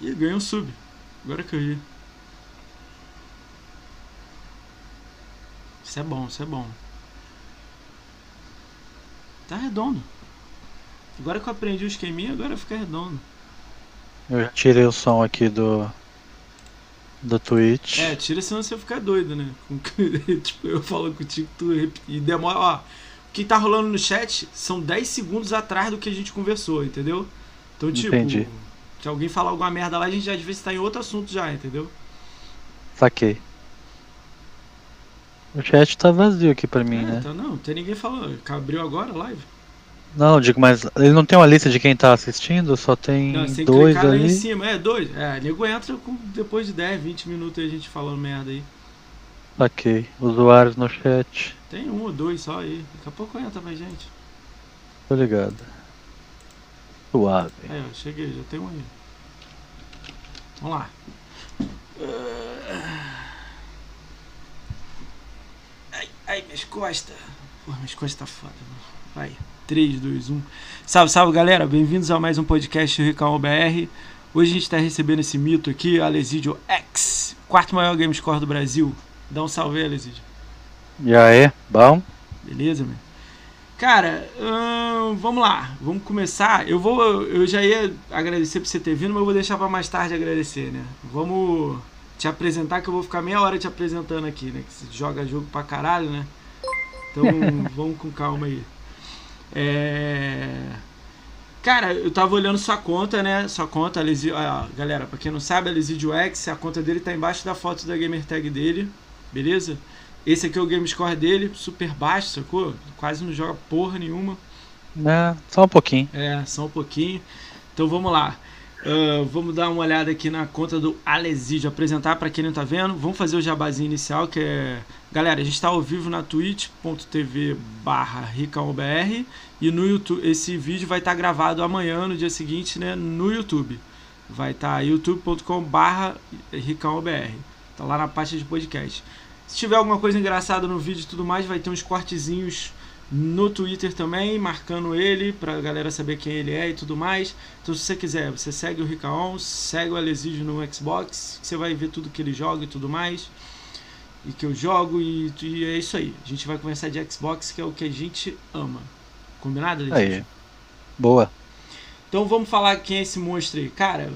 Ih, ganhou um sub. Agora que eu vi. Isso é bom, isso é bom. Tá redondo. Agora que eu aprendi o esqueminha, agora fica redondo. Eu tirei o som aqui do. Do Twitch. É, tira senão você fica doido, né? Tipo, eu falo contigo, tu e demora. Ó, o que tá rolando no chat são 10 segundos atrás do que a gente conversou, entendeu? Então, tipo, Entendi. Se alguém falar alguma merda lá, a gente já vezes tá em outro assunto já, entendeu? Saquei. O chat tá vazio aqui pra mim, é, né? então não, não tem ninguém falando. Abriu agora a live? Não, digo, mas ele não tem uma lista de quem tá assistindo, só tem Não, você tem dois clicar lá em ali. cima. É, dois. É, nego entra com, depois de 10, 20 minutos aí a gente falando merda aí. Saquei. Usuários no chat. Tem um ou dois só aí. Daqui a pouco entra mais gente. Tô ligado. Suave. Ó, cheguei, já tem um aí. Vamos lá. Ai, ai, minhas costas. Porra, minhas costas tá foda, mano. Vai. 3, 2, 1. Salve, salve, galera. Bem-vindos a mais um podcast do Ricão BR. Hoje a gente tá recebendo esse mito aqui, Alesidio X, quarto maior game score do Brasil. Dá um salve aí, Alesidio. E aí, bom? Beleza, meu? Cara, ahn, vamos lá, vamos começar. Eu vou, eu já ia agradecer por você ter vindo, mas eu vou deixar pra mais tarde agradecer, né? Vamos te apresentar, que eu vou ficar meia hora te apresentando aqui, né? Que você joga jogo pra caralho, né? Então vamos com calma aí. É... Cara, eu tava olhando sua conta, né? Sua conta, Alesi... ah, galera, pra quem não sabe, Alesidio X, a conta dele tá embaixo da foto da gamer tag dele, beleza? Esse aqui é o game score dele, super baixo, sacou? Quase não joga porra nenhuma. É, só um pouquinho. É, só um pouquinho. Então vamos lá. Ah, vamos dar uma olhada aqui na conta do Alesidio, apresentar para quem não tá vendo. Vamos fazer o jabazinho inicial, que é... Galera, a gente tá ao vivo na twitch.tv barra RicãoBR e no YouTube, esse vídeo vai estar gravado amanhã, no dia seguinte, né, no YouTube. Vai estar youtube.com barra RicãoBR. Tá lá na parte de podcast. Se tiver alguma coisa engraçada no vídeo e tudo mais, vai ter uns cortezinhos no Twitter também, marcando ele pra galera saber quem ele é e tudo mais. Então, se você quiser, você segue o Ricaon, segue o Alesidio no Xbox, você vai ver tudo que ele joga e tudo mais. E que eu jogo, e, e é isso aí. A gente vai conversar de Xbox, que é o que a gente ama. Combinado, Alesidio? Aí. Boa. Então vamos falar quem é esse monstro aí. Cara,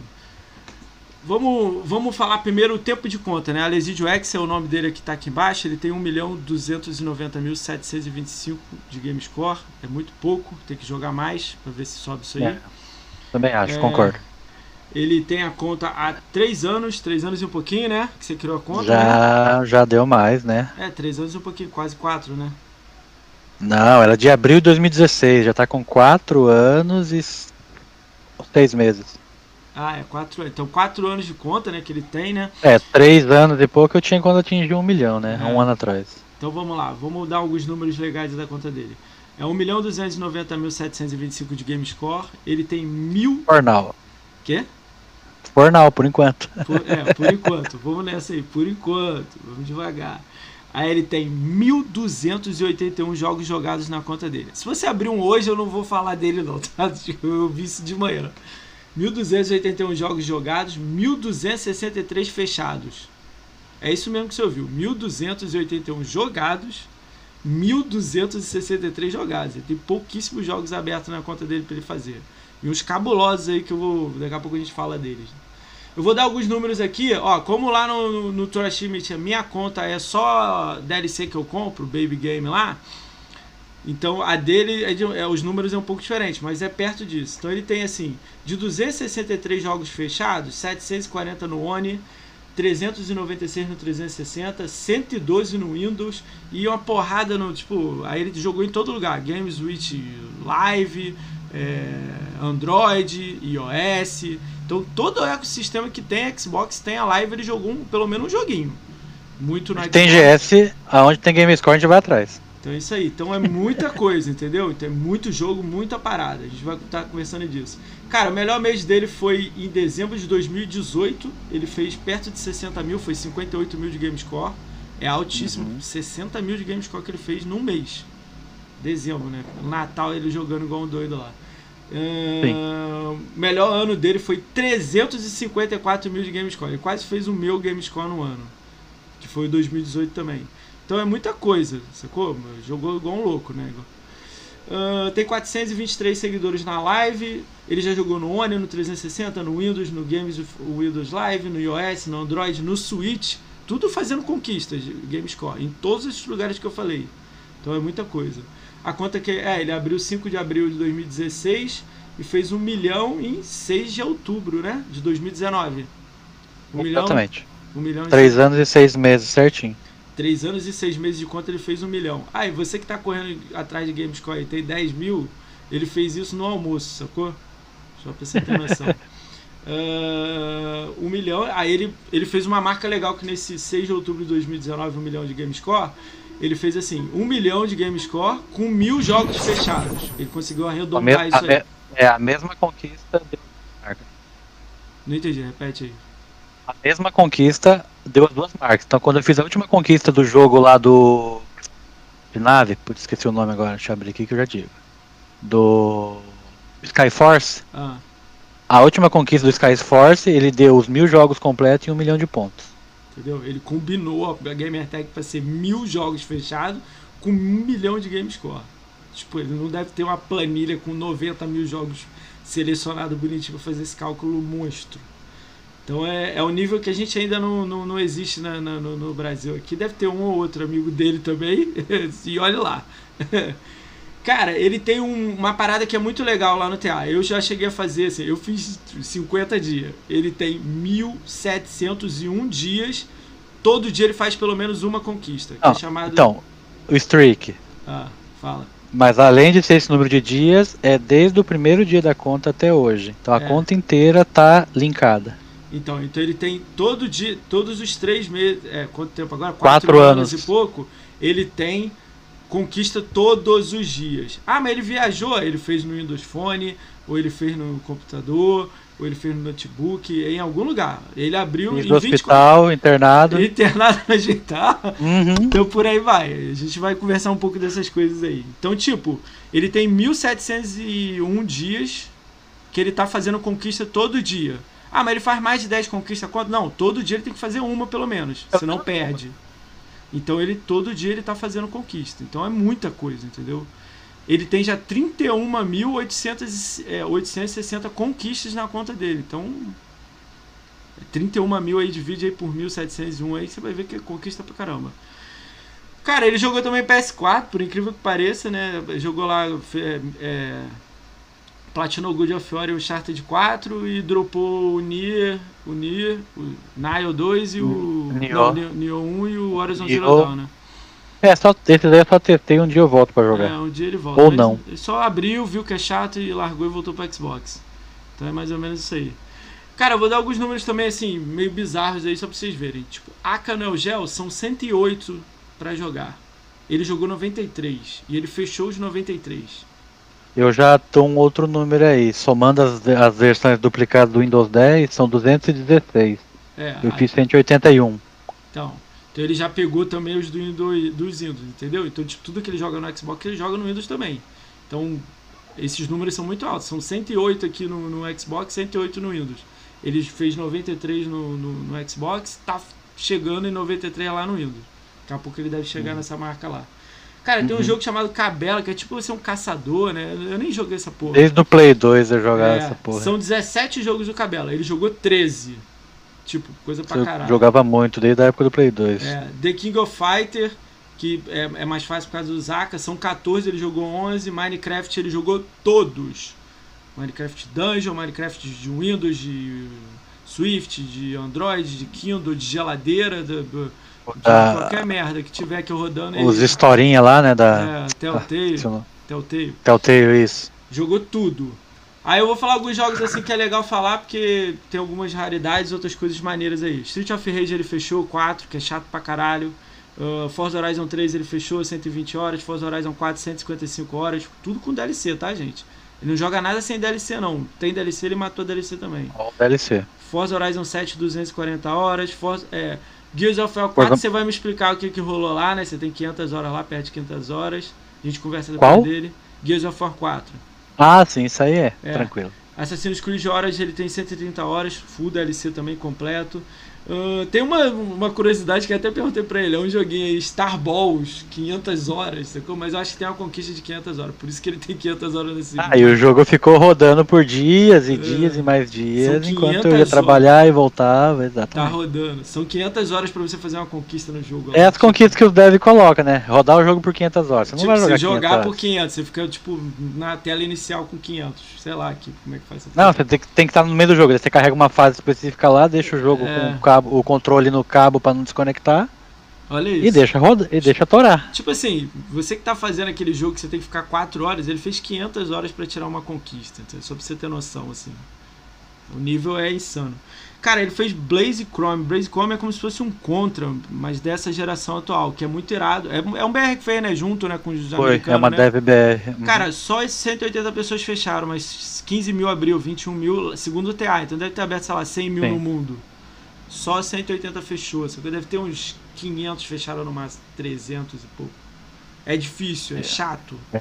vamos, vamos falar primeiro o tempo de conta, né? Alesidio X é o nome dele que tá aqui embaixo. Ele tem 1.290.725 de game score. É muito pouco, tem que jogar mais pra ver se sobe isso aí. É, também acho, É, concordo. Ele tem a conta há 3 anos, 3 anos e um pouquinho, né? Que você criou a conta, né? Já, já deu mais, né? É, 3 anos e um pouquinho, quase 4, né? Não, era de abril de 2016, já tá com 4 anos e 6 meses. Ah, é 4 Então 4 anos de conta, né? Que ele tem, né? É, 3 anos e pouco eu tinha quando atingi um milhão, né? É. Um ano atrás. Então vamos lá, vamos dar alguns números legais da conta dele. É 1.290.725 de game score. Ele tem mil. Fornal. Quê? Fornal, por enquanto. Por, é, por enquanto. Vamos nessa aí, por enquanto. Vamos devagar. Aí ele tem 1.281 jogos jogados na conta dele. Se você abrir um hoje, eu não vou falar dele, não, tá? Eu vi isso de manhã. 1.281 jogos jogados, 1.263 fechados. É isso mesmo que você ouviu. 1.281 jogados, 1.263 jogados. Ele tem pouquíssimos jogos abertos na conta dele para ele fazer. E uns cabulosos aí que eu vou. Daqui a pouco a gente fala deles. Eu vou dar alguns números aqui, ó. Como lá no, no, no a minha conta é só DLC que eu compro, Baby Game lá. Então a dele, é de- é, os números é um pouco diferente, mas é perto disso. Então ele tem assim, de 263 jogos fechados, 740 no One, 396 no 360, 112 no Windows e uma porrada no, tipo, aí ele jogou em todo lugar, Games Switch Live, é, Android, iOS. Então todo o ecossistema que tem Xbox tem a Live, ele jogou um, pelo menos um joguinho. Muito no Tem. GS, aonde tem Game Score a gente vai atrás. Então é isso aí. Então é muita coisa, entendeu? Então é muito jogo, muita parada. A gente vai estar conversando disso. Cara, o melhor mês dele foi em dezembro de 2018. Ele fez perto de 60 mil, foi 58 mil de game score. É altíssimo. Uhum. 60 mil de game score que ele fez num mês. Dezembro, né? Natal ele jogando igual um doido lá. Uh, melhor ano dele foi 354 mil de GameScore. Ele quase fez o meu GameScore no ano. Que foi 2018 também. Então é muita coisa, sacou? Jogou igual um louco, né? Uh, tem 423 seguidores na live. Ele já jogou no One, no 360, no Windows, no Games Windows Live, no iOS, no Android, no Switch. Tudo fazendo conquistas de GameScore. Em todos esses lugares que eu falei. Então é muita coisa. A conta que é, ele abriu 5 de abril de 2016 e fez um milhão em 6 de outubro, né? De 2019. Um Exatamente. Milhão, um milhão Três anos e seis meses, certinho. Três anos e seis meses de conta ele fez um milhão. Ah, e você que está correndo atrás de Gamescore e tem 10 mil, ele fez isso no almoço, sacou? Só pra você ter noção. uh, um milhão. Aí ele, ele fez uma marca legal que nesse 6 de outubro de 2019, um milhão de Gamescore ele fez assim, um milhão de game score com mil jogos fechados. Ele conseguiu arredondar isso aí. É a mesma conquista deu marca. Não entendi, repete aí. A mesma conquista deu as duas marcas. Então quando eu fiz a última conquista do jogo lá do. De nave, putz, esqueci o nome agora, deixa eu abrir aqui que eu já digo. Do. Skyforce. Ah. A última conquista do Skyforce, ele deu os mil jogos completos e um milhão de pontos. Entendeu? Ele combinou a Gamer Tag para ser mil jogos fechados com um milhão de game score. Tipo, ele não deve ter uma planilha com 90 mil jogos selecionados bonitinho para fazer esse cálculo monstro. Então é, é o nível que a gente ainda não, não, não existe na, na, no, no, Brasil aqui. Deve ter um ou outro amigo dele também. e olhe lá. Cara, ele tem um, uma parada que é muito legal lá no TA. Eu já cheguei a fazer, assim, eu fiz 50 dias. Ele tem 1701 dias. Todo dia ele faz pelo menos uma conquista. Não, é chamado... Então, o streak. Ah, fala. Mas além de ser esse número de dias, é desde o primeiro dia da conta até hoje. Então a é. conta inteira tá linkada. Então, então ele tem todo dia, todos os três meses, é, quanto tempo agora? Quatro, Quatro anos. anos e pouco. Ele tem conquista todos os dias. Ah, mas ele viajou, ele fez no Windows Phone, ou ele fez no computador, ou ele fez no notebook, em algum lugar. Ele abriu Fiz em no 24... hospital, internado. Internado no hospital. Uhum. Então por aí vai. A gente vai conversar um pouco dessas coisas aí. Então, tipo, ele tem 1701 dias que ele tá fazendo conquista todo dia. Ah, mas ele faz mais de 10 conquistas quanto? Não, todo dia ele tem que fazer uma pelo menos, senão perde. Então ele todo dia ele tá fazendo conquista. Então é muita coisa, entendeu? ele tem já 31.860 é, conquistas na conta dele. Então, 31 mil aí, divide aí por 1.701 aí, você vai ver que é conquista pra caramba. Cara, ele jogou também PS4, por incrível que pareça, né? Jogou lá, é, é, platinou Good of War e o Uncharted 4 e dropou o Nier, o Nier, o Nile 2 e o Neo 1 e o Horizon Zero Dawn, né? É, só, esse daí eu só testei, um dia eu volto pra jogar. É, um dia ele volta. Ou não. Ele só abriu, viu que é chato e largou e voltou pro Xbox. Então é mais ou menos isso aí. Cara, eu vou dar alguns números também, assim, meio bizarros aí, só pra vocês verem. Tipo, Aka no Gel são 108 para jogar. Ele jogou 93 e ele fechou os 93. Eu já tô um outro número aí. Somando as, as versões duplicadas do Windows 10, são 216. É, eu aí... fiz 181. Então, então ele já pegou também os do, do, dos Windows, entendeu? Então tipo, tudo que ele joga no Xbox ele joga no Windows também. Então esses números são muito altos. São 108 aqui no, no Xbox, 108 no Windows. Ele fez 93 no, no, no Xbox, tá chegando em 93 lá no Windows. Daqui a pouco ele deve chegar uhum. nessa marca lá. Cara, tem um uhum. jogo chamado Cabela, que é tipo você é um caçador, né? Eu nem joguei essa porra. Desde o Play 2 eu jogava é, essa porra. São 17 jogos do Cabela. Ele jogou 13. Tipo, coisa pra eu caralho. Jogava muito, desde a época do Play 2. É, The King of Fighter, que é, é mais fácil por causa do Zaka, são 14, ele jogou 11. Minecraft, ele jogou todos. Minecraft Dungeon, Minecraft de Windows, de Swift, de Android, de Kindle, de geladeira, de, de da, qualquer merda que tiver aqui rodando. Os historinha lá, né? Da, é, Telltale. Telltale. Telltale, isso. Jogou tudo. Aí eu vou falar alguns jogos assim que é legal falar, porque tem algumas raridades outras coisas maneiras aí. Street of Rage ele fechou 4, que é chato pra caralho. Uh, Forza Horizon 3 ele fechou 120 horas. Forza Horizon 4 155 horas. Tudo com DLC, tá, gente? Ele não joga nada sem DLC, não. Tem DLC, ele matou DLC também. Ó, DLC. Forza Horizon 7 240 horas. Forza, é, Gears of War 4 você vai me explicar o que, que rolou lá, né? Você tem 500 horas lá, perto de 500 horas. A gente conversa depois Qual? dele. Gears of War 4. Ah, sim, isso aí é, é. tranquilo. Assassin's Creed Horas ele tem 130 horas, full DLC também completo. Uh, tem uma, uma curiosidade que até perguntei pra ele, é um joguinho aí, Star Balls, 500 horas, sacou? Mas eu acho que tem uma conquista de 500 horas, por isso que ele tem 500 horas nesse Ah, e o jogo ficou rodando por dias e uh, dias e mais dias, enquanto eu ia trabalhar horas. e voltava, exatamente. Tá rodando, são 500 horas pra você fazer uma conquista no jogo. É as conquistas que o dev coloca, né? Rodar o jogo por 500 horas, você tipo, não vai jogar você jogar por 500, você fica, tipo, na tela inicial com 500, sei lá aqui, como é que faz essa Não, você tem, tem que estar no meio do jogo, você carrega uma fase específica lá, deixa o jogo é. com o, cabo, o controle no cabo para não desconectar. Olha isso. E deixa roda, e deixa torar. Tipo assim, você que tá fazendo aquele jogo que você tem que ficar 4 horas, ele fez 500 horas para tirar uma conquista, então, só pra você ter noção assim. O nível é insano. Cara, ele fez Blaze Chrome. Blaze Chrome é como se fosse um Contra, mas dessa geração atual, que é muito irado. É, é um BR que fez, né? Junto né, com os Foi, americanos. É uma né? Dev BR. Cara, só esses 180 pessoas fecharam, mas 15 mil abriu, 21 mil, segundo o TA. Então deve ter aberto, sei lá, 100 mil Sim. no mundo. Só 180 fechou. Só que deve ter uns 500 fecharam no máximo, 300 e pouco. É difícil, é, é. chato. É,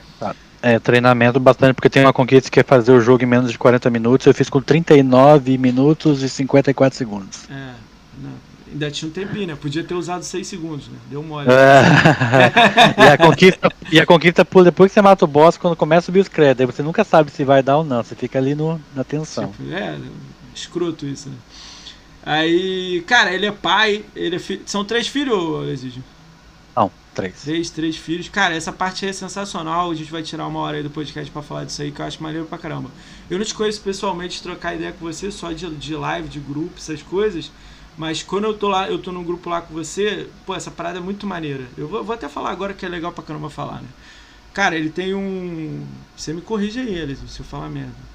é, treinamento bastante, porque tem uma conquista que é fazer o jogo em menos de 40 minutos. Eu fiz com 39 minutos e 54 segundos. É, não, ainda tinha um tempinho, né? Podia ter usado 6 segundos, né? Deu mole. É. e, a conquista, e a conquista pula depois que você mata o boss, quando começa a subir os créditos. Aí você nunca sabe se vai dar ou não. Você fica ali no, na tensão. Tipo, é, escroto isso, né? Aí, cara, ele é pai, ele é fi... São três filhos, Exígio? Não, três. Três, três filhos. Cara, essa parte é sensacional. A gente vai tirar uma hora aí do podcast pra falar disso aí, que eu acho maneiro pra caramba. Eu não te conheço pessoalmente, trocar ideia com você, só de, de live, de grupo, essas coisas. Mas quando eu tô lá, eu tô num grupo lá com você, pô, essa parada é muito maneira. Eu vou, vou até falar agora que é legal pra caramba falar, né? Cara, ele tem um. Você me corrige aí, Elis, se eu falar merda.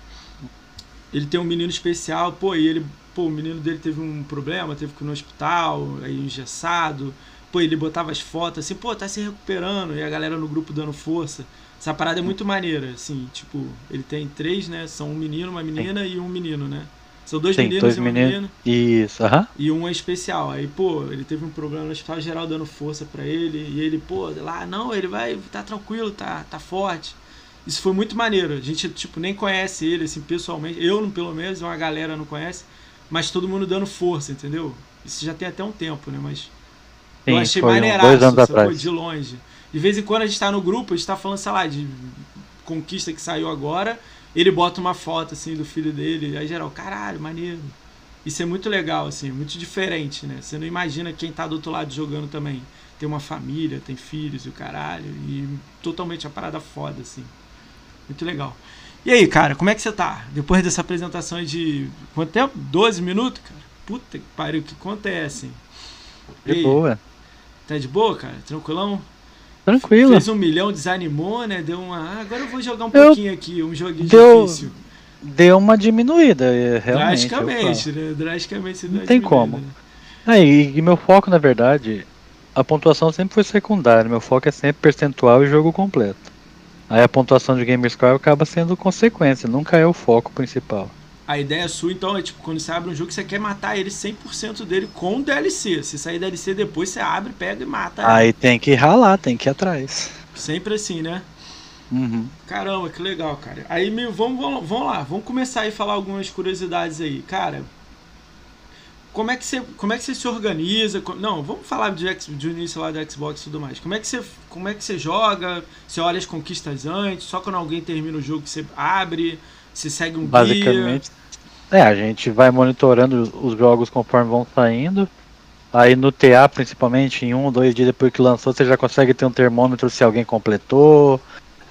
Ele tem um menino especial, pô, e ele pô, o menino dele teve um problema, teve que ir no hospital, aí engessado. Pô, ele botava as fotos assim, pô, tá se recuperando, e a galera no grupo dando força. Essa parada é muito maneira, assim, tipo, ele tem três, né? São um menino, uma menina Sim. e um menino, né? São dois Sim, meninos dois e uma menina. Isso, aham. Uh -huh. E um é especial. Aí, pô, ele teve um problema no hospital geral dando força para ele. E ele, pô, lá, não, ele vai, tá tranquilo, tá, tá forte. Isso foi muito maneiro. A gente, tipo, nem conhece ele, assim, pessoalmente. Eu, pelo menos, uma galera não conhece mas todo mundo dando força, entendeu? Isso já tem até um tempo, né? Mas Sim, eu achei maneiraço, de longe. De vez em quando a gente tá no grupo, a gente tá falando, sei lá, de conquista que saiu agora, ele bota uma foto, assim, do filho dele, aí geral, caralho, maneiro. Isso é muito legal, assim, muito diferente, né? Você não imagina quem tá do outro lado jogando também. Tem uma família, tem filhos e o caralho, e totalmente a parada foda, assim. Muito legal. E aí, cara, como é que você tá? Depois dessa apresentação de. Quanto tempo? 12 minutos, cara? Puta que pariu, que acontece? Hein? De boa. Tá de boa, cara? Tranquilão? Tranquilo. Fez um milhão, desanimou, né? Deu uma. Ah, agora eu vou jogar um eu... pouquinho aqui, um joguinho Deu... difícil. Deu uma diminuída, é, realmente. Drasticamente, né? Drasticamente. Não tem como. Né? Ah, e, e meu foco, na verdade, a pontuação sempre foi secundária. Meu foco é sempre percentual e jogo completo. Aí a pontuação de Gamerscore acaba sendo consequência, nunca é o foco principal. A ideia sua, então, é tipo, quando você abre um jogo, você quer matar ele 100% dele com DLC. Se sair DLC depois, você abre, pega e mata. Aí ele. tem que ralar, tem que ir atrás. Sempre assim, né? Uhum. Caramba, que legal, cara. Aí, vamos, vamos, vamos lá, vamos começar a falar algumas curiosidades aí. Cara, como é que você, como é que você se organiza? Não, vamos falar de, de início lá do Xbox e tudo mais. Como é que você, como é que você joga? Você olha as conquistas antes? Só quando alguém termina o jogo você abre? Você segue um Basicamente, guia? é, a gente vai monitorando os jogos conforme vão saindo. Aí no TA, principalmente, em um ou dois dias depois que lançou, você já consegue ter um termômetro se alguém completou.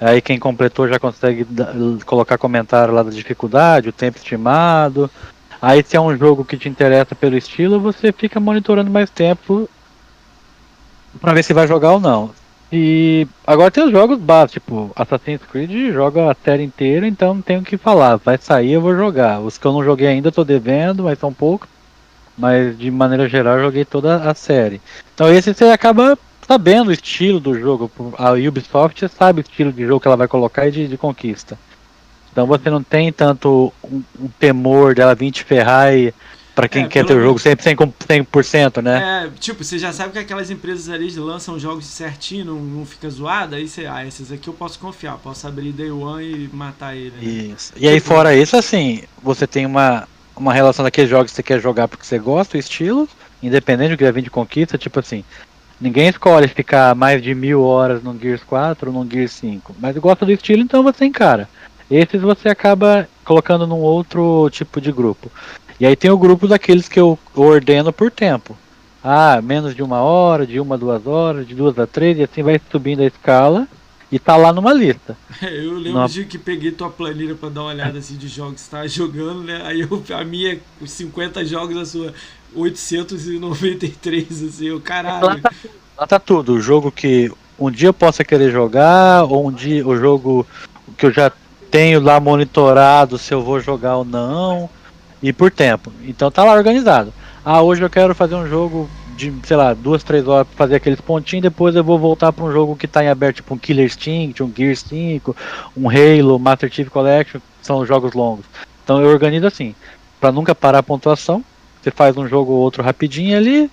Aí quem completou já consegue colocar comentário lá da dificuldade, o tempo estimado. Aí se é um jogo que te interessa pelo estilo, você fica monitorando mais tempo para ver se vai jogar ou não. E agora tem os jogos básicos, tipo Assassin's Creed joga a série inteira, então não tenho o que falar. Vai sair, eu vou jogar. Os que eu não joguei ainda tô devendo, mas são poucos. Mas de maneira geral eu joguei toda a série. Então esse você acaba sabendo o estilo do jogo. A Ubisoft sabe o estilo de jogo que ela vai colocar e de, de conquista. Então você não tem tanto um, um temor dela vir te ferrar e Pra quem é, quer ter o jogo sempre 100%, 100%, né? É, tipo, você já sabe que aquelas empresas ali lançam jogos certinho, não, não fica zoado, aí você, ah, esses aqui eu posso confiar, posso abrir Day One e matar ele. Né? Isso. E aí, tipo, fora isso, assim, você tem uma, uma relação daqueles jogos que você quer jogar porque você gosta, o estilo, independente do que vai vir de conquista, tipo assim, ninguém escolhe ficar mais de mil horas no Gears 4 ou no Gears 5, mas gosta do estilo, então você encara. Esses você acaba colocando num outro tipo de grupo. E aí tem o grupo daqueles que eu ordeno por tempo. Ah, menos de uma hora, de uma a duas horas, de duas a três, e assim vai subindo a escala e tá lá numa lista. eu lembro Numa... de que peguei tua planilha para dar uma olhada assim de jogos que você tava jogando, né? Aí eu, a minha, os 50 jogos, a sua 893, assim, eu caralho. Lá tá, lá tá tudo, o jogo que um dia eu possa querer jogar, ou um dia o jogo que eu já tenho lá monitorado se eu vou jogar ou não, e por tempo. Então tá lá organizado. Ah, hoje eu quero fazer um jogo de, sei lá, duas, três horas pra fazer aqueles pontinhos, depois eu vou voltar para um jogo que tá em aberto, tipo um Killer Instinct, um Gear 5, um Halo, Master Chief Collection, são jogos longos. Então eu organizo assim, para nunca parar a pontuação, você faz um jogo ou outro rapidinho ali,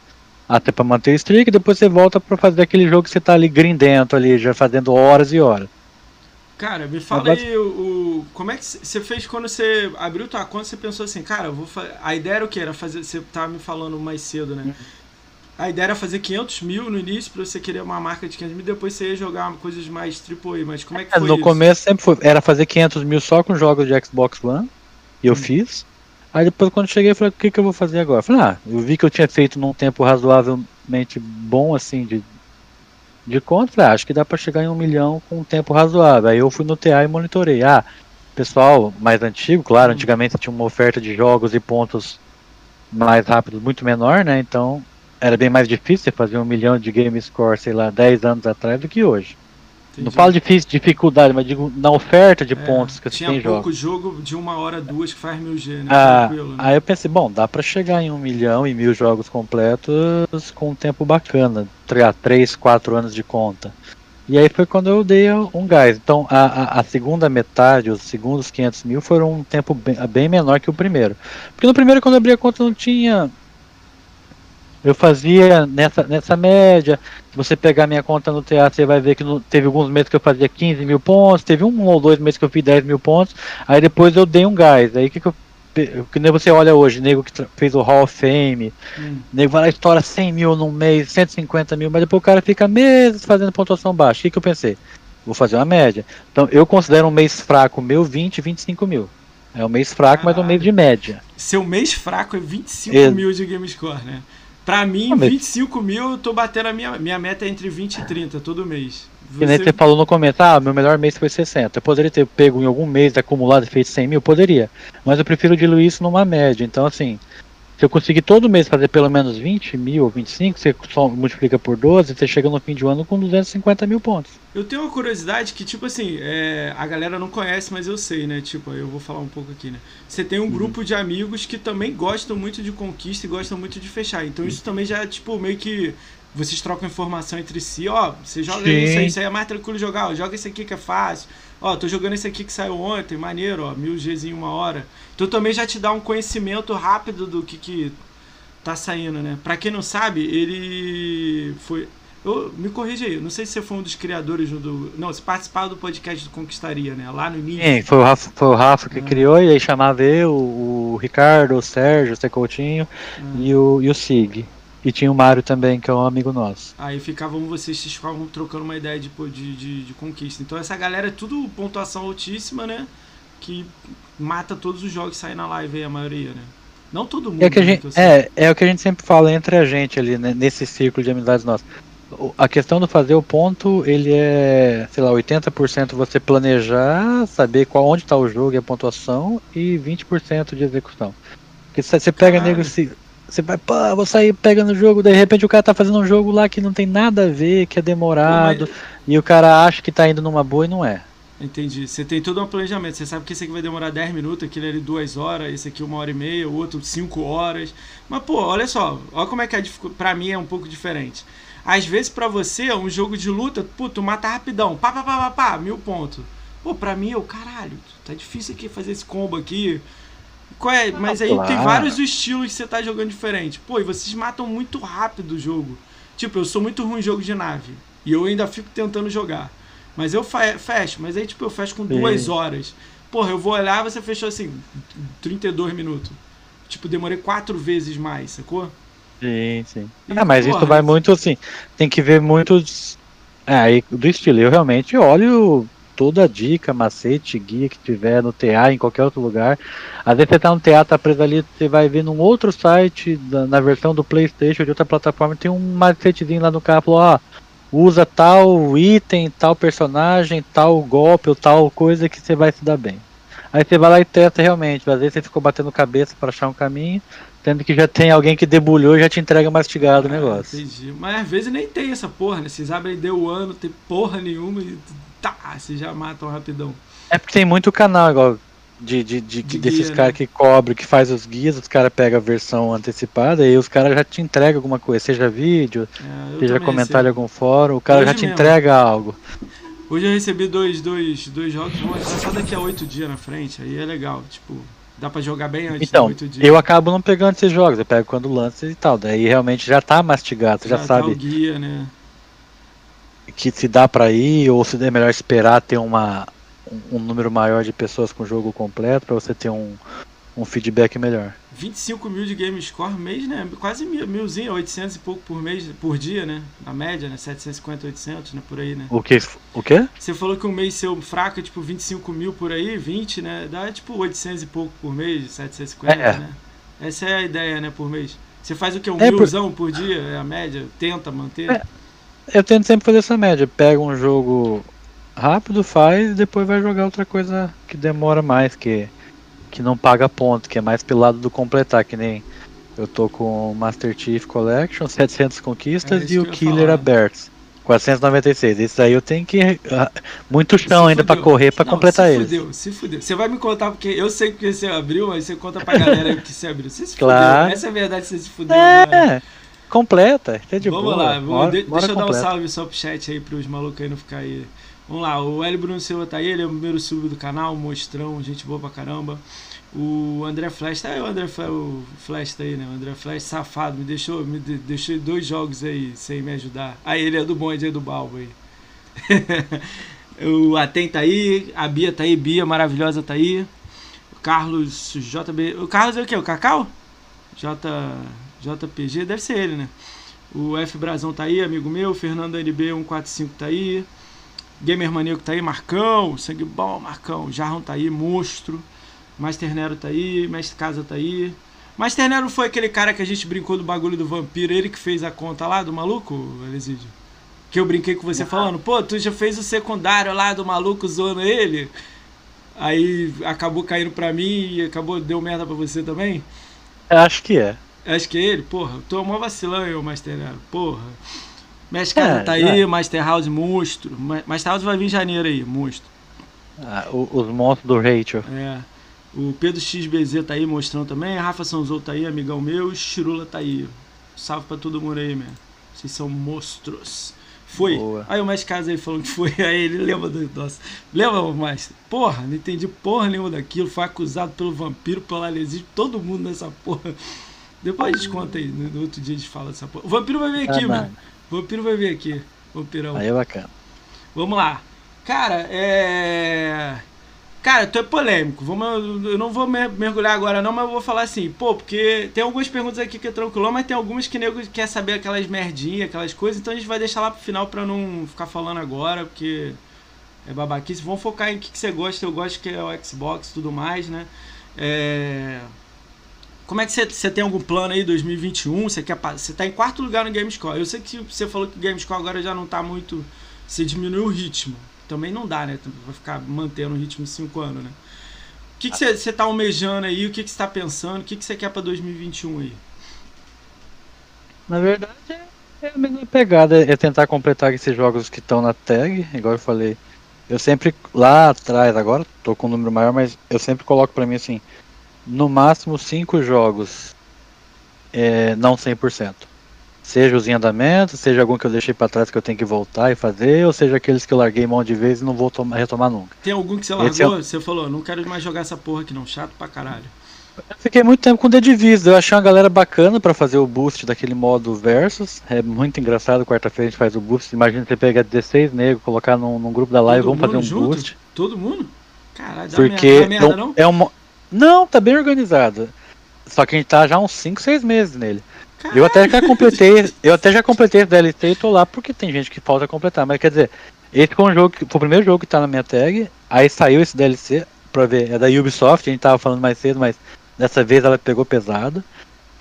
até para manter o streak, depois você volta para fazer aquele jogo que você tá ali grindento ali, já fazendo horas e horas. Cara, me fala aí o, o, como é que você fez quando você abriu tua conta, você pensou assim, cara, vou a ideia era o que? Era fazer, você tava me falando mais cedo, né? Uhum. A ideia era fazer 500 mil no início para você querer uma marca de 500 mil, depois você ia jogar coisas mais AAA, mas como é que é, foi No isso? começo sempre foi, era fazer 500 mil só com jogos de Xbox One, e eu hum. fiz. Aí depois quando cheguei eu falei, o que, que eu vou fazer agora? Eu falei, ah, eu vi que eu tinha feito num tempo razoavelmente bom, assim, de, de ah, acho que dá para chegar em um milhão com um tempo razoável. Aí eu fui no TA e monitorei. Ah, pessoal mais antigo, claro, hum. antigamente tinha uma oferta de jogos e pontos mais rápidos, muito menor, né? Então era bem mais difícil fazer um milhão de game score, sei lá, 10 anos atrás do que hoje. Entendi. Não falo difícil, dificuldade, mas digo na oferta de é, pontos que você tem jogo. Tinha pouco jogo de uma hora, duas que faz mil G, né? Ah, né? Aí eu pensei, bom, dá para chegar em um milhão e mil jogos completos com um tempo bacana, 3, 4 anos de conta. E aí foi quando eu dei um gás. Então a, a, a, segunda metade, os segundos 500 mil foram um tempo bem, bem menor que o primeiro. Porque no primeiro, quando eu abri a conta, não tinha eu fazia nessa, nessa média. Se você pegar minha conta no teatro, você vai ver que no, teve alguns meses que eu fazia 15 mil pontos, teve um ou dois meses que eu fiz 10 mil pontos, aí depois eu dei um gás. Aí que, que eu. Que nem você olha hoje, nego que fez o Hall of Fame, hum. nego vai lá e estoura 100 mil num mês, 150 mil, mas depois o cara fica meses fazendo pontuação baixa. O que, que eu pensei? Vou fazer uma média. Então eu considero um mês fraco meu 20, 25 mil. É um mês fraco, Caralho. mas um mês de média. Seu mês fraco é 25 mil de game score, né? Pra mim, ah, 25 mil, eu tô batendo a minha, minha meta é entre 20 e 30 todo mês. Você... Nem você falou no comentário, ah, meu melhor mês foi 60. Eu poderia ter pego em algum mês acumulado e feito 100 mil? Poderia. Mas eu prefiro diluir isso numa média. Então, assim, se eu conseguir todo mês fazer pelo menos 20 mil ou 25, você só multiplica por 12, você chega no fim de ano com 250 mil pontos. Eu tenho uma curiosidade que, tipo assim, é, a galera não conhece, mas eu sei, né? Tipo, eu vou falar um pouco aqui, né? Você tem um uhum. grupo de amigos que também gostam muito de conquista e gostam muito de fechar. Então isso também já é, tipo, meio que vocês trocam informação entre si, ó, você joga Sim. isso aí, isso aí é mais tranquilo jogar, ó, joga esse aqui que é fácil. Ó, tô jogando esse aqui que saiu ontem, maneiro, ó, mil Gs em uma hora. Então também já te dá um conhecimento rápido do que, que tá saindo, né? Pra quem não sabe, ele foi. Eu, me corrija aí, não sei se você foi um dos criadores do. Não, você participava do podcast do Conquistaria, né? Lá no início. Sim, foi o Rafa, foi o Rafa que ah. criou, e aí chamava eu, o, Ricardo, o Sérgio, o Secoutinho ah. e, o, e o Sig. E tinha o Mário também, que é um amigo nosso. Aí ficavam vocês, vocês ficavam trocando uma ideia de, de, de, de conquista. Então essa galera é tudo pontuação altíssima, né? Que mata todos os jogos que saem na live aí, a maioria, né? Não todo mundo. É, que a né, gente, é, é o que a gente sempre fala entre a gente ali, né, nesse círculo de amizades nossas. A questão do fazer o ponto, ele é, sei lá, 80% você planejar, saber qual onde está o jogo e a pontuação, e 20% de execução. Porque você pega nego, você vai, pô, vou sair pegando o jogo, de repente o cara tá fazendo um jogo lá que não tem nada a ver, que é demorado, Mas... e o cara acha que tá indo numa boa e não é. Entendi. Você tem todo um planejamento. Você sabe que esse aqui vai demorar 10 minutos, aquele ali 2 horas, esse aqui uma hora e meia, o outro 5 horas. Mas, pô, olha só, olha como é que é pra mim é um pouco diferente. Às vezes, pra você, um jogo de luta, pô, tu mata rapidão, pá, pá, pá, pá, pá, mil pontos. Pô, pra mim, eu, caralho, tá difícil aqui fazer esse combo aqui Qual é? Mas aí claro. tem vários estilos que você tá jogando diferente. Pô, e vocês matam muito rápido o jogo. Tipo, eu sou muito ruim em jogo de nave. E eu ainda fico tentando jogar. Mas eu fecho, mas aí tipo, eu fecho com Sim. duas horas. Porra, eu vou olhar, você fechou assim, 32 minutos. Tipo, demorei quatro vezes mais, sacou? Sim, sim. E, ah, mas porra, isso vai muito assim. Tem que ver muitos. É, do estilo. Eu realmente olho toda a dica, macete, guia que tiver no TA, em qualquer outro lugar. Às vezes você tá no TA, tá preso ali, você vai ver num outro site, na, na versão do Playstation, de outra plataforma, tem um macetezinho lá no carro, falou, ó, usa tal item, tal personagem, tal golpe ou tal coisa que você vai se dar bem. Aí você vai lá e testa realmente. Às vezes você ficou batendo cabeça para achar um caminho, tendo que já tem alguém que debulhou e já te entrega mastigado ah, o negócio. Entendi. Mas às vezes nem tem essa porra, né? Vocês abrem deu o ano, tem porra nenhuma e tá, vocês já matam rapidão. É porque tem muito canal, igual de, de, de, de desses caras né? que cobrem, que faz os guias, os caras pegam a versão antecipada e os caras já te entregam alguma coisa, seja vídeo, é, seja comentário em algum fórum, o cara Hoje já te mesmo. entrega algo. Hoje eu recebi dois, dois, dois jogos, vão só daqui a oito dias na frente, aí é legal, tipo, dá pra jogar bem antes então, oito dias. Eu acabo não pegando esses jogos, eu pego quando lança e tal, daí realmente já tá mastigado, já, já sabe. Tá o guia, né? Que se dá pra ir, ou se é melhor esperar ter uma, um, número maior de pessoas com o jogo completo para você ter um, um feedback melhor. 25 mil de game score mês, né? Quase mil, milzinho, 800 e pouco por mês, por dia, né? Na média, né? 750, 800, né? Por aí, né? O que? O quê? Você falou que um mês seu fraco é tipo 25 mil por aí, 20, né? Dá tipo 800 e pouco por mês, 750, é. né? Essa é a ideia, né? Por mês. Você faz o que? Um é milzão por... por dia, é a média? Tenta manter? É. Eu tento sempre fazer essa média. Pega um jogo rápido, faz e depois vai jogar outra coisa que demora mais, que, que não paga ponto, que é mais pelo lado do completar, que nem eu tô com o Master Chief Collection, 700 conquistas é e o Killer Abertos. 496. Isso aí eu tenho que. Muito chão se ainda para correr para completar ele. Se fudeu, se fudeu. Você vai me contar porque eu sei que você abriu, mas você conta pra galera que você abriu. Você se claro. fudeu. Essa é a verdade, você se fudeu. É, agora. Completa. Tá de Vamos boa. lá, deixa eu dar um salve só pro chat aí pros malucos aí não ficar aí Vamos lá, o Hélio Bruno Silva tá aí, ele é o primeiro sub do canal, mostrão, gente boa pra caramba. O André Flash, tá aí o André Flash, o Flash tá aí, né? O André Flash, safado, me deixou, me deixou dois jogos aí sem me ajudar. Aí ele é do bonde aí do Balbo aí. o Aten tá aí, a Bia tá aí, Bia maravilhosa tá aí. O Carlos JB. O Carlos é o que? O Cacau? J, JPG, deve ser ele, né? O F Brazão tá aí, amigo meu. Fernando NB 145 tá aí. Gamer Maníaco tá aí, Marcão, sangue bom, Marcão. Jarrão tá aí, monstro. Master Nero tá aí, Mestre Casa tá aí. Master Nero foi aquele cara que a gente brincou do bagulho do vampiro, ele que fez a conta lá do maluco, Elisídio? Que eu brinquei com você falando, pô, tu já fez o secundário lá do maluco zoando ele? Aí acabou caindo pra mim e acabou, deu merda pra você também? Acho que é. Acho que é ele, porra. Tô mó vacilão eu, Master Nero, porra. Mestre Casa é, tá aí, é. Master House monstro. Master House vai vir em janeiro aí, monstro. Ah, os monstros do Rachel. É. O Pedro XBZ tá aí mostrando também. Rafa Sanzou tá aí, amigão meu. Chirula tá aí. Salve pra todo mundo aí, man. Vocês são monstros. Foi. Boa. Aí o Mestre Casa aí falando que foi. Aí ele lembra do. Nossa. Lembra, Mestre? Porra, não entendi porra nenhuma daquilo. Foi acusado pelo vampiro, pelo Alesis, todo mundo nessa porra. Depois a gente conta aí. No outro dia a gente fala dessa porra. O vampiro vai vir aqui, ah, mano. Vampiro vai vir aqui. Vampirão. Aí é bacana. Vamos lá. Cara, é. Cara, tu é polêmico. Vamos, eu não vou mergulhar agora não, mas eu vou falar assim, pô, porque tem algumas perguntas aqui que é tranquilo, mas tem algumas que nego quer saber aquelas merdinhas, aquelas coisas, então a gente vai deixar lá pro final pra não ficar falando agora, porque é babaquice. Vamos focar em o que, que você gosta, eu gosto que é o Xbox e tudo mais, né? É... Como é que você tem algum plano aí 2021? Você quer você tá em quarto lugar no Gamescore. Eu sei que você falou que o Gamescore agora já não tá muito você diminuiu o ritmo. Também não dá, né? Vai ficar mantendo o ritmo 5 anos, né? O que você que tá almejando aí? O que você tá pensando? O que você que quer para 2021 aí? Na verdade, é a mesma pegada, é tentar completar esses jogos que estão na tag, igual eu falei. Eu sempre lá atrás, agora tô com um número maior, mas eu sempre coloco para mim assim, no máximo 5 jogos é, não 100%. Seja os em andamento, seja algum que eu deixei para trás que eu tenho que voltar e fazer, ou seja aqueles que eu larguei mão de vez e não vou tomar, retomar nunca. Tem algum que você largou? É... Você falou, não quero mais jogar essa porra aqui não, chato pra caralho. Eu fiquei muito tempo com The Division. Eu achei uma galera bacana pra fazer o boost daquele modo versus. É muito engraçado. Quarta-feira a gente faz o boost. Imagina você pegar 16 negros, colocar num, num grupo da live, Todo vamos fazer um junto? boost. Todo mundo? Caralho, dá Porque merda, dá merda é não? é um. Não, tá bem organizado. Só que a gente tá já uns 5, 6 meses nele. Eu até já completei, eu até já completei esse DLC e tô lá porque tem gente que falta completar, mas quer dizer, esse foi um jogo que foi o primeiro jogo que tá na minha tag, aí saiu esse DLC pra ver, é da Ubisoft, a gente tava falando mais cedo, mas dessa vez ela pegou pesado.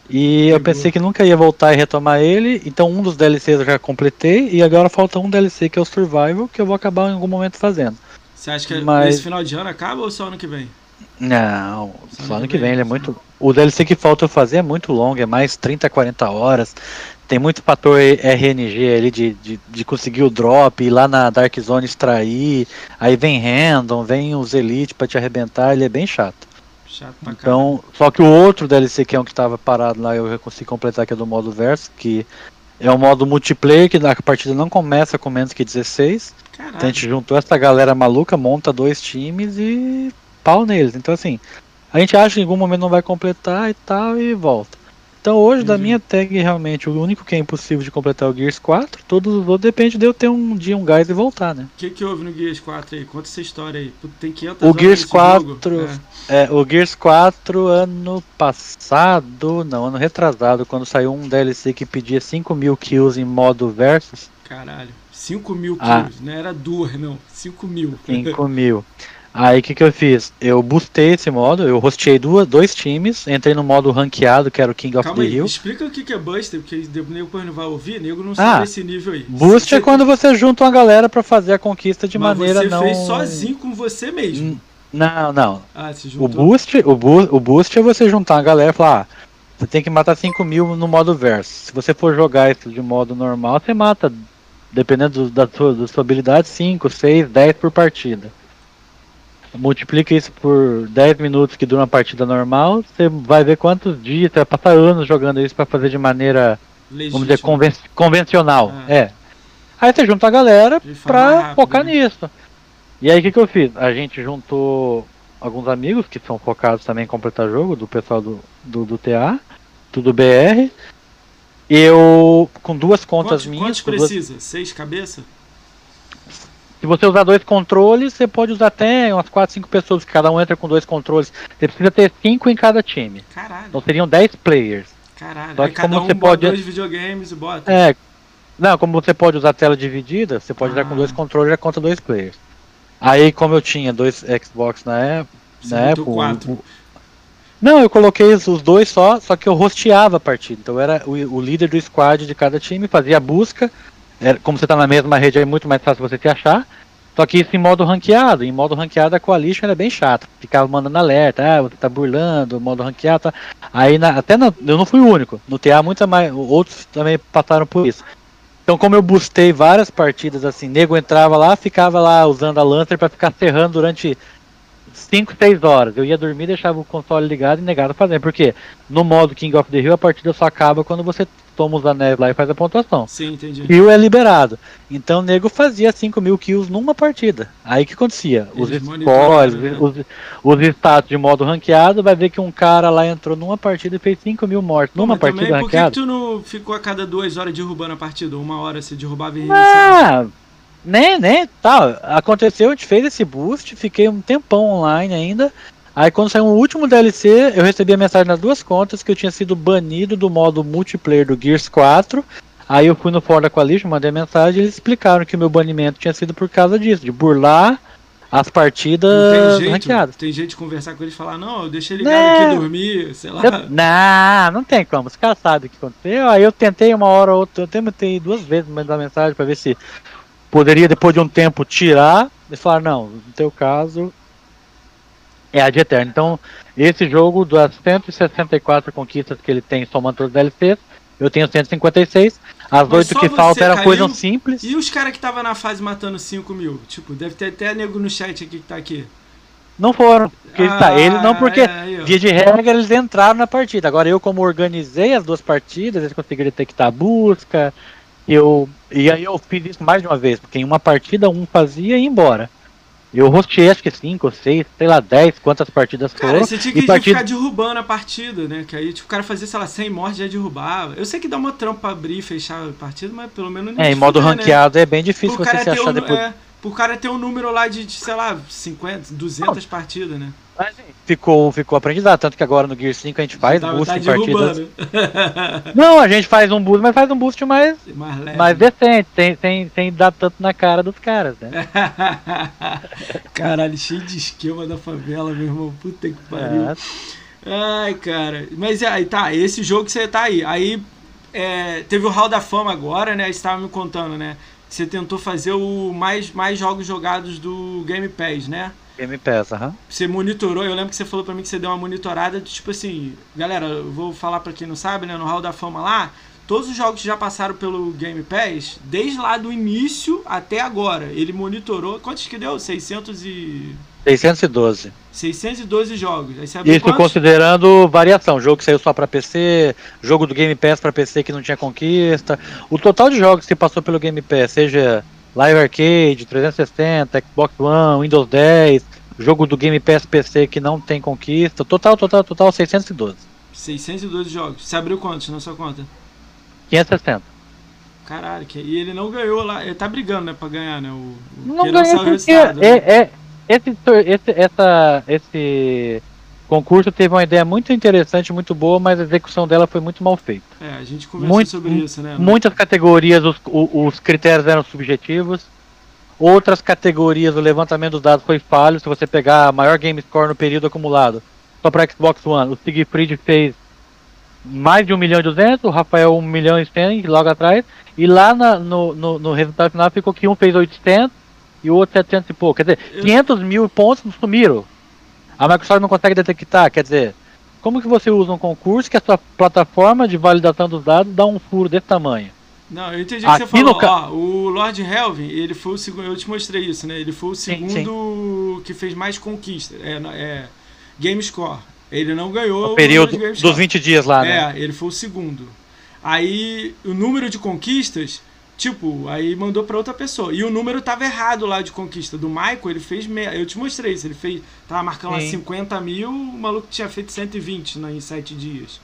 E eu Pegou. pensei que nunca ia voltar e retomar ele, então um dos DLCs eu já completei e agora falta um DLC que é o Survival, que eu vou acabar em algum momento fazendo. Você acha que Mas- esse final de ano acaba ou só ano que vem? Não, Só ano ano que vem ele é muito. O DLC que falta eu fazer é muito longo, é mais 30, 40 horas. Tem muito fator RNG ali de, de, de conseguir o drop, ir lá na Dark Zone extrair. Aí vem random, vem os Elite pra te arrebentar, ele é bem chato. Chato pra. Então, só que o outro DLC que é um que tava parado lá, eu já consegui completar, que é do modo verso, que é um modo multiplayer, que a partida não começa com menos que 16. Caralho. Então a gente juntou essa galera maluca, monta dois times e pau neles. Então assim, a gente acha que em algum momento não vai completar e tal e volta. Então hoje da Entendi. minha tag realmente, o único que é impossível de completar é o Gears 4, todos os outros depende de eu ter um dia um gás e voltar, né? O que, que houve no Gears 4 aí? Conta essa história aí. Tem 500 O Gears nesse 4 jogo. É. É, o Gears 4 ano passado, não, ano retrasado, quando saiu um DLC que pedia 5 mil kills em modo versus, Caralho. 5 mil Ah. kills. Não era duas, não. 5 mil. 5 mil. Aí o que, que eu fiz? Eu boostei esse modo, eu hosteei duas, dois times, entrei no modo ranqueado, que era o King of Calma the aí, Hill. explica o que que é Buster, porque de- depois não vai ouvir, nego não Ah, sabe esse nível aí. Boost Você- é quando você junta uma galera pra fazer a conquista de mas maneira você não. fez sozinho com você mesmo. Não, não. Ah, você O juntou. boost, o, bu o boost é você juntar uma galera e falar, ah, você tem que matar 5 mil no modo verso. Se você for jogar isso de modo normal, você mata, dependendo do- da, sua, da sua habilidade, 5, 6, 10 por partida. Multiplica isso por 10 minutos que dura uma partida normal, você vai ver quantos dias, você vai passar anos jogando isso pra fazer de maneira, vamos dizer, conven convencional. Ah. É. Aí você junta a galera pra focar né? nisso. E aí o que, que eu fiz? A gente juntou alguns amigos que são focados também em completar jogo, do pessoal do, do, do TA, tudo BR. Eu, com duas contas Quantos, minhas, quantos duas- precisa? Seis cabeça? Se você usar dois controles, você pode usar até umas 4, 5 pessoas, que cada um entra com dois controles. Você precisa ter 5 em cada time. Caralho, Então seriam 10 players. caralho. só que cada como um você pode- dois videogames e bota. É. Não, como você pode usar tela dividida, você pode usar com Ah. dois controles já conta dois players. Aí como eu tinha dois Xbox na época. Você na época, quatro. o- Não, eu coloquei os os dois só, só que eu rosteava a partida. Então eu era o, o líder do squad de cada time, fazia a busca. Era, como você tá na mesma rede, é muito mais fácil você se achar. Só que isso em modo ranqueado. Em modo ranqueado a Coalition era bem chata. Ficava mandando alerta, ah, você tá burlando, modo ranqueado. Tá. Aí na- até na- eu não fui o único. No TA muita mais. Outros também passaram por isso. Então como eu boostei várias partidas assim, nego entrava lá, ficava lá usando a Lancer pra ficar serrando durante 5, 6 horas. Eu ia dormir, deixava o console ligado e negado fazer. Porque no modo King of the Hill a partida só acaba quando você toma os anéis lá e faz a pontuação. Sim, entendi. Kill é liberado. Então o nego fazia 5 mil kills numa partida. Aí o que acontecia? Os scores, né? os, os status de modo ranqueado, vai ver que um cara lá entrou numa partida e fez 5 mil mortes. Pô, Numa partida também, por que, que ranqueada. tu não ficou a cada duas horas derrubando a partida? Uma hora você derrubava e reiniciava? Ah, nem, nem, tá. Aconteceu, a gente fez esse boost, fiquei um tempão online ainda. Aí quando saiu o último DLC, eu recebi a mensagem nas duas contas que eu tinha sido banido do modo multiplayer do Gears 4. Aí eu fui no fórum da Coalition, mandei mensagem e eles explicaram que o meu banimento tinha sido por causa disso, de burlar as Não partidas tem jeito, tem jeito de conversar com eles e falar, não, eu deixei ligado Não. aqui dormir, sei lá. Eu- não, não tem como. Os caras sabem o que aconteceu. Aí eu tentei uma hora ou outra, eu tentei duas vezes mandar mensagem pra ver se poderia, depois de um tempo, tirar. Eles falaram, não, no teu caso é a de eterno. Então, esse jogo, das 164 conquistas que ele tem, somando todos os DLCs, eu tenho 156. As oito que faltam eram coisas simples. E os caras que tava na fase matando 5 mil? Tipo, deve ter até nego no chat aqui que tá aqui. Não foram. Porque ele tá, ele não, porque é. Via de regra, eles entraram na partida. Agora, eu, como organizei as duas partidas, eles conseguiram detectar a busca. Eu, e aí, eu fiz isso mais de uma vez, porque em uma partida um fazia e ia embora. Eu rosteei acho que 5 ou 6, sei lá, 10, quantas partidas Cara, foram. você tinha que partida... ficar derrubando a partida, né? Que aí tipo, o cara fazia, sei lá, 100 mortes já derrubava. Eu sei que dá uma trampa pra abrir e fechar a partida, mas pelo menos não É, em modo fuder, né? ranqueado é bem difícil Pro você se achar um, depois. é, pro cara ter um número lá de, de, sei lá, 50, 200 partidas, né? Mas, sim, ficou, ficou aprendizado, tanto que agora no Gear 5 a gente faz tá, boost tá em partidas. Não, a gente faz um boost, mas faz um boost mais, mais leve. mais decente, sem, sem, sem dar tanto na cara dos caras, né? Caralho, cheio de esquema da favela, meu irmão. Puta que pariu. É. Ai, cara. Mas aí tá, esse jogo que você tá aí. Aí é, teve o Hall da Fama agora, né? Você estava me contando, né? Você tentou fazer o mais, mais jogos jogados do Game Pass, né? Game Pass, aham. Você monitorou, eu lembro que você falou pra mim que você deu uma monitorada, de, tipo assim, galera, eu vou falar pra quem não sabe, né, no Hall da Fama lá, todos os jogos que já passaram pelo Game Pass, desde lá do início até agora, ele monitorou, quantos que deu? 600 e... 612. 612 jogos. Aí Isso quantos? considerando variação, jogo que saiu só pra PC, jogo do Game Pass pra PC que não tinha conquista. O total de jogos que passou pelo Game Pass, seja Live Arcade, 360, Xbox One, Windows 10, jogo do Game Pass PC que não tem conquista, total, total, total 612. 612 jogos. Você abriu quantos na sua conta? 560. Caralho, que... e ele não ganhou lá. Ele tá brigando, né, pra ganhar, né? O, o... Não ganhou porque resultado, né? é, é, esse, esse, essa, esse concurso teve uma ideia muito interessante, muito boa, mas a execução dela foi muito mal feita. É, a gente conversou Muito- sobre isso, né? Muitas categorias os, o- os critérios eram subjetivos. Outras categorias o levantamento dos dados foi falho. Se você pegar a maior game score no período acumulado, só para Xbox One, o Siegfried fez mais de 1 milhão e 200, o Rafael 1 milhão e 100 logo atrás. E lá na- no, no, no resultado final ficou que um fez 800 e o outro 700 e pouco. Quer dizer, Eu- 500 mil pontos sumiram. A Microsoft não consegue detectar. Quer dizer, como que você usa um concurso que a sua plataforma de validação dos dados dá um furo desse tamanho? Não, eu entendi o que você falou. ca- Ó, o Lord Helvin, ele foi o segundo. Eu te mostrei isso, né? Ele foi o Sim, segundo que fez mais conquistas. É, é Game Score. Ele não ganhou O período Game dos Score. 20 dias lá, né? É, ele foi o segundo. Aí o número de conquistas, tipo, aí mandou pra outra pessoa. E o número tava errado lá de conquista. Do Michael, ele fez. Me... Eu te mostrei isso. Ele fez. Tava marcando lá Sim. 50 mil, o maluco tinha feito 120 né, em 7 dias.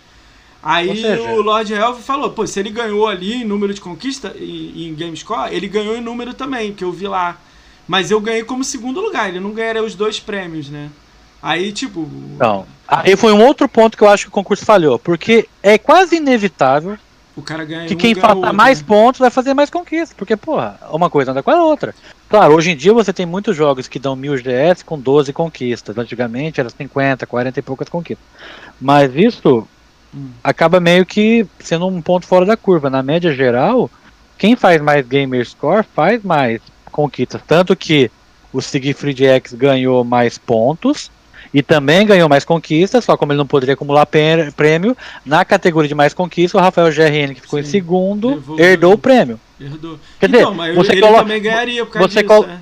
Aí seja- o Lord Helv falou, pô, se ele ganhou ali em número de conquista, em, em GameScore, ele ganhou em número também, que eu vi lá. Mas eu ganhei como segundo lugar, ele não ganharia os dois prêmios, né? Aí, tipo. Então, aí foi um outro ponto que eu acho que o concurso falhou, porque é quase inevitável O cara ganha que quem outro, mais né? pontos vai fazer mais conquistas, porque, porra, uma coisa anda com a outra. Claro, hoje em dia você tem muitos jogos que dão 1000 GS com 12 conquistas. Antigamente era 50, 40 e poucas conquistas. Mas isso Hum. acaba meio que sendo um ponto fora da curva. Na média geral, quem faz mais gamer score faz mais conquistas. Tanto que o Siegfried X ganhou mais pontos e também ganhou mais conquistas, só como ele não poderia acumular prêmio, na categoria de mais conquistas, o Rafael GRN, que ficou em Sim, segundo, levou- herdou o prêmio. Herdou. Quer dizer, então, mas você ele coloca- também ganharia por causa você disso, né?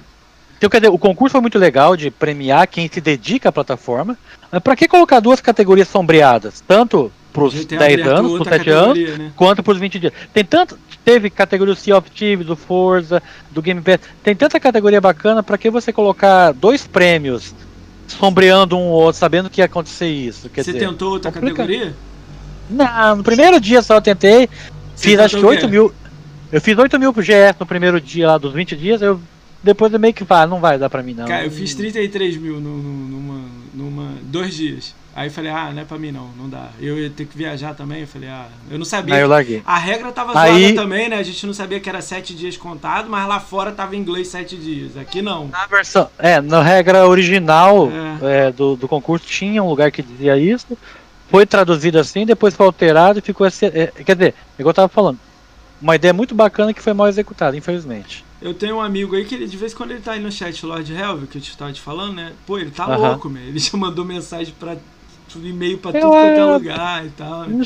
Então, quer dizer, o concurso foi muito legal de premiar quem se dedica à plataforma. Mas pra que colocar duas categorias sombreadas? Tanto pros Podia ter 10 aberto anos, pros outra 7 anos, né? quanto pros 20 dias. Tem tanto. Teve categoria do Sea of Thieves, do Forza, do Game Pass. Tem tanta categoria bacana, pra que você colocar dois prêmios sombreando um ou outro, sabendo que ia acontecer isso? Quer Você dizer, tentou outra complicado. categoria? Não, no primeiro dia só eu tentei. Você Fiz acho que tentou o 8 quê? mil. Eu fiz 8 mil pro GS no primeiro dia lá dos 20 dias. Eu, depois eu meio que falo, não vai dar pra mim não. Cara, eu fiz 33 mil no, no- numa, numa. dois dias. Aí eu falei, ah, não é pra mim não, não dá. Eu ia ter que viajar também, eu falei, ah, eu não sabia. Aí eu larguei. A regra tava Aí- zoada também, né? A gente não sabia que era sete dias contado, mas lá fora tava em inglês sete dias. Aqui não. Na versão, é, na regra original É. é, do, do concurso tinha um lugar que dizia isso, foi traduzido assim, depois foi alterado e ficou assim. é, quer dizer, igual eu tava falando, uma ideia muito bacana que foi mal executada, infelizmente. Eu tenho um amigo aí que ele, de vez em quando ele tá aí no chat, Lord Helve, que eu te tava te falando, né? Pô, ele tá Aham. louco, meu. Ele já mandou mensagem pra. e-mail pra Eu- tudo quanto é lugar e tal. né?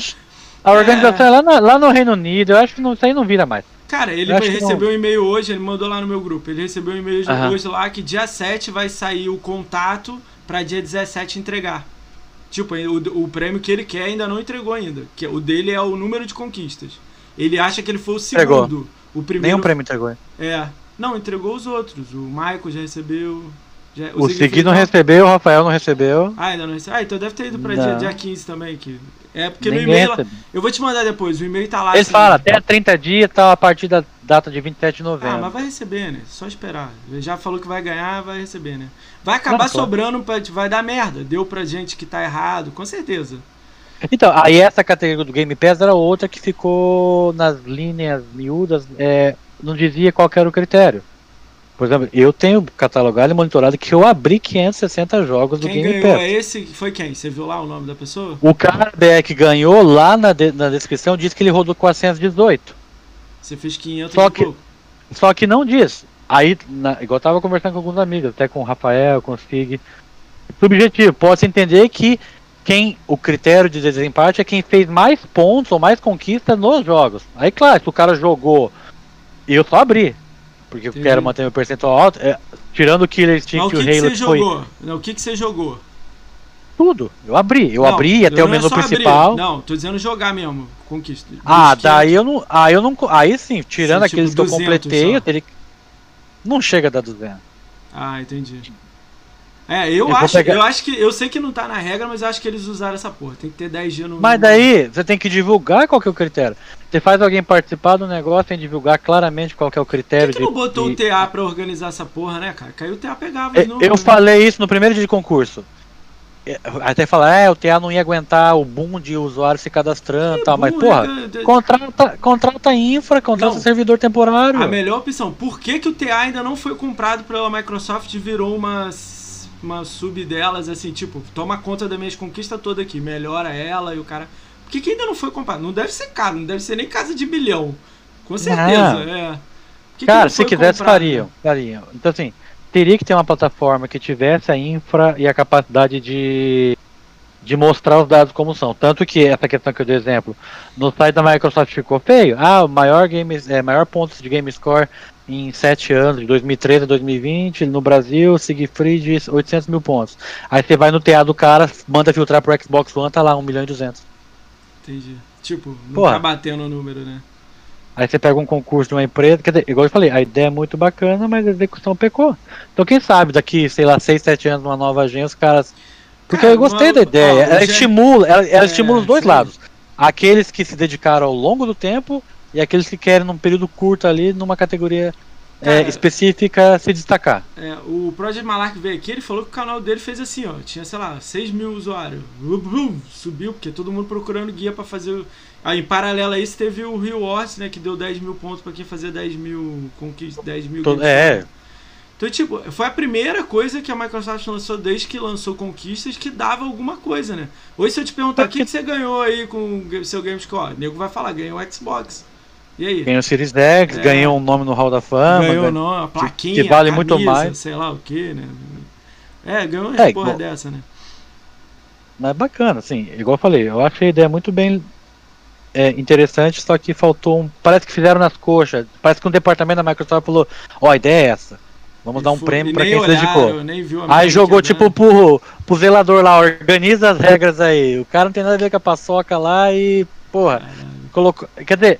A organização é lá, na- lá no Reino Unido, eu acho que não, isso aí não vira mais. Cara, ele recebeu um e-mail hoje, ele mandou lá no meu grupo. Ele recebeu um e-mail Aham. hoje lá que dia 7 vai sair o contato pra dia 17 entregar. Tipo, o, o prêmio que ele quer ainda não entregou ainda. Que o dele é o número de conquistas. Ele acha que ele foi o Entregou. O primeiro. Nenhum prêmio entregou. É. Não, entregou os outros. O Michael já recebeu. Já- O Zig Segui não recebeu, o Rafael não recebeu. Ah, ainda não recebeu. Ah, então deve ter ido pra Não. dia, dia 15 também. Que... É porque no Ninguém e-mail. lá- recebeu. Eu vou te mandar depois, o e-mail tá lá. Eles assim. falam até 30 dias, tá a partir da data de 27 de Ah, novembro. mas vai receber, né? Só esperar. Já falou que vai ganhar, vai receber, né? Vai acabar claro. sobrando, pra, vai dar merda. Deu pra gente que tá errado, com certeza. Então, aí essa categoria do Game Pass era outra que ficou nas linhas miúdas, é, não dizia qual era o critério. Por exemplo, eu tenho catalogado e monitorado que eu abri 560 jogos do Quem Game ganhou Pass. é esse? Foi quem? Você viu lá o nome da pessoa? O cara que ganhou lá na, de- na descrição diz que ele rodou 418. Você fez 500 Só e que- pouco. Só que não diz. Aí, na- igual eu tava conversando com alguns amigos, até com o Rafael, com o Sig. Subjetivo, pode-se entender que quem o critério de desempate é quem fez mais pontos ou mais conquistas nos jogos. Aí, claro, se o cara jogou e eu só abri, porque eu Entendi. quero manter meu percentual alto, é, tirando o Killer Mas Instinct o e que, o que Halo, você que foi jogou? Não, o que, que você jogou? tudo. Eu abri, eu Não, abri até o é menu só abrir. principal. Não, tô dizendo jogar mesmo. Conquista. Ah, daí eu não. Aí eu não. Aí sim, tirando Sim, tipo aqueles que eu 200 completei, só. eu teria que. Não chega a dar 200. Ah, entendi. É, eu, Eu acho, pegar- eu acho que. Eu sei que não tá na regra, mas eu acho que eles usaram essa porra. Tem que ter 10 dias no. Mas daí, você tem que divulgar qual que é o critério. Você faz alguém participar do negócio sem divulgar claramente qual que é o Por critério que, que não de- botou de- o TA pra organizar essa porra, né, cara? Caiu o TA pegava Eu- de novo. Eu né? falei isso no primeiro dia de concurso. É, Até falar, é, o TA não ia aguentar o boom de usuários se cadastrando e tal, mas porra, né, cara? contrata, contrata infra, contrata Não. servidor temporário. A melhor opção. Por que, que o TA ainda não foi comprado pela Microsoft e virou uma, uma sub delas, assim, tipo, toma conta das minhas conquistas todas aqui, melhora ela e o cara. Por que, que ainda não foi comprado? Não deve ser caro, não deve ser nem casa de bilhão. Com certeza, é. Que que Cara, não se quisesse, comprado? fariam, fariam. Então, assim, teria que ter uma plataforma que tivesse a infra e a capacidade de, de mostrar os dados como são. Tanto que essa questão que eu dei exemplo, no site da Microsoft ficou feio. Ah, o maior, game, é, maior pontos de game score em 7 anos, de 2013 a 2020, no Brasil, Siegfried, 800 mil pontos. Aí você vai no TA do cara, manda filtrar pro Xbox One, tá lá, 1 milhão e 200. Entendi. Tipo, não Porra. tá batendo o número, né? Aí você pega um concurso de uma empresa, quer dizer, igual eu falei, a ideia é muito bacana, mas a execução pecou. Então quem sabe daqui, sei lá, 6, 7 anos, uma nova agência, os caras. Porque Cara, eu gostei uma- da ideia. ó, ela Jack- estimula, ela, ela É, estimula os dois sim. lados. Aqueles que se dedicaram ao longo do tempo e aqueles que querem num período curto ali, numa categoria é, específica, se destacar. É, o Project Malark veio aqui, ele falou que o canal dele fez assim, ó. Tinha, sei lá, 6 mil usuários. Subiu, porque todo mundo procurando guia pra fazer. Aí, em paralelo a isso, teve o Rio Wars, né? Que deu 10 mil pontos pra quem fazia 10 mil conquistas, 10 mil Todo- é. Então, tipo, foi a primeira coisa que a Microsoft lançou desde que lançou conquistas que dava alguma coisa, né? Hoje, se eu te perguntar o que, que você ganhou aí com o seu Gamescore, o nego vai falar, ganhou o Xbox. E aí? Ganhou o Series X, É. ganhou um nome no Hall da Fama. ganhou ganhou- não, a plaquinha, que vale a muito camisa, mais. sei lá o que, né? É, ganhou uma É, porra igual- dessa, né? Mas é bacana, assim, igual eu falei, eu achei a ideia muito bem é, interessante, só que faltou um. Parece que fizeram nas coxas. Parece que um departamento da Microsoft falou, ó, a ideia é essa. Vamos dar um Foi- prêmio e pra nem quem se olharam, dedicou. Viu a Aí jogou que tipo pro, pro zelador lá, organiza as regras aí. O cara não tem nada a ver com a paçoca lá e. Porra, colocou. Quer dizer,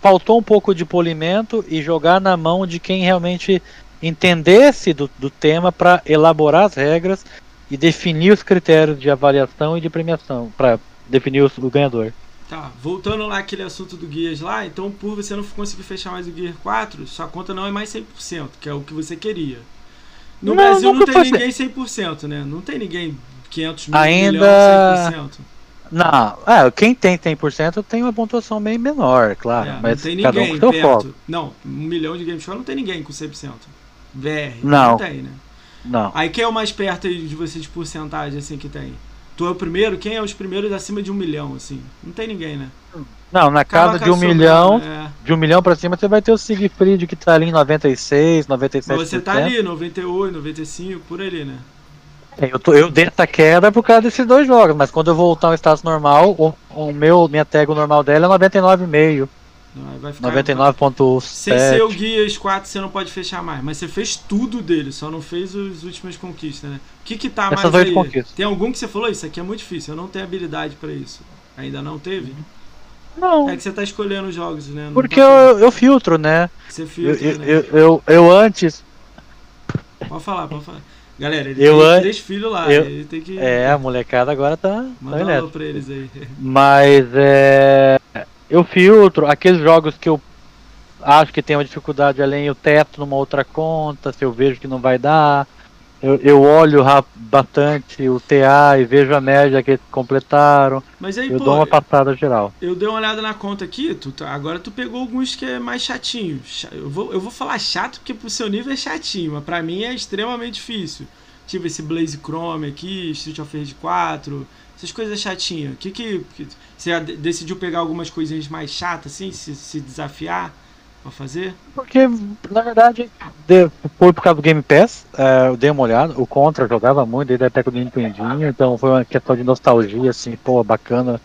faltou um pouco de polimento e jogar na mão de quem realmente entendesse do, do tema pra elaborar as regras e definir os critérios de avaliação e de premiação pra definir os- o ganhador. Tá, voltando lá aquele assunto do Guias lá, então por você não conseguir fechar mais o Gear 4, sua conta não é mais 100%, que é o que você queria. No Não, Brasil não tem ninguém 100%, né? Não tem ninguém 500 mil, Ainda- milhão, 100%. Não, é, quem tem 100% tem uma pontuação bem menor, claro. É, mas não tem cada um ninguém com seu foco. perto. Não, um milhão de Game Score não tem ninguém com 100%. VR, Não. tem, né? Não. Aí quem é o mais perto aí de você de porcentagem, assim, que tem? Tu é o primeiro? Quem é os primeiros acima de um milhão, assim? Não tem ninguém, né? Não, na casa de um milhão, É. de um milhão pra cima, você vai ter o Siegfried que tá ali em 96, 97%. Mas você tá ali, 98, 95, por ali, né? Eu, tô, eu dei essa queda por causa desses dois jogos, mas quando eu voltar ao status normal, o, o meu, minha tag normal dela é 99,5, Não, aí vai ficar. 99,7. Sem ser o Guias 4, você não pode fechar mais. Mas você fez tudo dele, só não fez as últimas conquistas, né? O que que tá Essas mais aí? conquistas. Tem algum que você falou? Isso aqui é muito difícil, eu não tenho habilidade pra isso. Ainda não teve? Não, É que você tá escolhendo os jogos, né? Não porque tá eu, eu filtro, né? Você Eu, filtra, eu, né? eu, eu, eu antes. Pode falar, pode falar. Galera, ele Eu tem an- três filhos lá. eu- ele tem que. É, a molecada agora tá. Manda tá um pra eles aí. Mas é. Eu filtro aqueles jogos que eu acho que tem uma dificuldade além, eu testo numa outra conta, se eu vejo que não vai dar. Eu, eu olho bastante o TA e vejo a média que eles completaram. Mas aí, Eu pô, dou uma passada geral. eu dei uma olhada na conta aqui, tu, tá- agora tu pegou alguns que é mais chatinho. Cha- Eu vou, eu vou falar chato porque pro seu nível é chatinho, mas pra mim é extremamente difícil. Tipo esse Blaze Chrome aqui, Street of Rage 4, essas coisas chatinhas. Que que, que você de- decidiu pegar algumas coisinhas mais chatas assim, se, se desafiar pra fazer? Porque, na verdade, de- foi por causa do Game Pass, é, eu dei uma olhada, o Contra jogava muito, desde a época do Nintendinho, então foi uma questão de nostalgia, assim, pô, bacana.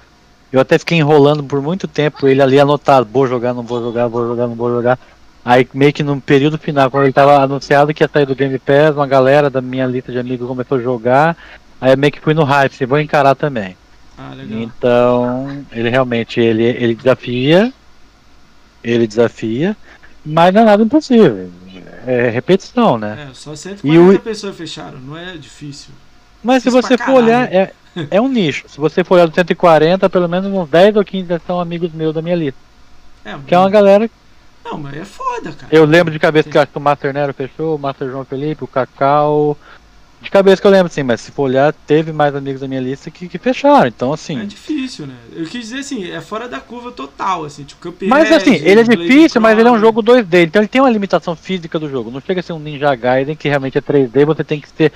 Eu até fiquei enrolando por muito tempo ele ali anotado, vou jogar, não vou jogar, vou jogar, não vou jogar. Aí meio que no período final, quando ele tava anunciado que ia sair do Game Pass, uma galera da minha lista de amigos começou a jogar, aí meio que fui no hype, assim, vou encarar também. Ah, legal. Então, ele realmente ele, ele desafia, ele desafia, mas não é nada impossível. É repetição, né? É, só E 140 o- pessoas fecharam, não é difícil. Mas se você for olhar, é, é um nicho. Se você for olhar do 140, pelo menos uns 10 ou 15 já são amigos meus da minha lista. É, Que é uma galera. Não, mas é foda, cara. Eu lembro de cabeça que eu acho que o Master Nero fechou, o Master João Felipe, o Cacau. De cabeça que eu lembro, sim, mas se for olhar, teve mais amigos da minha lista que, que fecharam. Então, É assim. difícil, né? Eu quis dizer assim, é fora da curva total, assim, tipo Cuphead, Mas assim, ele é Blaze difícil, mas ele é um jogo 2D, então ele tem uma limitação física do jogo. Não chega a ser um Ninja Gaiden que realmente é 3D, você tem que ser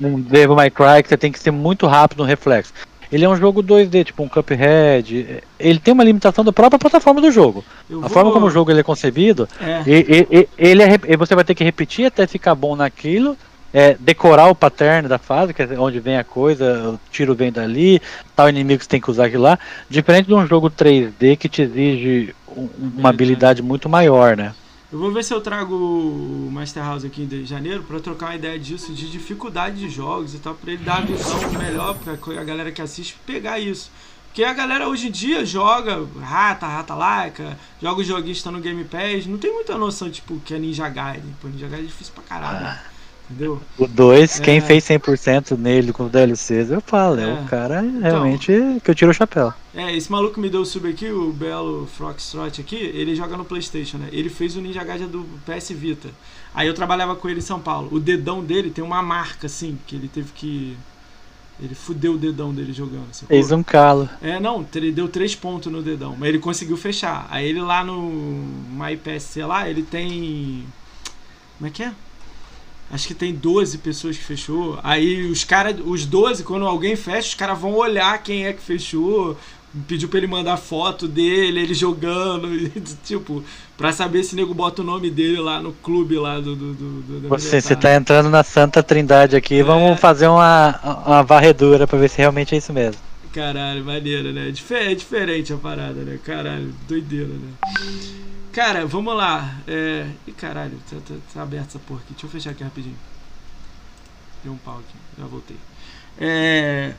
um Devil May Cry, que você tem que ser muito rápido no reflexo. Ele é um jogo 2D, tipo um Cuphead. Ele tem uma limitação da própria plataforma do jogo. A forma como o jogo ele é concebido, É, e- e- e- ele é, você vai ter que repetir até ficar bom naquilo. É, decorar o pattern da fase, que é onde vem a coisa, o tiro vem dali, tal inimigo que você tem que usar aquilo lá. Diferente de um jogo 3D que te exige um- uma habilidade muito maior, né? eu vou ver se eu trago o Master House aqui em janeiro pra trocar uma ideia disso, de dificuldade de jogos e tal, pra ele dar a visão melhor pra co- a galera que assiste pegar isso. Porque a galera hoje em dia joga rata, rata laica, joga os joguinhos que estão no Game Pass, não tem muita noção, tipo, que é Ninja Gaiden. Pô, Ninja Gaiden é difícil pra caralho, Ah. Entendeu? O 2, quem É. fez 100% nele com os DLCs, eu falo, é, É. o cara realmente que eu tiro o chapéu. É, esse maluco que me deu o sub aqui, o Belo Foxtrot aqui, ele joga no Playstation, né? Ele fez o Ninja Gaiden do PS Vita. Aí eu trabalhava com ele em São Paulo. O dedão dele tem uma marca, assim, que ele teve que... Ele fudeu o dedão dele jogando. Fez um calo. É, não, ele deu três pontos no dedão, mas ele conseguiu fechar. Aí ele lá no MyPSC lá, ele tem. Como é que é? Acho que tem 12 pessoas que fechou. Aí os caras, os 12, quando alguém fecha, os caras vão olhar quem é que fechou. Pediu pra ele mandar foto dele, ele jogando, tipo, pra saber se o nego bota o nome dele lá no clube lá do. do, do, do Você, você tá entrando na Santa Trindade aqui, É. vamos fazer uma, uma varredura pra ver se realmente é isso mesmo. Caralho, maneiro, né? É diferente a parada, né? Caralho, doideira, né? Cara, vamos lá. É... Ih, caralho, tá, tá, tá aberta essa porra aqui. Deixa eu fechar aqui rapidinho. Deu um pau aqui, já voltei. É...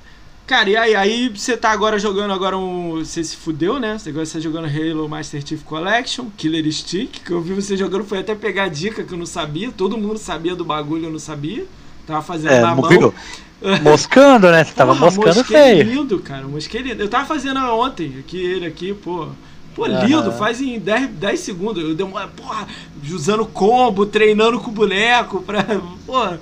Cara, e aí, aí você tá agora jogando agora um. Você se fudeu, né? Você agora você tá jogando Halo Master Chief Collection, Killer Stick, que eu vi você jogando, foi até pegar dica que eu não sabia. Todo mundo sabia do bagulho, eu não sabia. Tava fazendo É, na mão. viu? Moscando, né? Você tava Porra, moscando feio. lindo, cara. Mosqueiro lindo. Eu tava fazendo ontem, aqui, ele aqui, pô. Pô, lindo, faz em 10, 10 segundos. Eu demoro, porra, usando combo, treinando com o boneco, pra. Porra.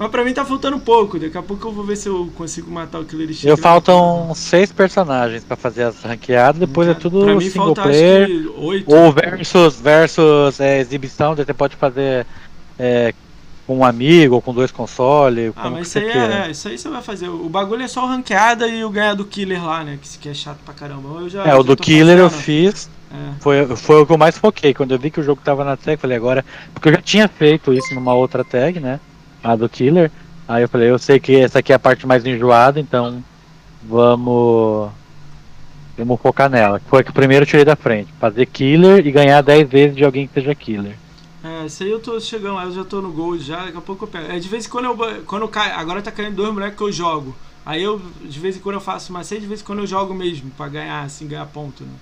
Mas pra mim tá faltando pouco. Daqui a pouco eu vou ver se eu consigo matar o Killer Instinct. Eu faltam seis personagens pra fazer as ranqueadas, depois é tudo pra mim single falta, player. acho que 8. Ou versus, versus é, exibição, daí você pode fazer é, com um amigo ou com dois consoles. Ah, como mas isso você aí, é, isso aí você vai fazer. O bagulho é só ranqueada e o ganhar do Killer lá, né? Que, que é chato pra caramba. Eu já, É, o do Killer eu fiz, É. foi, foi o que eu mais foquei. Quando eu vi que o jogo tava na tag, eu falei agora. Porque eu já tinha feito isso numa outra tag, né? A do Killer. Aí eu falei, eu sei que essa aqui é a parte mais enjoada, então vamos. Vamos focar nela. Foi que primeiro eu tirei da frente. Fazer Killer e ganhar 10 vezes de alguém que seja Killer. É, isso aí eu tô chegando lá, eu já tô no Gold já, daqui a pouco eu pego. É, de vez em quando eu, quando eu caio, agora tá caindo dois moleques que eu jogo. Aí eu, de vez em quando eu faço macete, de vez em quando eu jogo mesmo, pra ganhar, assim, ganhar ponto, né?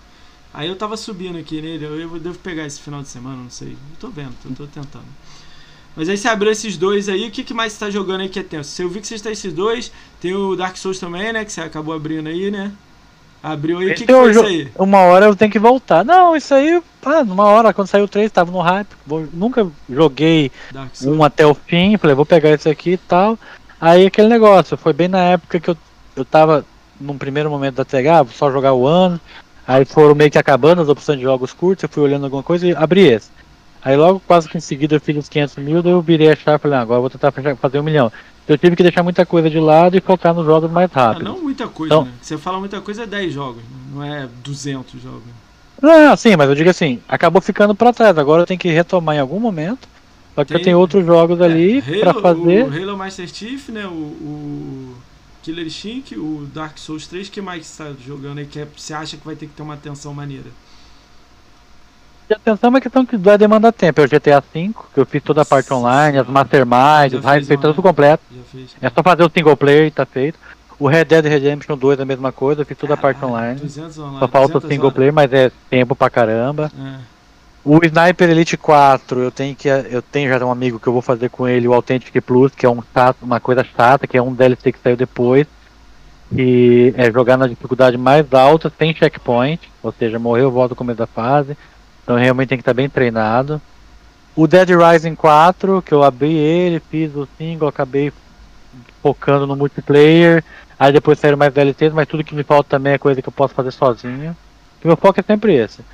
Aí eu tava subindo aqui nele, eu, eu devo pegar esse final de semana, não sei. Eu tô vendo, tô, tô tentando. Mas aí você abriu esses dois aí, o que, que mais você tá jogando aí que é tenso? Eu vi que você está esses dois, tem o Dark Souls também, né? Que você acabou abrindo aí, né? Abriu aí, o que, que foi isso aí? Uma hora eu tenho que voltar. Não, isso aí, ah, numa hora, quando saiu o 3, tava no hype. Nunca joguei um até o fim, falei, vou pegar esse aqui e tal. Aí aquele negócio, foi bem na época que eu, eu tava num primeiro momento da TH, ah, só jogar o ano. Aí foram meio que acabando as opções de jogos curtos, eu fui olhando alguma coisa e abri esse. Aí logo, quase que em seguida, eu fiz os 500 mil, daí eu virei a chave e falei, ah, agora vou tentar fazer um milhão. Eu tive que deixar muita coisa de lado e focar nos jogos mais rápido. Ah, não muita coisa, então, né? Você fala muita coisa é 10 jogos, não é 200 jogos. Não, sim, mas eu digo assim, acabou ficando para trás. Agora eu tenho que retomar em algum momento. Só que Tem, eu tenho outros jogos é, ali para fazer. O Halo Master Chief, né? O, o Killer Instinct, o Dark Souls 3, que mais você tá jogando aí que é, você acha que vai ter que ter uma atenção maneira? De atenção é uma questão que vai demandar tempo. É o GTA V, que eu fiz toda a parte online, as Masterminds, os raids, feito tudo completo. É só fazer o single player e tá feito. O Red Dead Redemption 2 é a mesma coisa, eu fiz toda a parte online. online. Só falta o single horas. player, mas é tempo pra caramba. É. O Sniper Elite 4, eu tenho que eu tenho já um amigo que eu vou fazer com ele o Authentic Plus, que é um chato, uma coisa chata, que é um DLC que saiu depois. E é jogar na dificuldade mais alta, sem checkpoint, ou seja, morreu, volta no começo da fase. Então realmente tem que estar bem treinado. O Dead Rising 4, que eu abri ele, fiz o single, acabei focando no multiplayer. Aí depois saíram mais DLCs, mas tudo que me falta também é coisa que eu posso fazer sozinho. E meu foco é sempre esse.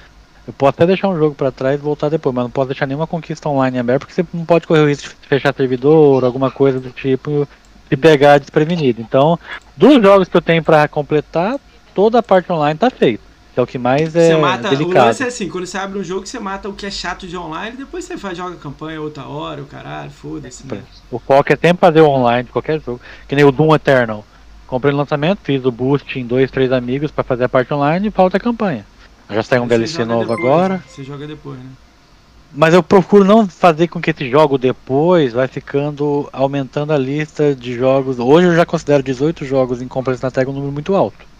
Eu posso até deixar um jogo para trás e voltar depois, mas não posso deixar nenhuma conquista online aberta, porque você não pode correr o risco de fechar servidor, alguma coisa do tipo, se pegar desprevenido. Então, dos jogos que eu tenho para completar, toda a parte online tá feita. Que é o que mais é você mata, delicado. O lance é assim, quando você abre um jogo, você mata o que é chato de online, depois você faz, joga campanha outra hora, o caralho, foda-se. Né? O foco é sempre fazer o online de qualquer jogo. Que nem o Doom Eternal. Comprei no lançamento, fiz o boost em dois, três amigos para fazer a parte online e falta a campanha. Já saiu um DLC novo depois, agora. Né? Você joga depois, né? Mas eu procuro não fazer com que esse jogo depois vai ficando aumentando a lista de jogos. Hoje eu já considero 18 jogos em compras na tag um número muito alto.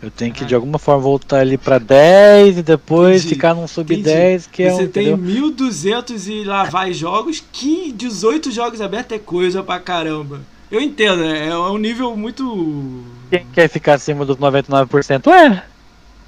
Eu tenho que de alguma forma voltar ali para 10 e depois Entendi. ficar num sub Entendi. 10, que é Você um, tem 1200 e lá vai jogos, que 18 jogos abertos é coisa pra caramba. Eu entendo, é, é um nível muito. Quem quer ficar acima dos 99% é.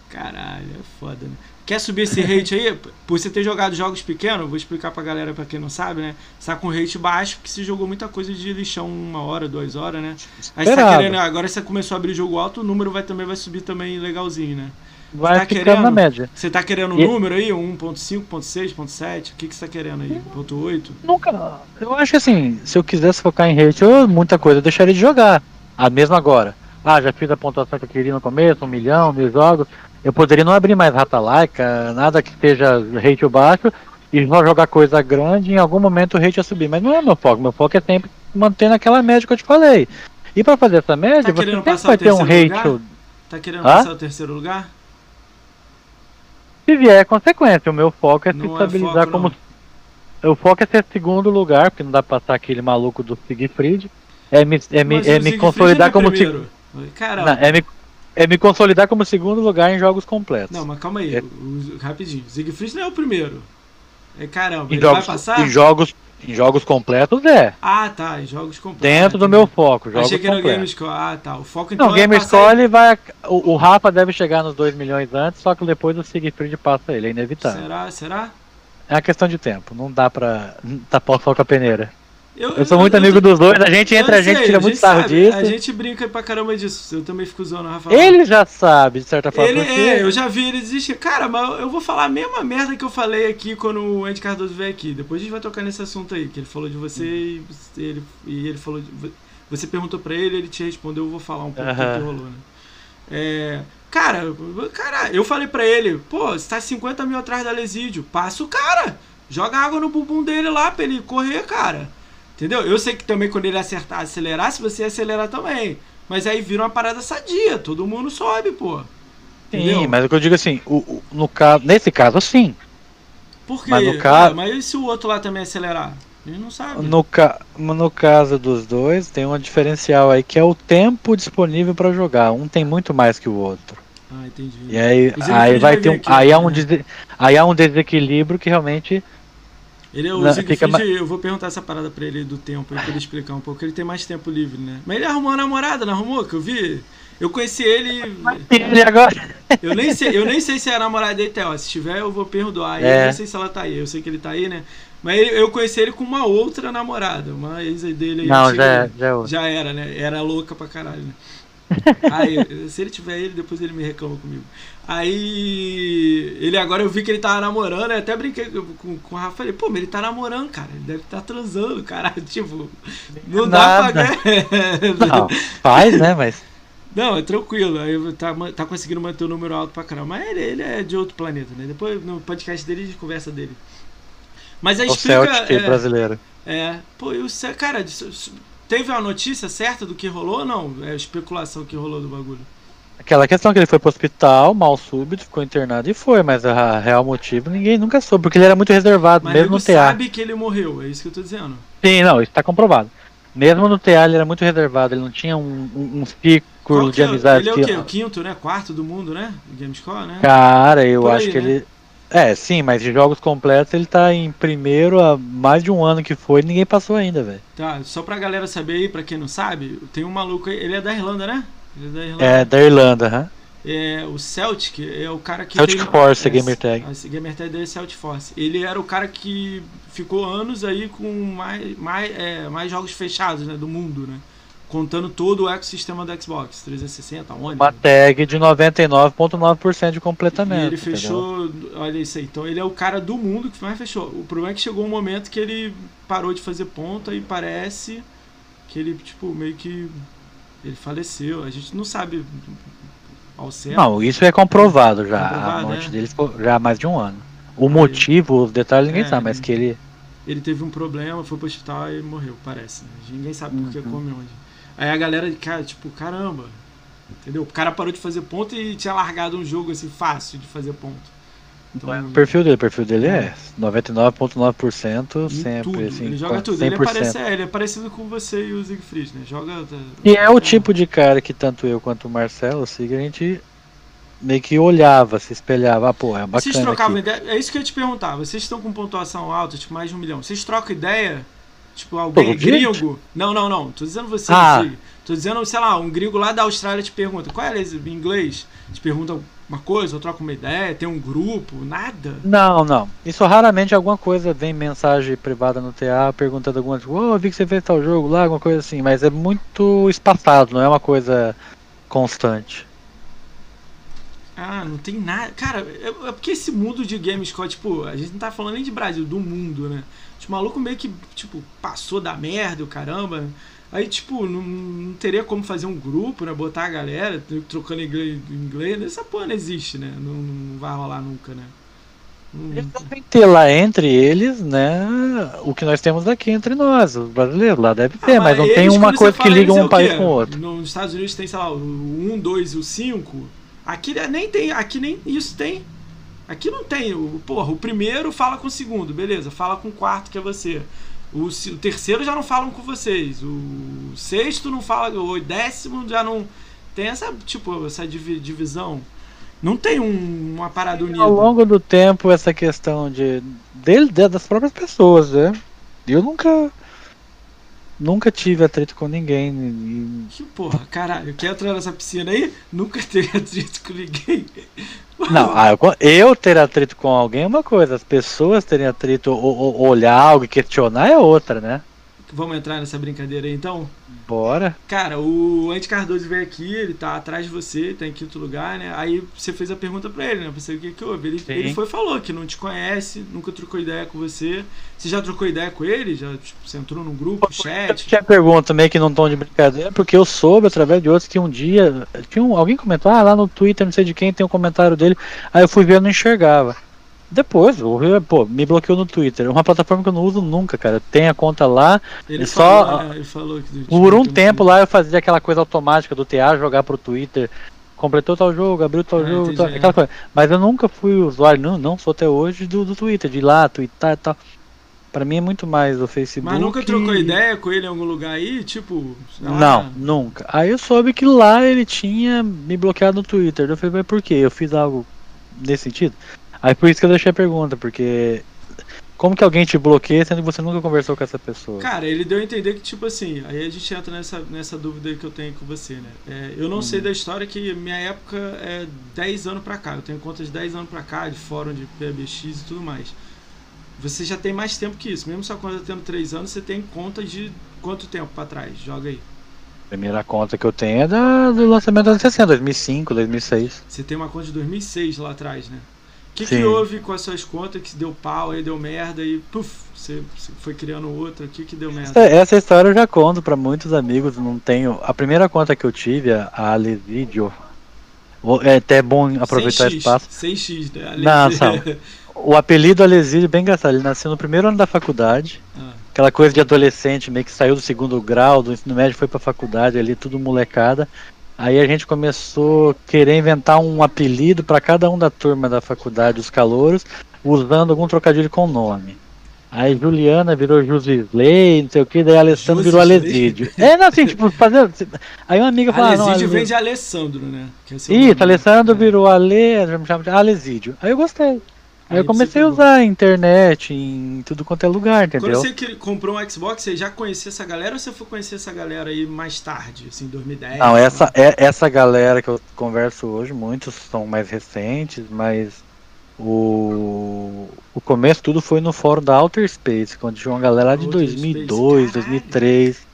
Caralho, é foda, né? Quer subir esse rate aí? Por você ter jogado jogos pequenos, vou explicar pra galera, pra quem não sabe, né? Você tá com rate baixo porque você jogou muita coisa de lixão uma hora, duas horas, né? Aí você tá querendo, agora você começou a abrir jogo alto, o número vai, também vai subir também legalzinho, né? Vai tá ficando querendo, na média. Você tá querendo um e... número aí? 1.5, 1.6, 1.7? O que, que você tá querendo aí? 1.8? Nunca. Eu acho que assim, se eu quisesse focar em rate, eu, muita coisa eu deixaria de jogar. A mesma agora. Ah, já fiz a pontuação que eu queria no começo, um milhão, mil jogos. Eu poderia não abrir mais Rata Laika, nada que esteja rate baixo, e só jogar coisa grande, em algum momento o rate ia subir. Mas não é meu foco, meu foco é sempre manter naquela média que eu te falei. E para fazer essa média, tá você sempre vai ter um rate. Tá querendo ah? passar o terceiro lugar? Se vier é consequência, o meu foco é não se é estabilizar foco, como. Não. O foco é ser segundo lugar, porque não dá pra passar aquele maluco do Siegfried. É me, é me, é me consolidar é como. Primeiro. Caramba. Não, é me é me consolidar como segundo lugar em jogos completos. Não, mas calma aí, é. o, rapidinho. Siegfried não é o primeiro. É, caramba, em ele jogos, vai passar? Em jogos, em jogos completos é. Ah, tá, em jogos completos. Dentro do meu foco, jogos Achei que era o Game Score. Ah, tá. O foco então Não, Game é Score ele vai. O, o Rafa deve chegar nos 2 milhões antes, só que depois o Siegfried passa ele, é inevitável. Será? Será? É uma questão de tempo, não dá pra tapar o com a peneira. Eu, eu sou muito eu, amigo eu, dos dois, a gente entre a gente tira muito sarro disso. A gente brinca pra caramba disso. Eu também fico zoando o Rafael. Ele já sabe, de certa forma. Ele, é, eu já vi ele desistir. Cara, mas eu vou falar a mesma merda que eu falei aqui quando o Andy Cardoso veio aqui. Depois a gente vai tocar nesse assunto aí, que ele falou de você e, ele, e ele falou. De, você perguntou pra ele, ele te respondeu, eu vou falar um pouco uh -huh. do que rolou, né? É, cara, cara, eu falei pra ele, pô, você tá 50 mil atrás da Lesídio, passa o cara. Joga água no bumbum dele lá pra ele correr, cara. Entendeu? Eu sei que também quando ele acertar, acelerar, se você acelerar também. Mas aí vira uma parada sadia, todo mundo sobe, pô. Entendeu? Sim, mas o que eu digo assim, o, o, no caso, nesse caso sim. Por quê? Mas, no caso, ah, mas e se o outro lá também acelerar? Gente não sabe. No, ca... no caso dos dois, tem um diferencial aí que é o tempo disponível para jogar. Um tem muito mais que o outro. Ah, entendi. E aí, aí vai ter um, aqui, aí, né? há um des... aí há um desequilíbrio que realmente Ele é o Não, Siegfried, fica ma- eu vou perguntar essa parada pra ele do tempo, pra ele explicar um pouco. Ele tem mais tempo livre, né? Mas ele arrumou uma namorada, não arrumou? Que eu vi. Eu conheci ele. E agora? Eu nem sei, eu nem sei se é a namorada dele, Theo. Se tiver, eu vou perdoar. É. Eu não sei se ela tá aí. Eu sei que ele tá aí, né? Mas ele- eu conheci ele com uma outra namorada, uma ex dele aí. Não, já, é- já é. Já era, né? Era louca pra caralho, né? Aí, se ele tiver ele, depois ele me reclama comigo. Aí, ele agora eu vi que ele tava namorando, eu até brinquei com, com o Rafa, falei, pô, mas ele tá namorando, cara, ele deve estar transando, cara, tipo, não dá Nada. pra... Não, faz, né? Mas. Não, é tranquilo. Aí tá, tá conseguindo manter o número alto pra caramba. Mas ele, ele é de outro planeta, né? Depois no podcast dele a gente conversa dele. Mas aí O explica. Celtic É, brasileiro. é, pô, e o Cel- cara, teve uma notícia certa do que rolou ou não? É especulação que rolou do bagulho. Aquela questão que ele foi pro hospital, mal súbito, ficou internado e foi, mas a real motivo ninguém nunca soube, porque ele era muito reservado, Mas mesmo no TA. sabe que ele morreu, é isso que eu tô dizendo. Sim, não, isso tá comprovado. Mesmo no TA ele era muito reservado, ele não tinha um, um, um círculo de é? amizade. Ele é o quê? O quinto, né? Quarto do mundo, né? Gamescore, né? Cara, eu acho que né? ele. É, sim, mas de jogos completos ele tá em primeiro há mais de um ano que foi e ninguém passou ainda, velho. Tá, só pra galera saber aí, pra quem não sabe, tem um maluco aí, ele é da Irlanda, né? Ele é da Irlanda. É, da Irlanda, hã? É, o Celtic é o cara que. Celtic tem- Force, é, a gamer tag. A gamer tag dele é Celtic Force. Ele era o cara que ficou anos aí com mais, mais, é, mais jogos fechados né, do mundo, né? Contando todo o ecossistema do Xbox 360, One. Uma tag de 99,9% de completamento. E ele entendeu? fechou, olha isso aí. Então ele é o cara do mundo que mais fechou. O problema é que chegou um momento que ele parou de fazer ponta e parece que ele, tipo, meio que. Ele faleceu. A gente não sabe ao certo. Não, isso é comprovado já. Comprovado, a morte é. dele ficou já há mais de um ano. O Aí- motivo, os detalhes ninguém É, sabe, mas que ele. Ele teve um problema, foi pro hospital e morreu, parece. né? Ninguém sabe por que Uhum. come onde. Aí a galera, cara, tipo, caramba. Entendeu? O cara parou de fazer ponto e tinha largado um jogo assim fácil de fazer ponto. Então, O perfil dele, o perfil dele é É. 99,9% em sempre. tudo. Assim, ele joga tudo. Ele é, 100%. parece, é, ele é parecido com você e o Siegfried, né? Joga. E é o tipo de cara que tanto eu quanto o Marcelo, assim, que a gente meio que olhava, se espelhava, ah, pô, é Vocês bacana trocavam aqui. ideia? É isso que eu ia te perguntar. Vocês estão com pontuação alta, tipo mais de um milhão. Vocês trocam ideia? Tipo, alguém Pô, gringo? Não, não, não. Tô dizendo você, Ah. Tô dizendo, sei lá, um gringo lá da Austrália te pergunta, qual é em inglês? Te pergunta uma coisa, ou troca uma ideia, tem um grupo, nada. Não, não. Isso raramente alguma coisa vem mensagem privada no TA perguntando alguma coisa, ô, eu vi que você fez tal jogo lá, alguma coisa assim, mas é muito espaçado, não é uma coisa constante. Ah, não tem nada. Cara, é, é porque esse mundo de Gamescore, tipo, a gente não tá falando nem de Brasil, do mundo, né? Os malucos meio que, tipo, passou da merda, o caramba. Aí, tipo, não, não teria como fazer um grupo, né? Botar a galera trocando inglês, inglês. Essa porra não existe, né? Não, não vai rolar nunca, né? Não- Eles devem ter lá entre eles, né, o que nós temos aqui entre nós, os brasileiros, lá deve ter, Ah, mas não eles, tem uma coisa que liga é um o país com o outro. Nos Estados Unidos tem, sei lá, o 1, 2 e o 5. Aqui né, nem tem, aqui nem isso tem. Aqui não tem. O, porra, o primeiro fala com o segundo, beleza. Fala com o quarto, que é você. O, o terceiro já não falam com vocês. O sexto não fala. O décimo já não. Tem essa, tipo, essa divi- divisão. Não tem um- uma parada unida. Ao longo do tempo, essa questão de, dele, de- das próprias pessoas, né, eu nunca, nunca tive atrito com ninguém, e- Que porra, caralho, quer entrar nessa piscina aí? Nunca teve atrito com ninguém. Não, ah, eu, eu ter atrito com alguém é uma coisa, as pessoas terem atrito ou, ou olhar algo e questionar é outra, né? Vamos entrar nessa brincadeira aí então? Bora. Cara, o Andy Cardoso veio aqui, ele tá atrás de você, tá em quinto lugar, né? Aí você fez a pergunta pra ele, né? Pra saber o que que houve. Ele, Sim. ele foi e falou que não te conhece, nunca trocou ideia com você. Você já trocou ideia com ele? Já, tipo, você entrou num grupo, Eu chat? tinha pergunta meio que num tom de brincadeira, porque eu soube através de outros que um dia. Tinha um- alguém comentou, ah, lá no Twitter, não sei de quem, tem um comentário dele. Aí eu fui ver e não enxergava. Depois, eu vi, pô, me bloqueou no Twitter. É uma plataforma que eu não uso nunca, cara. Tem a conta lá. Ele só- falou, né? ele falou que Por um tempo lá eu fazia aquela coisa automática do TA jogar pro Twitter. Completou tal jogo, abriu tal Ah, jogo, entendi, tal- é. aquela coisa. Mas eu nunca fui usuário, não, não sou até hoje do, do Twitter, de ir lá, twittar e tal. Pra mim é muito mais o Facebook. Mas nunca trocou ideia com ele em algum lugar aí? Tipo, lá, Não, nunca. Aí eu soube que lá ele tinha me bloqueado no Twitter. Eu falei, mas por quê? Eu fiz algo nesse sentido? Aí por isso que eu deixei a pergunta, porque como que alguém te bloqueia sendo que você nunca conversou com essa pessoa? Cara, ele deu a entender que, tipo assim, aí a gente entra nessa, nessa dúvida que eu tenho com você, né? É, eu não hum. sei da história que minha época é 10 anos pra cá. Eu tenho conta de 10 anos pra cá, de fórum de PBX e tudo mais. Você já tem mais tempo que isso. Mesmo sua conta tendo 3 anos, você tem conta de quanto tempo pra trás? Joga aí. Primeira conta que eu tenho é da, do lançamento da 60, 2005, 2006. Você tem uma conta de 2006 lá atrás, né? O que, que houve com as suas contas que deu pau, aí deu merda e puf, você, você foi criando outra? O que, que deu merda? Essa, essa história eu já conto para muitos amigos, não tenho. A primeira conta que eu tive, a Alevidio, é até bom aproveitar o espaço. 6x, né? Não, o apelido Alesídio bem engraçado, ele nasceu no primeiro ano da faculdade. Ah aquela coisa de adolescente, meio que saiu do segundo grau, do ensino médio, foi pra faculdade ali, tudo molecada. Aí a gente começou a querer inventar um apelido para cada um da turma da faculdade, os calouros, usando algum trocadilho com o nome. Aí Juliana virou Jusisley, não sei o que, daí Alessandro virou Alesídio. É, não, assim, tipo, fazendo. Aí uma amiga falou. Alesídio vem de Alessandro, né? É Isso, nome, Alessandro né? virou Ale, me chama de Alesídio. Aí eu gostei. Aí eu comecei a usar a internet em tudo quanto é lugar, entendeu? Quando você comprou um Xbox, você já conhecia essa galera ou você foi conhecer essa galera aí mais tarde, assim, 2010? Não, essa, é, essa galera que eu converso hoje, muitos são mais recentes, mas o, o começo tudo foi no fórum da Outer Space, quando tinha uma galera lá de Outer 2002, Space, 2003.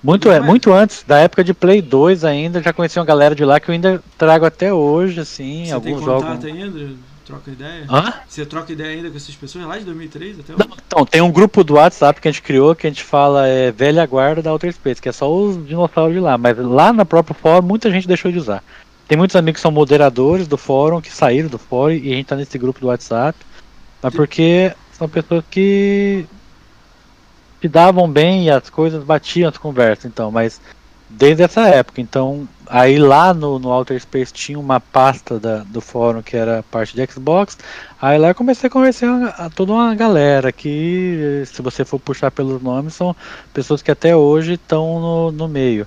Muito, é, muito antes, da época de Play 2 ainda, já conheci uma galera de lá que eu ainda trago até hoje, assim, Você alguns tem jogos. Ainda? Troca ideia? Hã? Você troca ideia ainda com essas pessoas lá de 2003 até hoje? Não, então, tem um grupo do WhatsApp que a gente criou que a gente fala é velha guarda da Outer Space, que é só os dinossauros de lá, mas lá no próprio fórum muita gente deixou de usar. Tem muitos amigos que são moderadores do fórum, que saíram do fórum e a gente tá nesse grupo do WhatsApp. Mas porque são pessoas que se davam bem e as coisas batiam as conversas, então, mas desde essa época. Então, aí lá no, no Outer Space tinha uma pasta da, do fórum que era parte de Xbox. Aí lá eu comecei a conhecer a, a, toda uma galera que, se você for puxar pelos nomes, são pessoas que até hoje estão no, no meio.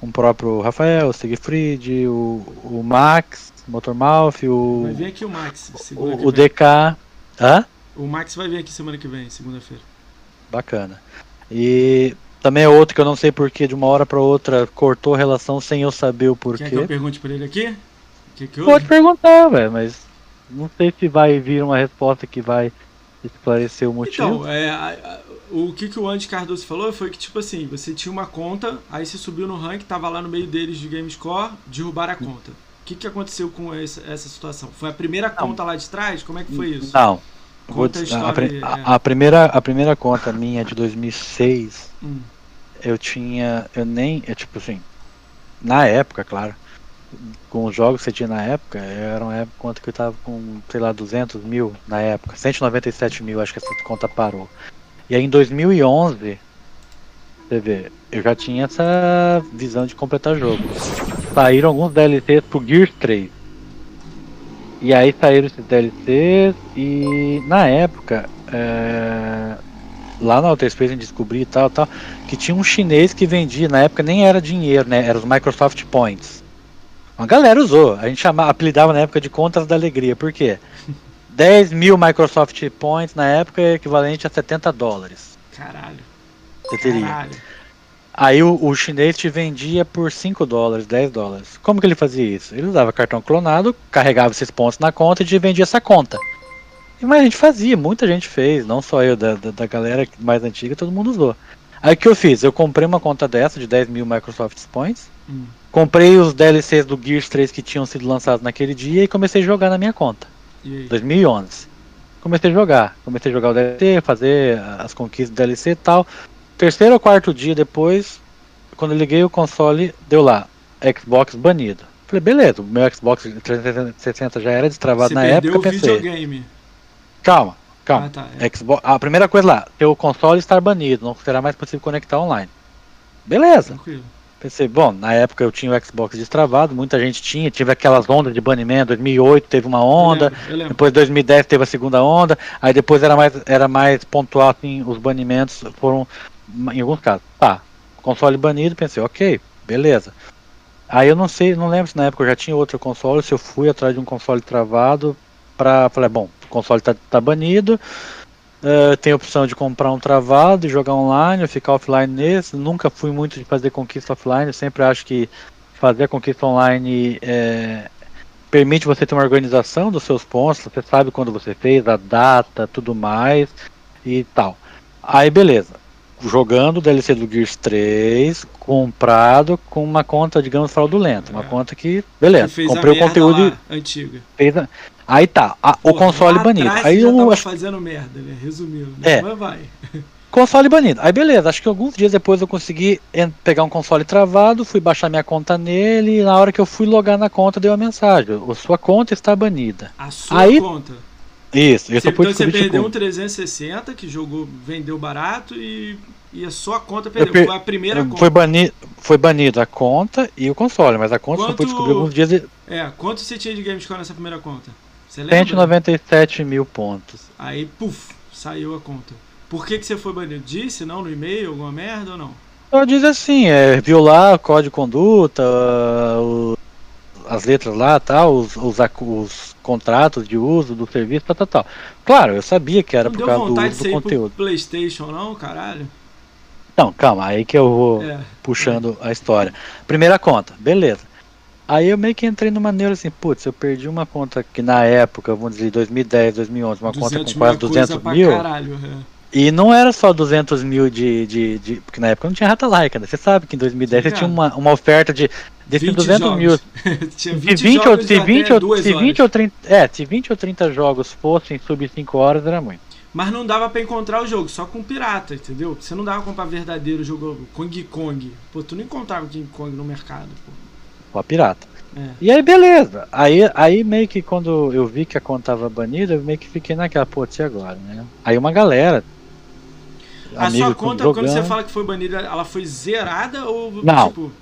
O próprio Rafael, o Siegfried, o, o Max, o Motormouth, o. Vai vir aqui o Max, o, o DK. Hã? O Max vai vir aqui semana que vem, segunda-feira. Bacana. E também é outro que eu não sei porquê, de uma hora para outra cortou a relação sem eu saber o porquê. Quer que eu pergunte pra ele aqui? Que que Pode perguntar, velho, mas não sei se vai vir uma resposta que vai esclarecer o motivo. Então, é, a, a, o que, que o Andy Cardoso falou foi que, tipo assim, você tinha uma conta, aí você subiu no rank, tava lá no meio deles de GameScore, derrubaram a conta. O que, que aconteceu com essa, essa situação? Foi a primeira não. conta lá de trás? Como é que foi isso? Não. Conta a, história, a, a, a, primeira, a primeira conta minha de 2006 hum. eu tinha. Eu nem. Eu, tipo assim. Na época, claro. Com os jogos que você tinha na época, era uma época conta que eu tava com, sei lá, 200 mil na época. 197 mil, acho que essa conta parou. E aí em 2011, você vê, eu já tinha essa visão de completar jogo. Saíram alguns DLCs pro Gears 3. E aí saíram esses DLCs e na época é, lá na Outer Space a gente descobri e tal, tal, que tinha um chinês que vendia, na época nem era dinheiro, né? Era os Microsoft Points. Uma galera usou, a gente chamava, apelidava na época de contas da alegria, por quê? 10 mil Microsoft Points na época é equivalente a 70 dólares. Caralho. Você teria. Caralho. Aí o, o, chinês te vendia por 5 dólares, 10 dólares. Como que ele fazia isso? Ele usava cartão clonado, carregava esses pontos na conta e te vendia essa conta. E, mas a gente fazia, muita gente fez, não só eu, da, da, da galera mais antiga, todo mundo usou. Aí o que eu fiz? Eu comprei uma conta dessa de 10 mil Microsoft Points, hum. comprei os DLCs do Gears 3 que tinham sido lançados naquele dia e comecei a jogar na minha conta. 2011. Comecei a jogar, comecei a jogar o DLC, fazer as conquistas do DLC e tal terceiro ou quarto dia depois, quando eu liguei o console, deu lá, Xbox banido. Falei, beleza, o meu Xbox 360 já era destravado Você na época, pensei. Videogame. Calma, calma. Ah, tá, é. Xbox, a primeira coisa lá, o console estar banido, não será mais possível conectar online. Beleza. Tranquilo. Pensei, bom, na época eu tinha o Xbox destravado, muita gente tinha, tive aquelas ondas de banimento, 2008 teve uma onda, eu lembro, eu lembro. depois 2010 teve a segunda onda, aí depois era mais, era mais pontual, assim, os banimentos foram em alguns casos. Tá, console banido, pensei, ok, beleza. Aí eu não sei, não lembro se na época eu já tinha outro console, se eu fui atrás de um console travado pra. Falei, bom, o console tá, tá banido. Uh, tem a opção de comprar um travado e jogar online ou ficar offline nesse. Nunca fui muito de fazer conquista offline, sempre acho que fazer a conquista online é, permite você ter uma organização dos seus pontos, você sabe quando você fez, a data, tudo mais e tal. Aí beleza. Jogando o DLC do Gears 3, comprado com uma conta, digamos, fraudulenta. Uma é. conta que, beleza, que comprei o conteúdo. Antiga. A... Aí tá, a, Pô, o console banido. Aí eu tava fazendo merda, né? Resumindo. Né? É. Mas vai. Console banido. Aí beleza, acho que alguns dias depois eu consegui pegar um console travado, fui baixar minha conta nele e na hora que eu fui logar na conta deu uma mensagem: a sua conta está banida. A sua Aí, conta? Isso, isso Então você perdeu um 360 que jogou, vendeu barato e, e a sua conta perdeu. Per... Foi a primeira conta. Foi, bani... foi banido a conta e o console, mas a conta quanto... só foi descobrir alguns dias. De... É, quanto você tinha de Gamescom nessa primeira conta? Você lembra? 197 mil pontos. Aí, puf, saiu a conta. Por que, que você foi banido? Disse não no e-mail, alguma merda ou não? Só diz assim, é violar o código de conduta, o, as letras lá, tal, os, os, os, contratos de uso do serviço, tal, tal, tal. Claro, eu sabia que era não por causa do uso do conteúdo. PlayStation não, caralho? Não, calma, aí que eu vou é, puxando é. a história. Primeira conta, beleza. Aí eu meio que entrei numa neura assim, putz, eu perdi uma conta que na época, vamos dizer, 2010, 2011, uma conta com quase 200 mil. Caralho, é. E não era só 200 mil de, de, de, Porque na época não tinha rata laica, né? Você sabe que em 2010 você tinha uma, uma oferta de. Desses 200 jogos. mil. tinha 20 se 20, ou, se 20, ou, se 20 ou 30. É, se 20 ou 30 jogos fossem sub 5 horas, era muito. Mas não dava para encontrar o jogo, só com pirata, entendeu? Você não dava pra comprar verdadeiro jogo Kong Kong. Pô, tu não encontrava King Kong no mercado, pô. Só pirata. É. E aí, beleza. Aí, aí meio que quando eu vi que a conta tava banida, eu meio que fiquei naquela, pô, e agora, né? Aí uma galera a sua conta, quando você fala que foi banida, ela foi zerada ou não? Tipo,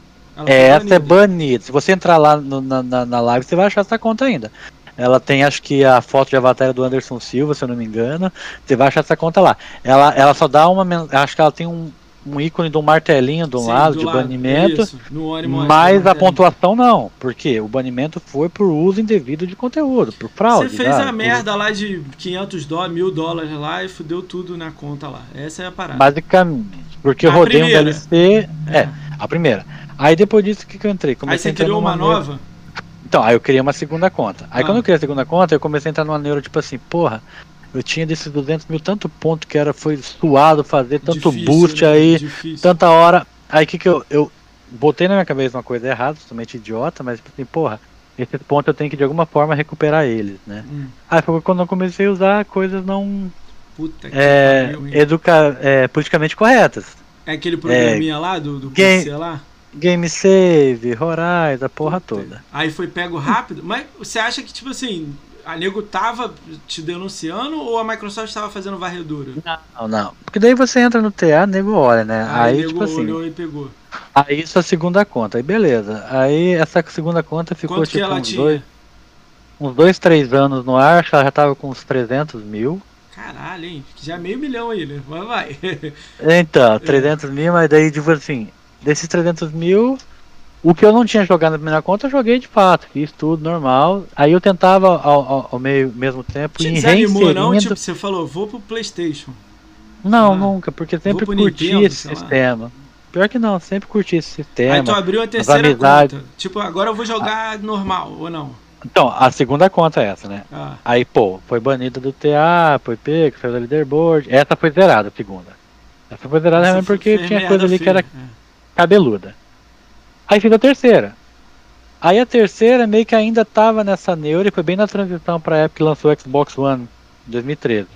essa banida? é banida. Se você entrar lá no, na, na live, você vai achar essa conta ainda. Ela tem, acho que a foto de avatar do Anderson Silva, se eu não me engano. Você vai achar essa conta lá. Ela, ela só dá uma. Acho que ela tem um, um ícone de um martelinho de um Sim, lado de lado, banimento, isso, mas a pontuação não, porque o banimento foi por uso indevido de conteúdo, por fraude. Você fez a merda lá de 500 dólares, mil dólares lá e fudeu tudo na conta lá. Essa é a parada. Basicamente, porque eu rodei primeira. um DLC, é. é. a primeira. Aí depois disso o que, que eu entrei? Comecei aí você criou uma nova? Então, aí eu criei uma segunda conta. Aí ah. quando eu criei a segunda conta, eu comecei a entrar numa neuro tipo assim, porra, eu tinha desses 200 mil tanto ponto que era foi suado fazer, tanto difícil, boost né? aí, difícil. tanta hora. Aí que que eu, eu botei na minha cabeça uma coisa errada, totalmente idiota, mas tipo assim, porra, esses pontos eu tenho que de alguma forma recuperar eles, né? Hum. Aí foi quando eu comecei a usar coisas não Puta que é, educa, é, politicamente corretas. É aquele programinha é, lá do, do game, PC lá? Game Save, Horizon, a porra Puta. toda. Aí foi pego rápido, mas você acha que, tipo assim, a nego tava te denunciando ou a Microsoft estava fazendo varredura? Não, não. Porque daí você entra no TA, nego olha, né? Aí, aí tipo assim. Olhou e pegou. Aí sua segunda conta, aí beleza. Aí essa segunda conta ficou Quanto tipo uns tinha? dois. Uns dois, três anos no ar, acho que ela já tava com uns 300 mil. Caralho, hein? Já é meio milhão aí, né? Mas vai. Então, 300 mil, mas daí, tipo assim, desses 300 mil, o que eu não tinha jogado na primeira conta, eu joguei de fato, fiz tudo normal. Aí eu tentava ao, ao, ao meio, mesmo tempo Te desanimou não? Tipo, você falou, vou pro Playstation. Não, ah, nunca, porque sempre curti Nintendo, esse sistema. Pior que não, sempre curti esse sistema. Aí tu abriu a terceira conta. Tipo, agora eu vou jogar ah. normal, ou não? Então, a segunda conta é essa, né? Ah. Aí, pô, foi banida do TA, foi pego, saiu da leaderboard. Essa foi zerada, a segunda. Essa foi zerada realmente porque tinha coisa ali que era é. cabeluda. Aí fiz a terceira. Aí a terceira meio que ainda tava nessa neura e foi bem na transição pra época que lançou o Xbox One em 2013.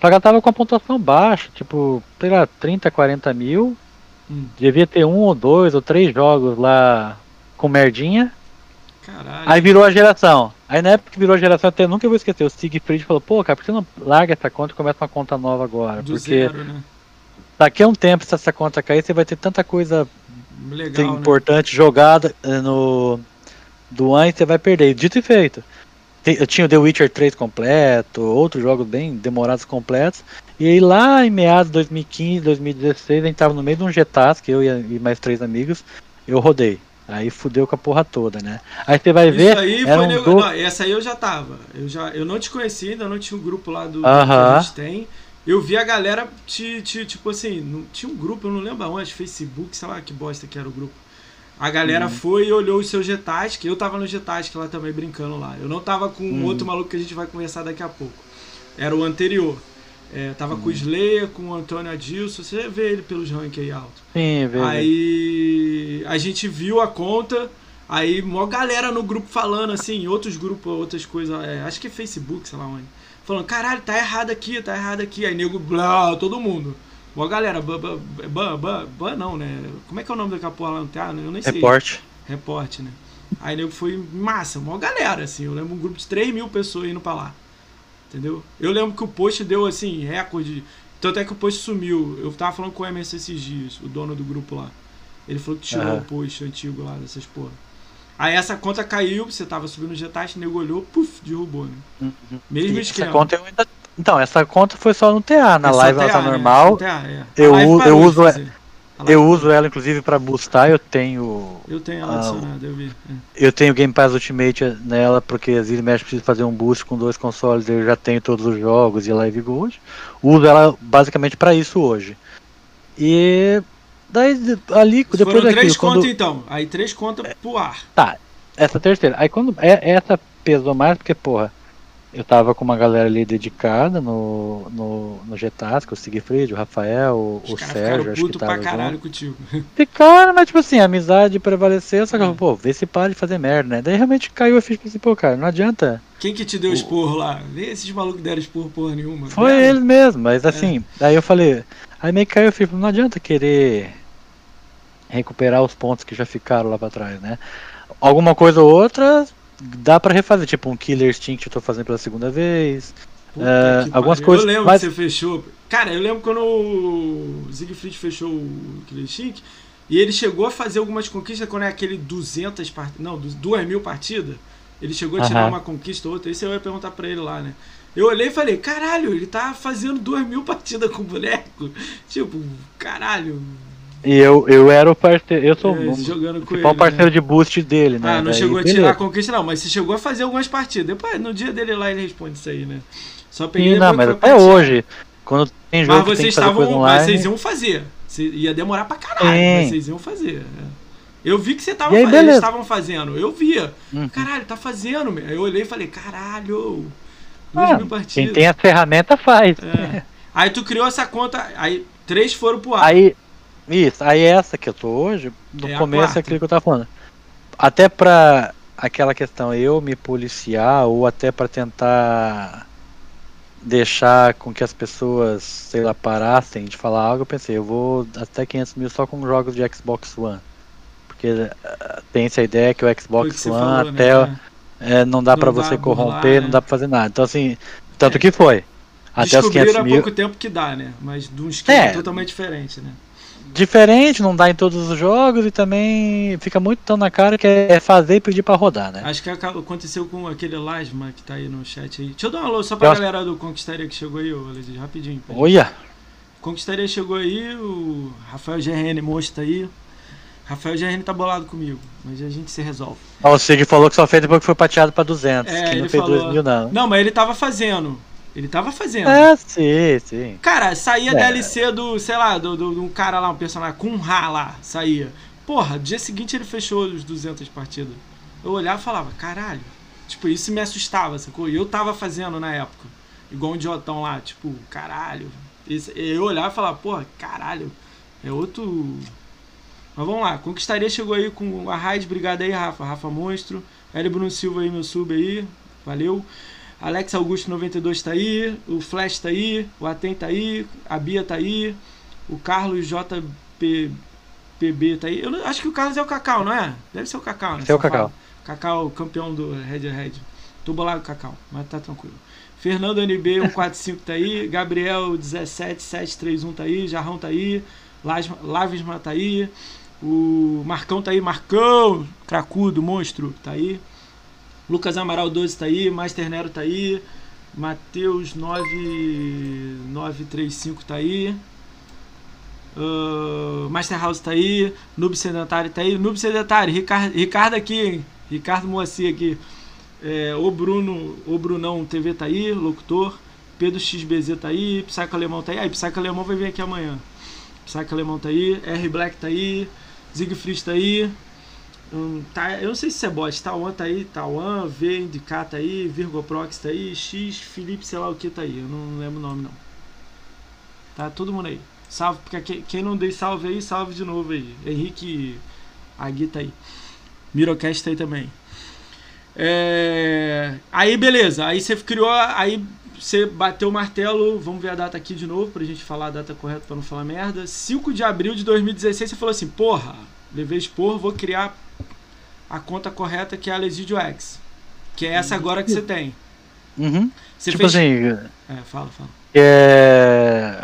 Só que ela tava com a pontuação baixa, tipo, sei lá, 30, 40 mil. Hum. Devia ter um ou dois ou três jogos lá com merdinha. Caralho. Aí virou a geração. Aí na época que virou a geração, até nunca vou esquecer. O Siegfried falou: pô, cara, por que você não larga essa conta e começa uma conta nova agora? Do Porque zero, né? daqui a um tempo, se essa conta cair, você vai ter tanta coisa Legal, né? importante jogada eh, no do One você vai perder. Dito e feito. Eu tinha o The Witcher 3 completo, outros jogos bem demorados completos. E aí lá em meados de 2015, 2016, a gente tava no meio de um que eu e mais três amigos, eu rodei. Aí fudeu com a porra toda, né? Aí você vai ver. Aí era um nego... do... não, essa aí eu já tava. Eu, já, eu não te conhecia ainda, não tinha um grupo lá do, uh -huh. que a gente tem. Eu vi a galera, te, te, tipo assim, não, tinha um grupo, eu não lembro aonde, Facebook, sei lá que bosta que era o grupo. A galera uhum. foi e olhou os seus Getasc, eu tava no Getasc lá também brincando lá. Eu não tava com uhum. outro maluco que a gente vai conversar daqui a pouco. Era o anterior. É, tava uhum. com o uhum. Slayer, com o Antônio Adilson, você vê ele pelos rankings aí alto. Sim, vê. Aí a gente viu a conta, aí mó galera no grupo falando assim, outros grupos, outras coisas, é, acho que é Facebook, sei lá onde. Falando, caralho, tá errado aqui, tá errado aqui. Aí nego, blá, todo mundo. Mó galera, ban, ban, ban, ban, não, né? Como é que é o nome daquela porra lá no teatro? Eu nem sei. Reporte. Reporte, né? Aí nego foi massa, mó galera, assim. Eu lembro um grupo de 3 mil pessoas indo pra lá. Entendeu? Eu lembro que o post deu assim, recorde. Tanto é que o post sumiu. Eu tava falando com o Emerson esses dias, o dono do grupo lá. Ele falou que tirou uhum. o post antigo lá dessas porra. Aí essa conta caiu, você tava subindo o Getafe, nego olhou, puf, derrubou, né? Uhum. Mesmo esquema. Essa conta eu ainda... Então, essa conta foi só no TA, na live TA, ela tá né? normal. TA, é. Eu, eu uso. Eu uso ela inclusive para boostar, eu tenho. Eu tenho ela adicionada, eu vi. É. Eu tenho Game Pass Ultimate nela, porque às vezes mexe precisa fazer um boost com dois consoles, eu já tenho todos os jogos e Live Gold. Uso ela basicamente para isso hoje. E daí ali depois Foram daquilo, três quando... contas então, aí três contas pro ar. Tá, essa terceira. Aí quando. É, essa pesou mais porque, porra, eu tava com uma galera ali dedicada no, no, no Getasco, o Sigfrid, o Rafael, Os o Sérgio, acho que tava pra caralho junto. contigo. Ficaram, mas tipo assim, a amizade prevaleceu, só que, é. pô, vê se para de fazer merda, né? Daí realmente caiu a ficha assim, pô, cara, não adianta. Quem que te deu o... esporro lá? Nem esses malucos deram esporro porra nenhuma. Foi eles ele mesmo, mas é. assim, é. daí eu falei, aí meio que caiu a ficha, não adianta querer recuperar os pontos que já ficaram lá pra trás, né? Alguma coisa ou outra dá para refazer, tipo um Killer Instinct eu tô fazendo pela segunda vez. Uh, algumas coisas. Eu lembro mas... que você fechou. Cara, eu lembro quando o Siegfried fechou o Killer Instinct e ele chegou a fazer algumas conquistas quando é aquele 200 partidas. Não, 2 mil partidas. Ele chegou a tirar uh -huh. uma conquista ou outra. Isso eu ia perguntar pra ele lá, né? Eu olhei e falei, caralho, ele tá fazendo 2 mil partidas com o boneco. Tipo, caralho, e eu, eu era o parceiro. Eu sou é, jogando o principal ele, parceiro né? de boost dele, né? Ah, não Daí, chegou a tirar a conquista, não, mas você chegou a fazer algumas partidas. Depois, no dia dele lá, ele responde isso aí, né? Só peguei Sim, não, mas até hoje, quando tem jogo. Mas vocês estavam. Mas vocês iam fazer. ia demorar pra caralho, Sim. mas vocês iam fazer. É. Eu vi que você tava aí, eles estavam fazendo. Eu via. Uhum. Caralho, tá fazendo, meu. Eu olhei e falei, caralho. Duas ah, mil partidas. Quem tem a ferramenta faz. É. Aí tu criou essa conta, aí três foram pro ar. Aí, isso, aí essa que eu tô hoje, no é começo é aquilo que eu tava falando. Até pra aquela questão, eu me policiar, ou até para tentar deixar com que as pessoas, sei lá, parassem de falar algo, eu pensei, eu vou até 500 mil só com jogos de Xbox One. Porque uh, tem essa ideia que o Xbox que One falou, até né? é, não dá para você corromper, né? não dá para fazer nada. Então assim, tanto é. que foi. Até os 500 mil. há pouco tempo que dá, né? Mas de um esquema é. totalmente diferente, né? Diferente, não dá em todos os jogos e também fica muito tão na cara que é fazer e pedir para rodar, né? Acho que aconteceu com aquele Lasma que tá aí no chat aí. Deixa eu dar um alô só pra eu... galera do Conquistaria que chegou aí, ô, rapidinho. Olha! Conquistaria chegou aí, o Rafael GRN monstro tá aí. Rafael GRN tá bolado comigo, mas a gente se resolve. Ah, o Sig falou que só fez depois que foi pateado pra 200, é, que não fez falou... 2 mil não. Não, mas ele tava fazendo. Ele tava fazendo. É, sim, sim. Cara, saía é. DLC do, sei lá, do, do, um cara lá, um personagem, com um Ra lá, saía. Porra, dia seguinte ele fechou os 200 partidas. Eu olhava e falava, caralho. Tipo, isso me assustava, sacou? E eu tava fazendo na época. Igual um idiotão lá, tipo, caralho. Isso, eu olhava e falava, porra, caralho. É outro. Mas vamos lá, Conquistaria chegou aí com a Raid, obrigado aí, Rafa. Rafa Monstro. L. Bruno Silva aí, meu sub aí. Valeu. Alex Augusto 92 tá aí, o Flash tá aí, o Aten tá aí, a Bia tá aí, o Carlos JPB tá aí. Eu acho que o Carlos é o Cacau, não é? Deve ser o Cacau, né? É o Cacau. Cacau, campeão do Red Red. Tô bolado com o Cacau, mas tá tranquilo. Fernando NB 145 tá aí, Gabriel 17731 tá aí, Jarrão tá aí, Lavisma tá aí, o Marcão tá aí, Marcão, cracudo, monstro, tá aí. Lucas Amaral 12 tá aí, Master Nero tá aí, Matheus 9935 tá aí. Uh, Master House tá aí, Noob Sedentário tá aí, Noob Sedentário, Ricardo, Ricardo aqui, hein? Ricardo Moacir aqui. É, o Bruno, o Brunão TV tá aí, locutor. Pedro XBZ tá aí, Psycho Alemão tá aí. Aí, Psycho Alemão vai vir aqui amanhã. Psycho Alemão tá aí, R Black tá aí, Siegfried tá aí. Hum, tá, eu não sei se é bot, Tauan tá aí, Tauan, V, Indica tá aí, Virgo Prox tá aí, X, Felipe, sei lá o que tá aí, eu não lembro o nome não. Tá todo mundo aí. Salve, porque quem não dei salve aí, salve de novo aí. Henrique Agui tá aí. Mirocast tá aí também. É... Aí beleza, aí você criou, aí você bateu o martelo, vamos ver a data aqui de novo pra gente falar a data correta pra não falar merda. 5 de abril de 2016 você falou assim, porra, levei expor, vou criar a conta correta que é a Lesidio X. Que é essa agora que você tem. Uhum. Você tipo fez... assim. É, fala, fala. É.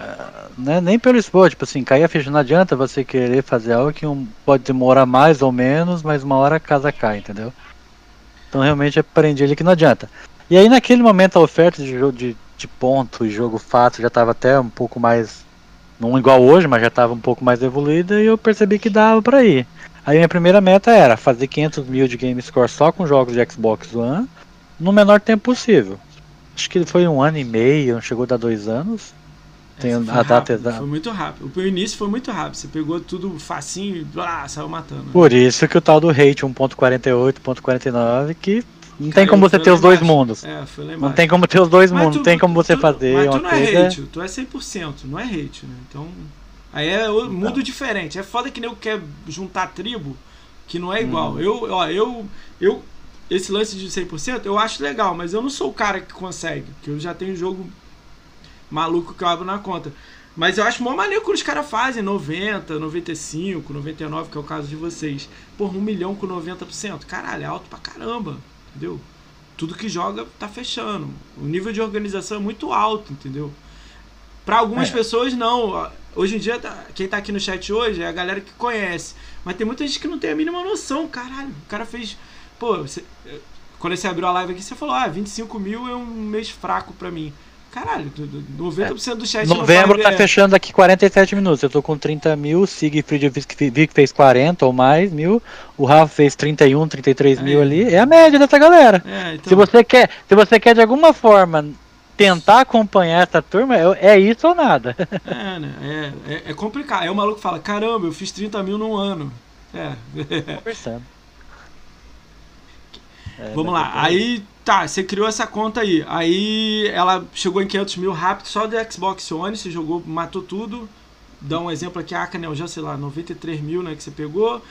Né, nem pelo esporte, tipo assim, cair a ficha não adianta você querer fazer algo que um, pode demorar mais ou menos, mas uma hora a casa cai, entendeu? Então realmente aprendi ali que não adianta. E aí naquele momento a oferta de jogo de, de ponto e jogo fato já estava até um pouco mais. Não igual hoje, mas já estava um pouco mais evoluída e eu percebi que dava para ir. Aí minha primeira meta era fazer 500 mil de game score só com jogos de Xbox One no menor tempo possível. Acho que foi um ano e meio, chegou a dar dois anos. Tem a data exata. Foi muito rápido. O início foi muito rápido. Você pegou tudo facinho e blá, saiu matando. Por isso que o tal do hate 1.48, 1.49, que não tem como você ter os dois mundos. É, não tem como ter os dois mundos, não tem como você tu, fazer. Mas tu não é hate, tu é 100%, não é hate, né? Então. Aí é mundo não. diferente. É foda que nem eu quer juntar tribo que não é igual. Hum. Eu, ó, eu, eu, esse lance de 100% eu acho legal, mas eu não sou o cara que consegue, que eu já tenho jogo maluco que eu abro na conta. Mas eu acho mó maneiro que os caras fazem 90, 95, 99, que é o caso de vocês. Por um milhão com 90%. Caralho, é alto pra caramba, entendeu? Tudo que joga tá fechando. O nível de organização é muito alto, entendeu? Para algumas é. pessoas, não. Hoje em dia, tá, quem tá aqui no chat hoje é a galera que conhece. Mas tem muita gente que não tem a mínima noção. Caralho, o cara fez. Pô, você, quando você abriu a live aqui, você falou: ah, 25 mil é um mês fraco para mim. Caralho, 90% do chat Novembro tá fechando daqui 47 minutos. Eu tô com 30 mil, Siegfried eu vi que fez 40 ou mais mil. O Rafa fez 31, 33 é. mil ali. É a média dessa galera. É, então... Se você quer, se você quer de alguma forma tentar acompanhar essa turma, é, é isso ou nada. É, né? É, é, é, complicado. Aí o maluco fala, caramba, eu fiz 30 mil num ano. É. Conversando. É, Vamos lá. Aí, tá, você criou essa conta aí. Aí ela chegou em 500 mil rápido, só do Xbox One, você jogou, matou tudo. Dá um exemplo aqui, a Canel já, sei lá, 93 mil, né, que você pegou.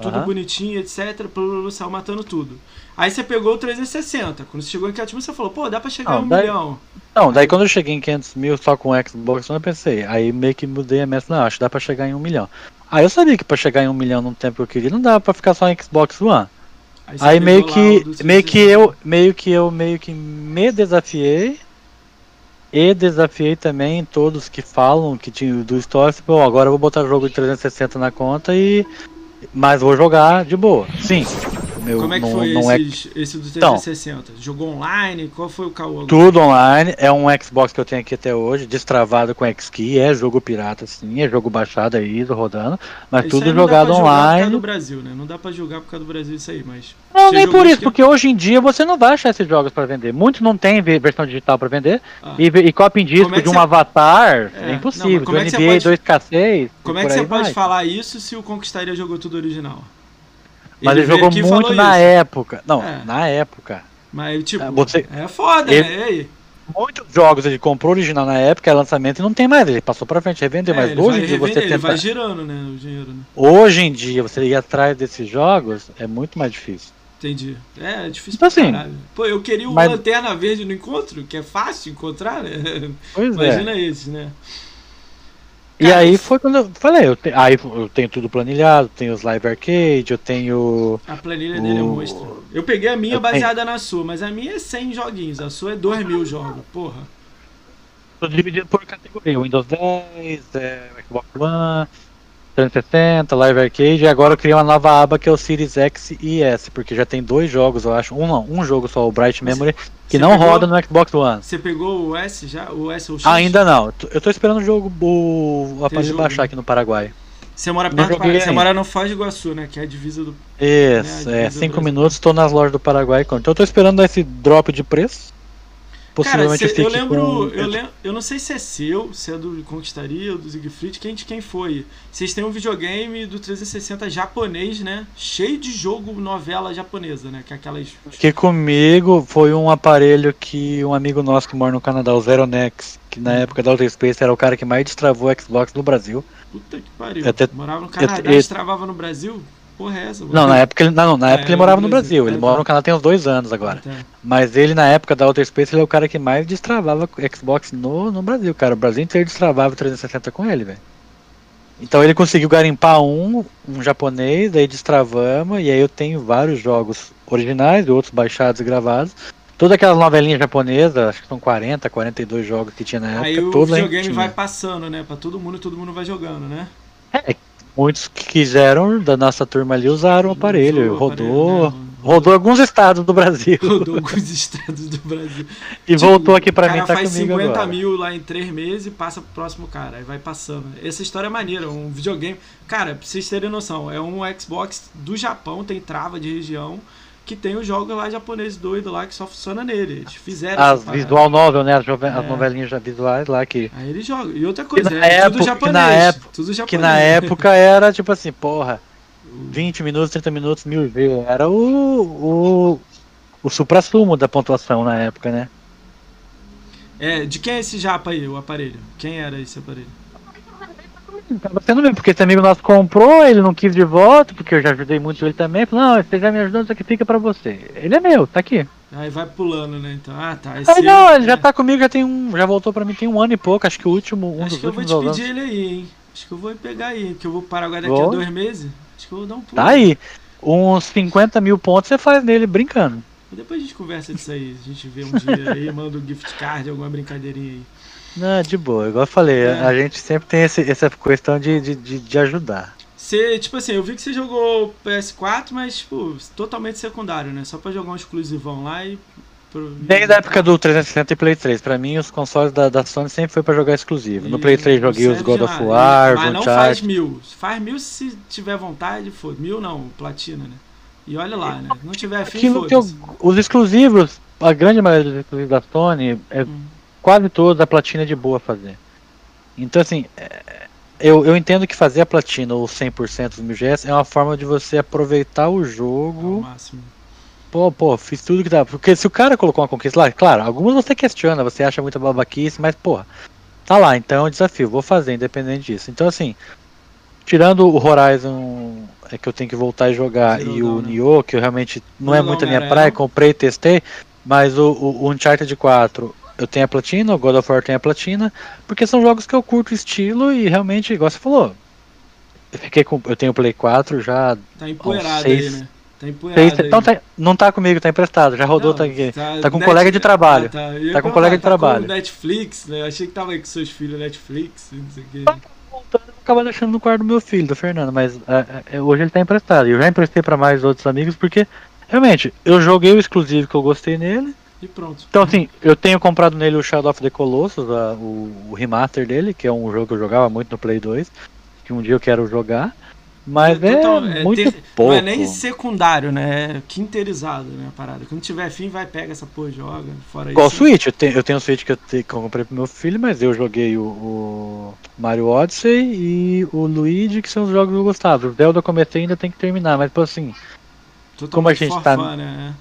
Tudo uhum. bonitinho, etc. Saiu matando tudo. Aí você pegou o 360. Quando você chegou em 500 mil, você falou, pô, dá pra chegar não, em um daí, milhão. Não, daí quando eu cheguei em 500 mil só com o Xbox One, eu pensei. Aí meio que mudei a meta. Não, acho que dá pra chegar em um milhão. Aí eu sabia que pra chegar em um milhão no tempo que eu queria, não dava pra ficar só em Xbox One. Aí, aí meio que, meio que eu, meio que eu meio que me desafiei e desafiei também todos que falam que tinha do Story, pô, agora eu vou botar o jogo de 360 na conta e mas vou jogar de boa. Sim, meu, Como é que não, foi não é esses, é... esse do 360? Então, Jogou online? Qual foi o caô? Tudo online. É um Xbox que eu tenho aqui até hoje, destravado com Xkey. É jogo pirata, sim. É jogo baixado aí, rodando. Mas isso tudo jogado online. Não dá pra jogar por causa do Brasil, né? Não dá pra jogar por causa do Brasil isso aí, mas... Não, nem por isso, que... porque hoje em dia você não vai achar esses jogos para vender. Muitos não tem versão digital para vender. Ah. E, e copy em disco é de um você... avatar é, é impossível. Não, como do é NBA pode... 2K6. Como é que você pode falar isso se o Conquistaria jogou tudo original? Mas ele, ele jogou muito na isso. época. Não, é. na época. Mas, tipo, é, você, é foda, ele, né? E aí? Muitos jogos ele comprou original na época, é lançamento e não tem mais. Ele passou pra frente, revendeu. É, mas hoje em dia você ele tenta... vai girando, né? O dinheiro, né? Hoje em dia, você ir atrás desses jogos é muito mais difícil. Entendi. É, é difícil então, assim, caralho. Pô, eu queria o mas... Lanterna Verde no encontro, que é fácil encontrar, né? Pois. Imagina é. esses, né? E aí foi quando eu falei, eu te, aí eu tenho tudo planilhado, tenho os live arcade, eu tenho. A planilha o, dele é monstro. Eu peguei a minha baseada tenho... na sua, mas a minha é 100 joguinhos, a sua é 2 mil jogos, porra. Tô dividido por categoria, Windows 10, é, Xbox One, 360, Live Arcade, e agora eu criei uma nova aba que é o Series X e S, porque já tem dois jogos, eu acho. Um não, um jogo só, o Bright Memory, que não pegou, roda no Xbox One. Você pegou o S já? O S ou o X? Ainda não. Eu tô esperando o jogo, o, aparelho baixar aqui no Paraguai. Você mora perto do Você mora no Foz do Iguaçu, né? Que é a divisa do. Isso, né, divisa é. Cinco minutos, estou nas lojas do Paraguai. Então eu tô esperando esse drop de preço. Possivelmente Cara, cê, eu lembro, com- eu lembro, eu não sei se é seu, se é do Conquistaria ou do Siegfried, quem de quem foi. Vocês têm um videogame do 360 japonês, né? Cheio de jogo novela japonesa, né? Que é aquelas Que comigo foi um aparelho que um amigo nosso que mora no Canadá, o Zeronex, que na época da Outer Space era o cara que mais destravou o Xbox no Brasil. puta que pariu. Até- Morava no Canadá, eu- eu- estravava no Brasil? Porra, é essa? Não, na época ele, não, na É, época ele morava no Brasil. Brasil. Ele É, mora tá. no Canadá tem uns dois anos agora. Tá. Mas ele, na época da Outer Space, ele é o cara que mais destravava Xbox no, no Brasil, cara. O Brasil inteiro destravava o 360 com ele, velho. Então ele conseguiu garimpar um, um japonês, daí destravamos, e aí eu tenho vários jogos originais e outros baixados e gravados. Todas aquelas novelinhas japonesas, acho que são 40, 42 jogos que tinha na época. Aí o videogame vai passando, né? Pra todo mundo e todo mundo vai jogando, né? Muitos que quiseram, da nossa turma ali, usaram o aparelho. Rodou, aparelho, né? rodou alguns estados do Brasil. Rodou alguns estados do Brasil. E Tipo, voltou aqui pra o mim, tá faz comigo 50 agora. mil lá em 3 meses e passa pro próximo cara. Aí vai passando. Essa história é maneira. Um videogame. Cara, pra vocês terem noção, é um Xbox do Japão, tem trava de região, que tem os jogos lá japoneses doido lá que só funciona nele. Eles fizeram As visual novel, né? As, jove- as É. novelinhas visuais lá que. Aí ele joga. E outra coisa, é época- tudo que japonês. na época- tudo japonês. Que na época era tipo assim, porra, 20 minutos, 30 minutos, mil vezes. Era o. o. o supra-sumo da pontuação na época, né? É, de quem é esse japa aí, o aparelho? Quem era esse aparelho? Tava sendo mesmo, porque esse amigo nosso comprou, ele não quis de volta, porque eu já ajudei muito ele também. Falou, não, você já me ajudou, isso aqui fica pra você. Ele é meu, tá aqui. Aí vai pulando, né? Então, ah, tá. Esse Ah, não, ele é- já tá comigo, já tem um. Já voltou pra mim tem um ano e pouco, acho que o último, um Acho que eu vou te anos. pedir ele aí, hein? Acho que eu vou pegar aí, que eu vou parar agora daqui a Vou. dois meses. Acho que eu vou dar um pulo. Tá aí. Uns 50 mil pontos você faz nele brincando. Depois a gente conversa disso aí. A gente vê um dia aí, manda um gift card, alguma brincadeirinha aí. Não, de boa, igual eu falei, É. a gente sempre tem esse- essa questão de, de, de, de ajudar. Você, tipo assim, eu vi que você jogou PS4, mas, tipo, totalmente secundário, né? Só pra jogar um exclusivão lá e. Desde a época do 360 e Play 3, pra mim os consoles da, da Sony sempre foi pra jogar exclusivo. No E Play 3 não joguei os God of nada. War, Mas não faz mil. Faz mil se tiver vontade, foda. Mil não, platina, né? E olha lá, né? Não tiver fim, Aquilo que eu, os exclusivos, a grande maioria dos exclusivos da Sony, é Hum. Quase todos a platina é de boa fazer. Então assim, é, eu, eu entendo que fazer a platina ou 100% dos 1000GS é uma forma de você aproveitar o Ao jogo máximo. Pô, pô, fiz tudo que dá. Porque se o cara colocou uma conquista lá, claro, algumas você questiona, você acha muita babaquice, mas, porra, tá lá, então é um desafio, vou fazer, independente disso. Então, assim, tirando o Horizon é que eu tenho que voltar e jogar Zero e Dawn, o né? Nioh, que eu realmente não é Zero muito a minha praia, comprei e testei, mas o, o, o Uncharted 4 eu tenho a platina, o God of War tem a platina, porque são jogos que eu curto o estilo e realmente, igual você falou, eu, fiquei com, eu tenho o Play 4 já Tá empoeirado seis- aí, né? Tá empoeirado Seis- então tá- não tá comigo, tá emprestado, já rodou, Não, tá aqui. tá com net- colega de trabalho. Ah, tá. Ia Tá com falar, colega de tá trabalho. Com Netflix, né? Eu achei que tava aí com seus filhos Netflix, não sei o quê. Voltando, eu acaba deixando no quarto do meu filho, do Fernando, mas é, hoje ele tá emprestado. Eu já emprestei pra mais outros amigos, porque realmente eu joguei o exclusivo que eu gostei nele. E pronto. Então, assim, eu tenho comprado nele o Shadow of the Colossus, a- o, o remaster dele, que é um jogo que eu jogava muito no Play 2, que um dia eu quero jogar. Mas é, Total- é muito ter- pouco. Não é nem secundário, né? É quinterizado, né? A parada. Quando tiver fim, vai, pega essa porra e joga. Fora Igual o isso. Switch, eu tenho, eu tenho um Switch que eu, te- que eu comprei pro meu filho, mas eu joguei o, o Mario Odyssey e o Luigi, que são os jogos que eu gostava. O Zelda eu comecei e ainda tem que terminar, mas tipo assim, Totalmente como a gente tá- né?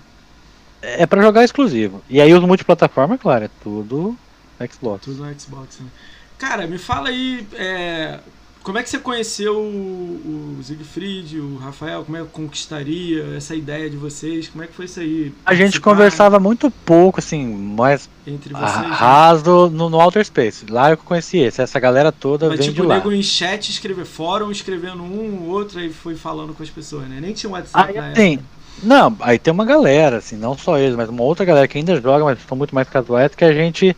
É pra jogar exclusivo. E aí os multiplataforma, claro, é tudo Xbox. Tudo Xbox, né? Cara, me fala aí, é, como é que você conheceu o, o Siegfried, o Rafael? Como é que conquistaria essa ideia de vocês? Como é que foi isso aí? A gente conversava muito pouco, assim, mais entre vocês. né? raso no, no Outer Space. Lá eu conheci esse, essa galera toda Mas vem tipo, de lá. nego em chat escrever fórum, escrevendo um, outro, aí foi falando com as pessoas, né? Nem tinha WhatsApp Aí na assim, época. Não, aí tem uma galera, assim, não só eles, mas uma outra galera que ainda joga, mas são muito mais casuais, que a gente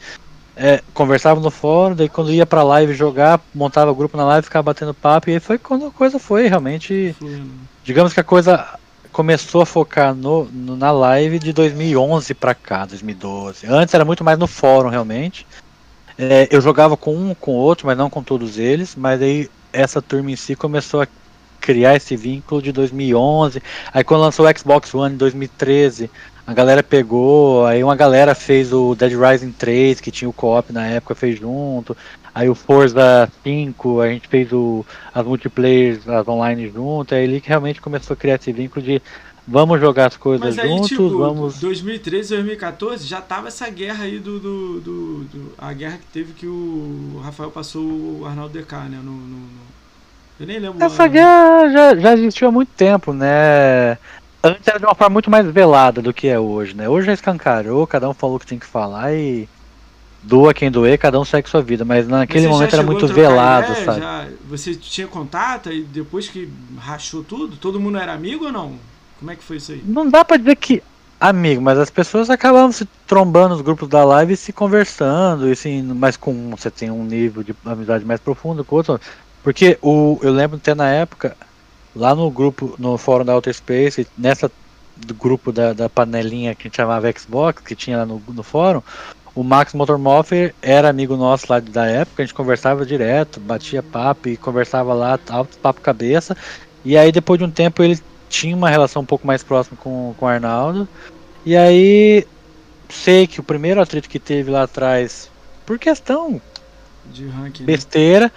é, conversava no fórum, daí quando ia pra live jogar, montava grupo na live, ficava batendo papo, e aí foi quando a coisa foi realmente. Fluindo. Digamos que a coisa começou a focar no, no- na live de 2011 pra cá, 2012. Antes era muito mais no fórum, realmente. É, eu jogava com um, com outro, mas não com todos eles. Mas aí essa turma em si começou a criar esse vínculo de 2011. Aí quando lançou o Xbox One em 2013, A galera pegou, aí uma galera fez o Dead Rising 3, que tinha o co-op na época, fez junto. Aí o Forza 5, a gente fez o, as multiplayers, as online junto. Aí ele que realmente começou a criar esse vínculo de vamos jogar as coisas aí, juntos, tipo, vamos. 2013, 2014 já tava essa guerra aí do, do, do, do, A guerra que teve que o Rafael passou o Arnaldo DK, né? No, no, no... Eu nem lembro. Essa guerra já, já existiu há muito tempo, né? Antes era de uma forma muito mais velada do que é hoje, né? Hoje já escancarou, cada um falou o que tem que falar e doa quem doer, cada um segue sua vida, mas naquele mas momento era muito velado, ideia, sabe? Já, você tinha contato e depois que rachou tudo, todo mundo era amigo ou não? Como é que foi isso aí? Não dá pra dizer que amigo, mas as pessoas acabavam se trombando nos grupos da live e se conversando, e assim, mas com você tem um nível de amizade mais profundo com o outro. Porque o, eu lembro até na época, lá no grupo, no fórum da Outer Space, nessa do grupo da, da panelinha que a gente chamava Xbox, que tinha lá no, no fórum, o Max Motormoffer era amigo nosso lá da época, a gente conversava direto, batia papo e conversava lá, alto papo cabeça. E aí depois de um tempo ele tinha uma relação um pouco mais próxima com, com o Arnaldo. E aí sei que o primeiro atrito que teve lá atrás, por questão de ranking, né? besteira, né?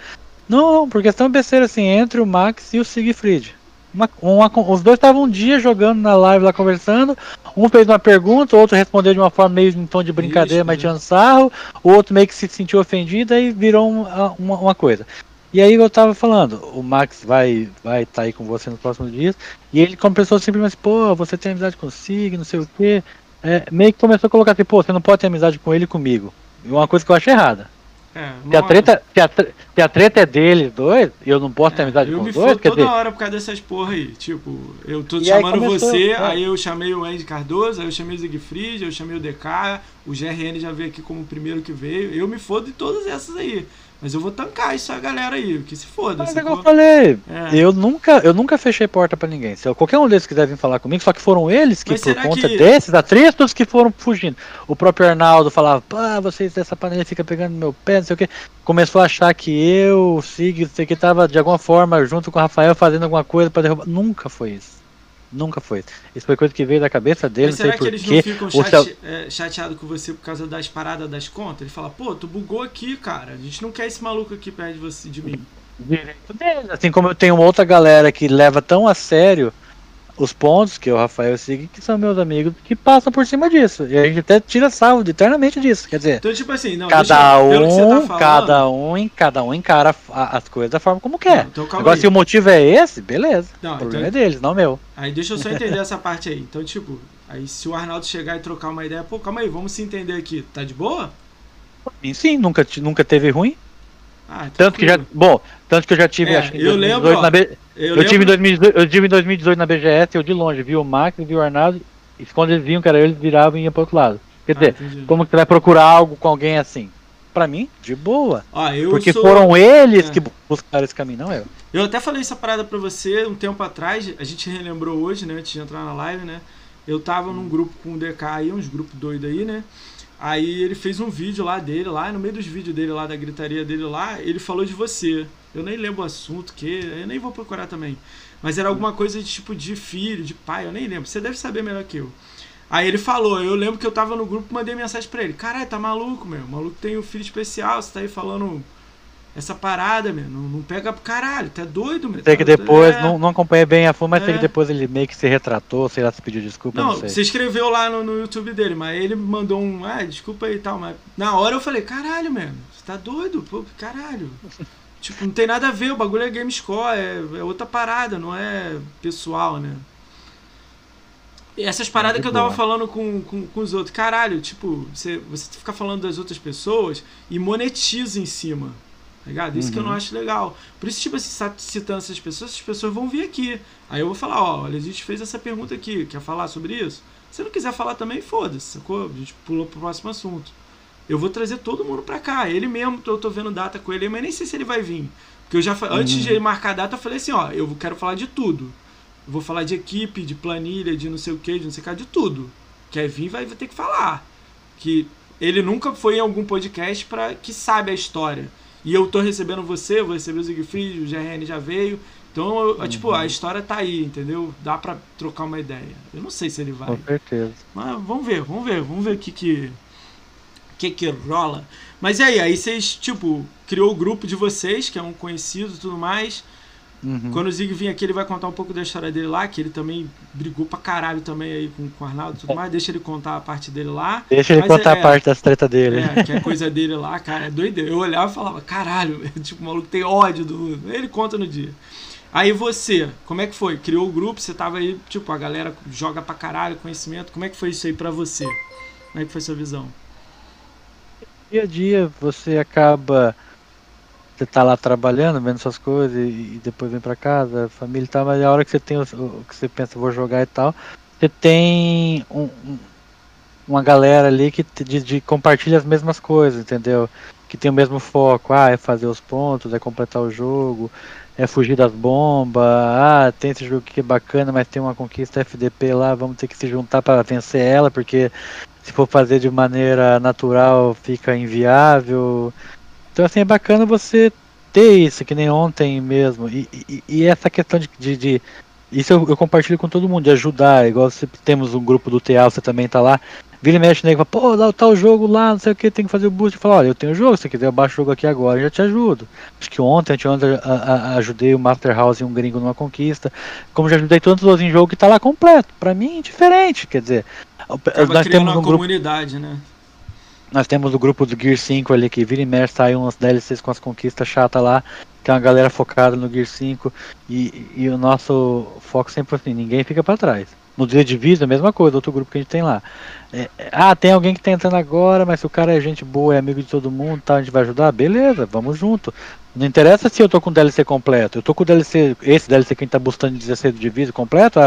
Não, por questão besteira assim, entre o Max e o Siegfried. Uma, uma, os dois estavam um dia jogando na live lá conversando. Um fez uma pergunta, o outro respondeu de uma forma meio em tom de brincadeira, Isso, mas tirando sarro. O outro meio que se sentiu ofendido e virou uma, uma, uma, coisa. E aí eu tava falando, o Max vai vai estar tá aí com você nos próximos dias. E ele começou simplesmente, pô, você tem amizade com o Sig, não sei o quê. É, meio que começou a colocar assim, pô, você não pode ter amizade com ele e comigo. Uma coisa que eu achei errada. É, se, a treta, se, a, se a treta é deles dois, e eu não posso ter é, amizade com os dois. Eu me toda dizer... hora por causa dessas porra aí. Tipo, eu tô chamando começou, você, é. aí eu chamei o Andy Cardoso, aí eu chamei o Zigfried, eu chamei o DK, o GRN já veio aqui como o primeiro que veio. Eu me fodo de todas essas aí. Mas eu vou tancar isso a galera aí, que se foda. Mas é eu falei, é. eu, nunca, eu nunca fechei porta para ninguém. Se qualquer um desses quiser vir falar comigo, só que foram eles que, Mas por conta que... desses atritos, que foram fugindo. O próprio Arnaldo falava, pá, vocês dessa panela fica pegando meu pé, não sei o que. Começou a achar que eu, o Sig, sei que tava de alguma forma junto com o Rafael fazendo alguma coisa para derrubar. Nunca foi isso. Nunca foi. Isso foi coisa que veio da cabeça dele. Mas será que eles não ficam chate, é, chateados com você por causa das paradas das contas? Ele fala, pô, tu bugou aqui, cara. A gente não quer esse maluco aqui perto de, você, de mim. Direito dele. Assim como eu tenho outra galera que leva tão a sério os pontos, que é o Rafael Sig, que são meus amigos, que passam por cima disso. E a gente até tira salvo eternamente disso. Quer dizer, então, tipo assim, não, cada deixa, um, tá cada um, cada um encara as coisas da forma como quer. Não, então, Agora, aí. se o motivo é esse, beleza. Não, o problema então, é deles, não meu. Aí deixa eu só entender essa parte aí. Então, tipo, aí se o Arnaldo chegar e trocar uma ideia, pô, calma aí, vamos se entender aqui. Tá de boa? Sim, nunca, nunca teve ruim. Ah, tanto que já. Bom, tanto que eu já tive. É, acho que eu lembro. Na B, eu, eu tive em 2018, eu tive em 2018 na BGS, eu de longe vi o Max, vi o Arnaldo, e quando eles vinham, cara, eles viravam e iam pro outro lado. Quer ah, dizer, como que você vai procurar algo com alguém assim? Pra mim, de boa. Ah, Porque sou... foram eles é. que buscaram esse caminho, não eu. Eu até falei essa parada pra você um tempo atrás, a gente relembrou hoje, né, antes de entrar na live, né? Eu tava hum. num grupo com o DK aí, uns grupos doidos aí, né? Aí ele fez um vídeo lá dele, lá no meio dos vídeos dele lá, da gritaria dele lá, ele falou de você. Eu nem lembro o assunto, que eu nem vou procurar também. Mas era alguma coisa de tipo de filho, de pai, eu nem lembro. Você deve saber melhor que eu. Aí ele falou, eu lembro que eu tava no grupo mandei mensagem pra ele. Caralho, tá maluco, meu. O maluco tem um filho especial, você tá aí falando essa parada, meu. Não, não pega pro caralho, tá doido, meu. Sei que tá depois, é... não, não acompanhei bem a fundo, mas é... sei que depois ele meio que se retratou, sei lá, se pediu desculpa. Não, não sei. você escreveu lá no, no YouTube dele, mas ele mandou um, ah, desculpa aí e tal, mas na hora eu falei, caralho, mano, você tá doido, pô, caralho. tipo, não tem nada a ver, o bagulho é game score, é, é outra parada, não é pessoal, né? E essas paradas que eu tava falando com, com, com, os outros, caralho, tipo, você, você fica falando das outras pessoas e monetiza em cima. Tá ligado? Isso uhum. que eu não uhum. acho legal. Por isso, tipo assim, citando essas pessoas, essas pessoas vão vir aqui. Aí eu vou falar, ó, olha, a gente fez essa pergunta aqui, quer falar sobre isso? Se não quiser falar também, foda-se, sacou? A gente pulou pro próximo assunto. Eu vou trazer todo mundo pra cá. Ele mesmo, eu tô vendo data com ele, mas nem sei se ele vai vir. Porque eu já uhum. antes de ele marcar a data, eu falei assim, ó, eu quero falar de tudo. Eu vou falar de equipe, de planilha, de não sei o que, de não sei o que, de tudo. Quer vir, vai, vai ter que falar. Que ele nunca foi em algum podcast para que sabe a história. E eu tô recebendo você, vou receber o Siegfried, o GRN já veio. Então, eu, tipo, a história tá aí, entendeu? Dá pra trocar uma ideia. Eu não sei se ele vai. Com certeza. Mas vamos ver, vamos ver, vamos ver o que que, que que rola. Mas e aí, aí vocês, tipo, criou o grupo de vocês, que é um conhecido e tudo mais. Uhum. Quando o Zig vir aqui, ele vai contar um pouco da história dele lá, que ele também brigou pra caralho também aí com, com o Arnaldo e tudo mais. Deixa ele contar a parte dele lá. Deixa ele Mas contar é- a parte das tretas dele. É, que é coisa dele lá, cara, é doideira. Eu olhava e falava, caralho, tipo, o maluco tem ódio do. Ele conta no dia. Aí você, como é que foi? Criou o grupo, você tava aí, tipo, a galera joga pra caralho, conhecimento. Como é que foi isso aí pra você? Como é que foi sua visão? Dia a dia você acaba. Você tá lá trabalhando, vendo suas coisas e, e depois vem pra casa, família e tal, mas a hora que você tem o, o que você pensa, vou jogar e tal, você tem um- um- uma galera ali que de, de compartilha as mesmas coisas, entendeu? Que tem o mesmo foco, ah, é fazer os pontos, é completar o jogo, é fugir das bombas, ah, tem esse jogo que é bacana, mas tem uma conquista FDP lá, vamos ter que se juntar para vencer ela, porque se for fazer de maneira natural fica inviável. Então assim é bacana você ter isso, que nem ontem mesmo. E, e, e essa questão de, de, de- isso eu, eu compartilho com todo mundo, de ajudar, igual se temos um grupo do TA, você também tá lá. Vira e mexe, nego, fala, pô, dá o jogo lá, não sei o que, tem que fazer o boost. Fala, olha, eu tenho o jogo, se você quiser eu baixo o jogo aqui agora, eu já te ajudo. Acho que ontem, anteontem, a- a- ajudei o Master House e um gringo numa conquista. Como já ajudei tantos outros em jogo que tá lá completo. Pra mim, diferente, quer dizer. Tava nós temos uma um grupo comunidade, né? Nós temos o grupo do Gear 5 ali que vira e mexe, sai umas DLCs com as conquistas chatas lá, é uma galera focada no Gear 5 e, e o nosso foco sempre assim, ninguém fica pra trás. No dia de vida, a mesma coisa, outro grupo que a gente tem lá. É, é, ah, tem alguém que tá entrando agora, mas se o cara é gente boa, é amigo de todo mundo, tá, a gente vai ajudar, beleza, vamos junto. Não interessa se eu tô com o DLC completo, eu tô com o DLC, esse DLC que a gente tá buscando de 16 de vida completo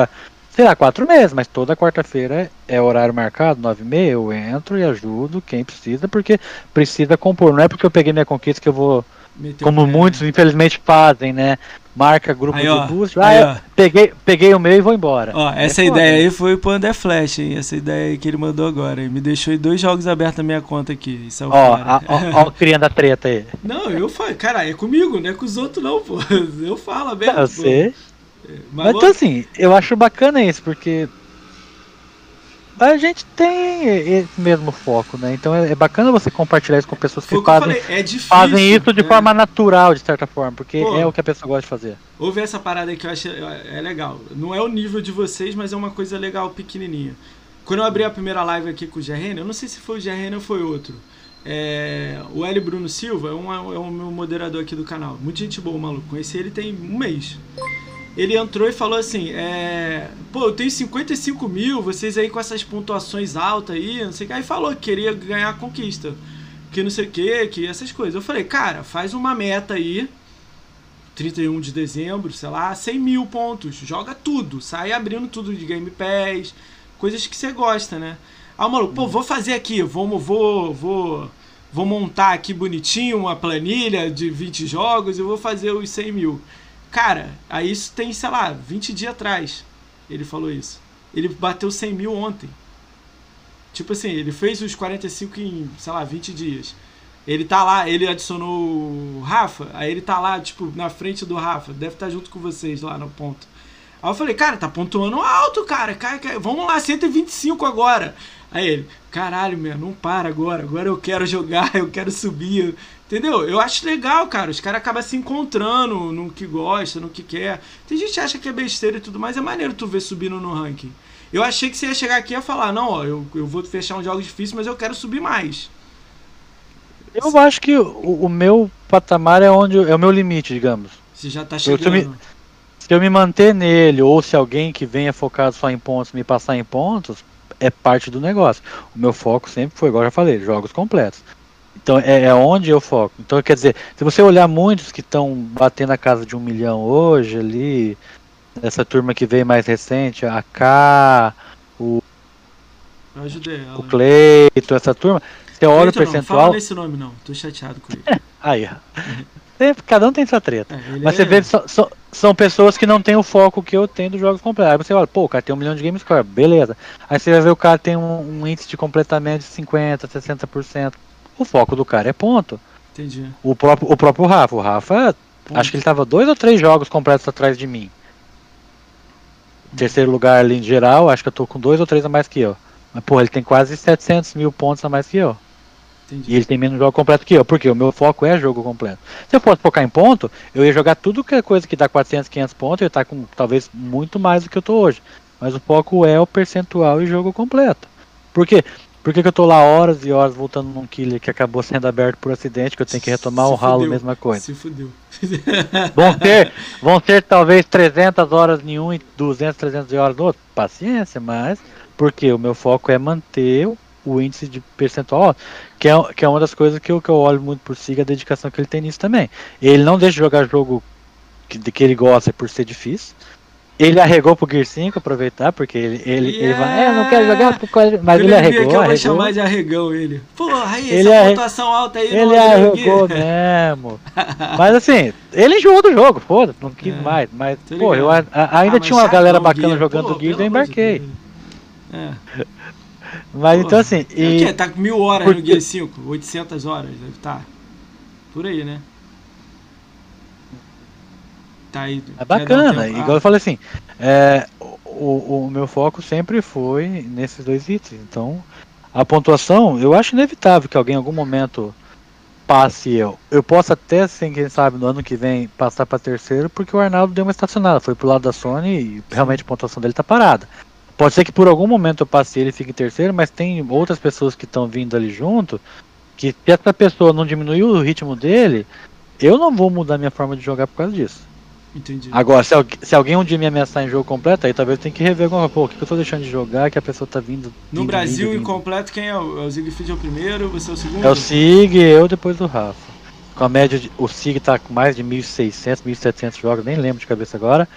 sei lá, quatro meses, mas toda quarta-feira é horário marcado, nove e meia, eu entro e ajudo quem precisa, porque precisa compor. Não é porque eu peguei minha conquista que eu vou, Meteu como muitos né? infelizmente fazem, né? Marca grupo Aí, ó, de boost, ah, aí, ó. peguei, peguei o meu e vou embora. Ó, É essa foda, ideia né? aí foi pro André Flash, hein? Essa ideia aí que ele mandou agora. hein? Me deixou dois jogos abertos na minha conta aqui. Isso é o Ó, cara. ó, ó, criando a treta aí. Não, eu falo, cara, é comigo, não é com os outros não, pô. Eu falo aberto. Eu pô. sei. Mas, Mas então assim, eu acho bacana isso, porque a gente tem esse mesmo foco, né? Então é é bacana você compartilhar isso com pessoas que fazem, é difícil. fazem isso de né? forma natural, de certa forma, porque Pô. é o que a pessoa gosta de fazer. Houve essa parada que eu acho é legal. Não é o nível de vocês, mas é uma coisa legal, pequenininha. Quando eu abri a primeira live aqui com o GRN, eu não sei se foi o GRN ou foi outro. É, o L. Bruno Silva é, um, é o meu moderador aqui do canal. Muita gente boa, maluco. Conheci ele tem um mês. Ele entrou e falou assim: é, Pô, eu tenho 55 mil, vocês aí com essas pontuações altas aí, não sei o que. Aí falou que queria ganhar a conquista. Que não sei o que, que essas coisas. Eu falei, cara, faz uma meta aí. 31 de dezembro, sei lá, 100 mil pontos. Joga tudo. Sai abrindo tudo de Game Pass. Coisas que você gosta, né? Ah, maluco, pô, vou fazer aqui. Vou, vou, vou, vou montar aqui bonitinho uma planilha de 20 jogos e vou fazer os 100 mil. Cara, aí isso tem, sei lá, 20 dias atrás. Ele falou isso. Ele bateu 100 mil ontem. Tipo assim, ele fez os 45 em, sei lá, 20 dias. Ele tá lá, ele adicionou o Rafa, aí ele tá lá, tipo, na frente do Rafa. Deve estar junto com vocês lá no ponto. Aí eu falei, cara, tá pontuando alto, cara. cara, cara vamos lá, 125 agora. Aí ele, caralho, meu, não para agora. Agora eu quero jogar, eu quero subir. Entendeu? Eu acho legal, cara. Os caras acabam se encontrando no que gosta, no que quer. Tem gente que acha que é besteira e tudo mais. É maneiro tu ver subindo no ranking. Eu achei que você ia chegar aqui e ia falar, não, ó, eu, eu vou fechar um jogo difícil, mas eu quero subir mais. Eu acho que o, o meu patamar é onde é o meu limite, digamos. Você já tá Eu tô chegando. me- Se eu me manter nele, ou se alguém que venha focado só em pontos me passar em pontos, é parte do negócio. O meu foco sempre foi, igual eu já falei, jogos completos. Então é, é onde eu foco. Então quer dizer, se você olhar muitos que estão batendo a casa de um milhão hoje ali, essa turma que veio mais recente, a K, o, o Cleiton, essa turma, você olha o Cleiton não, percentual. fala nesse nome não, tô chateado com ele. Aí, Cada um tem sua treta. É, Mas é- você vê, só- só- são pessoas que não têm o foco que eu tenho dos jogos completos. Aí você olha, pô, o cara tem um milhão de game score, beleza. Aí você vai ver o cara tem um, um índice de completamento de 50%, 60%. O foco do cara é ponto. Entendi. O próprio, o próprio Rafa, o Rafa Acho que ele tava dois ou três jogos completos atrás de mim. Terceiro lugar ali em geral, acho que eu tô com dois ou três a mais que eu. Mas, pô, ele tem quase 700 mil pontos a mais que eu. Entendi. E ele tem menos jogo completo que eu, porque o meu foco é jogo completo. Se eu fosse focar em ponto, eu ia jogar tudo que é coisa que dá 400, 500 pontos, eu ia estar com talvez muito mais do que eu tô hoje. Mas o foco é o percentual e jogo completo. Por quê? Por que, que eu tô lá horas e horas voltando num killer que acabou sendo aberto por acidente, que eu tenho que retomar Se o ralo, fudeu. mesma coisa? Se fudeu. vão ser, vão ser talvez 300 horas em um e 200, 300 horas no outro. Paciência, mas porque o meu foco é manter o índice de percentual, que é, que é uma das coisas que eu, que eu olho muito por si, a dedicação que ele tem nisso também. Ele não deixa de jogar jogo que, que ele gosta por ser difícil. Ele arregou pro Gear 5 aproveitar, porque ele, ele, yeah. ele vai, é, não quero jogar mas ele arregou. Que eu arregou. vou chamar de arregão ele. Porra, aí, ele essa arre... pontuação alta aí. Ele arregou mesmo. mas assim, ele enjoou do jogo, foda não quis é, mais. Mas, pô, eu a, a, ainda ah, tinha uma galera bacana Gear. jogando pô, Gear, eu embarquei. É. Mas Pô, então assim. É e... É tá com mil horas Porque... no Gear 5, 800 horas, deve estar. Tá. Por aí, né? Tá. É bacana, um igual eu falei assim. É, o, o meu foco sempre foi nesses dois itens. Então, a pontuação, eu acho inevitável que alguém em algum momento passe eu. Eu posso até, assim, quem sabe, no ano que vem passar para terceiro, porque o Arnaldo deu uma estacionada. Foi pro lado da Sony e realmente a pontuação dele tá parada. Pode ser que por algum momento eu passe ele e fique em terceiro, mas tem outras pessoas que estão vindo ali junto, que se essa pessoa não diminuir o ritmo dele, eu não vou mudar minha forma de jogar por causa disso. Entendi. Agora, se, se alguém um dia me ameaçar em jogo completo, aí talvez eu tenha que rever alguma coisa. O que eu tô deixando de jogar que a pessoa tá vindo. No vindo, Brasil, vindo, vindo. incompleto, quem é? O, é o Siegfried é o primeiro, você é o segundo? É o Sig, eu depois do Rafa. Com a média de, o Sig tá com mais de 1.600, 1.700 jogos, nem lembro de cabeça agora.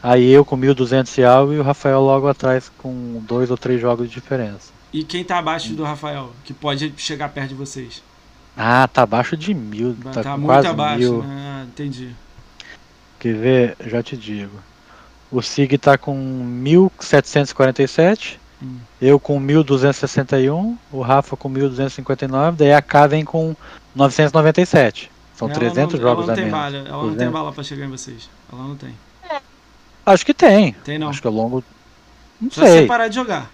Aí eu com 1.200 e algo e o Rafael logo atrás com dois ou três jogos de diferença. E quem tá abaixo do Rafael, que pode chegar perto de vocês? Ah, tá abaixo de mil. Tá, tá muito abaixo, mil. né? Ah, entendi. Quer ver? Já te digo. O Sig tá com 1747. Hum. Eu com 1261. O Rafa com 1259. Daí a K vem com 997. São ela 300 não, jogos ela não tem Bala, ela 200. não tem bala pra chegar em vocês. Ela não tem. Acho que tem. Tem não. Acho que ao longo. Não Só sei. você parar de jogar.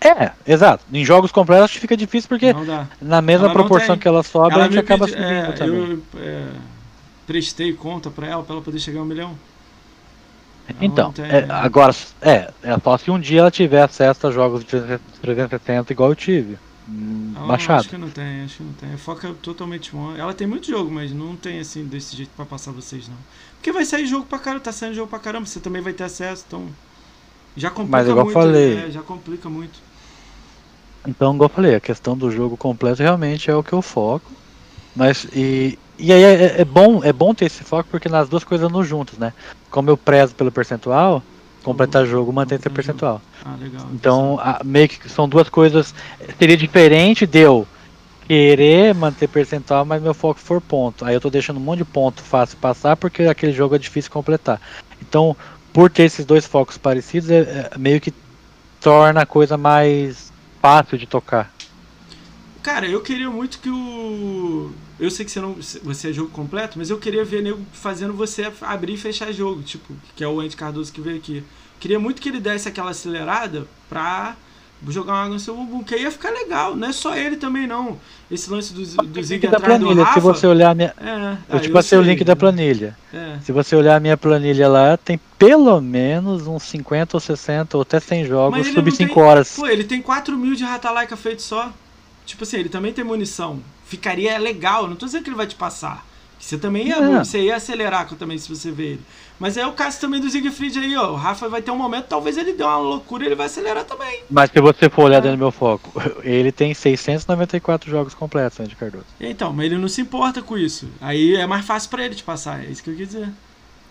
É, exato. Em jogos completos acho que fica difícil porque na mesma ela proporção que ela sobe, ela a gente acaba pedi, subindo é, também. Eu é, prestei conta pra ela, pra ela poder chegar a um milhão. Ela então, tem, é, agora, é, é só se um dia ela tiver acesso a jogos de 360 igual eu tive. Hum, baixado. Acho que não tem, acho que não tem. Foca totalmente one. Ela tem muito jogo, mas não tem assim desse jeito pra passar vocês, não. Porque vai sair jogo pra caramba, tá saindo jogo pra caramba, você também vai ter acesso, então. Já complica mas, igual muito. Falei, né? Já complica muito. Então, igual eu falei, a questão do jogo completo realmente é o que eu foco. Mas e, e aí é, é, bom, é bom ter esse foco porque nas duas coisas andam juntas, né? Como eu prezo pelo percentual, completar jogo mantém seu percentual. Ah, legal. Então, a, meio que são duas coisas. Seria diferente de eu querer manter percentual, mas meu foco for ponto. Aí eu tô deixando um monte de ponto fácil passar porque aquele jogo é difícil completar. Então, por ter esses dois focos parecidos, é, é meio que torna a coisa mais fácil de tocar. Cara, eu queria muito que o. Eu sei que você não. Você é jogo completo, mas eu queria ver nego fazendo você abrir e fechar jogo, tipo, que é o Andy Cardoso que veio aqui. Queria muito que ele desse aquela acelerada pra jogar uma água no seu bumbum, que aí ia ficar legal. Não é só ele também, não. Esse lance do, do Zig da planilha, Rafa, se você olhar minha. É, eu te passei o link da planilha. É. Se você olhar a minha planilha lá, tem pelo menos uns 50 ou 60 ou até 100 jogos sub 5 tem... horas. Pô, ele tem 4 mil de Ratalaika feito só. Tipo assim, ele também tem munição. Ficaria legal, não tô dizendo que ele vai te passar. Você também ia, é. você ia acelerar também se você ver ele. Mas é o caso também do Siegfried aí, ó. O Rafa vai ter um momento, talvez ele dê uma loucura e ele vai acelerar também. Mas se você for olhar é. dentro do meu foco, ele tem 694 jogos completos, Andy Cardoso. Então, mas ele não se importa com isso. Aí é mais fácil para ele te passar, é isso que eu quis dizer.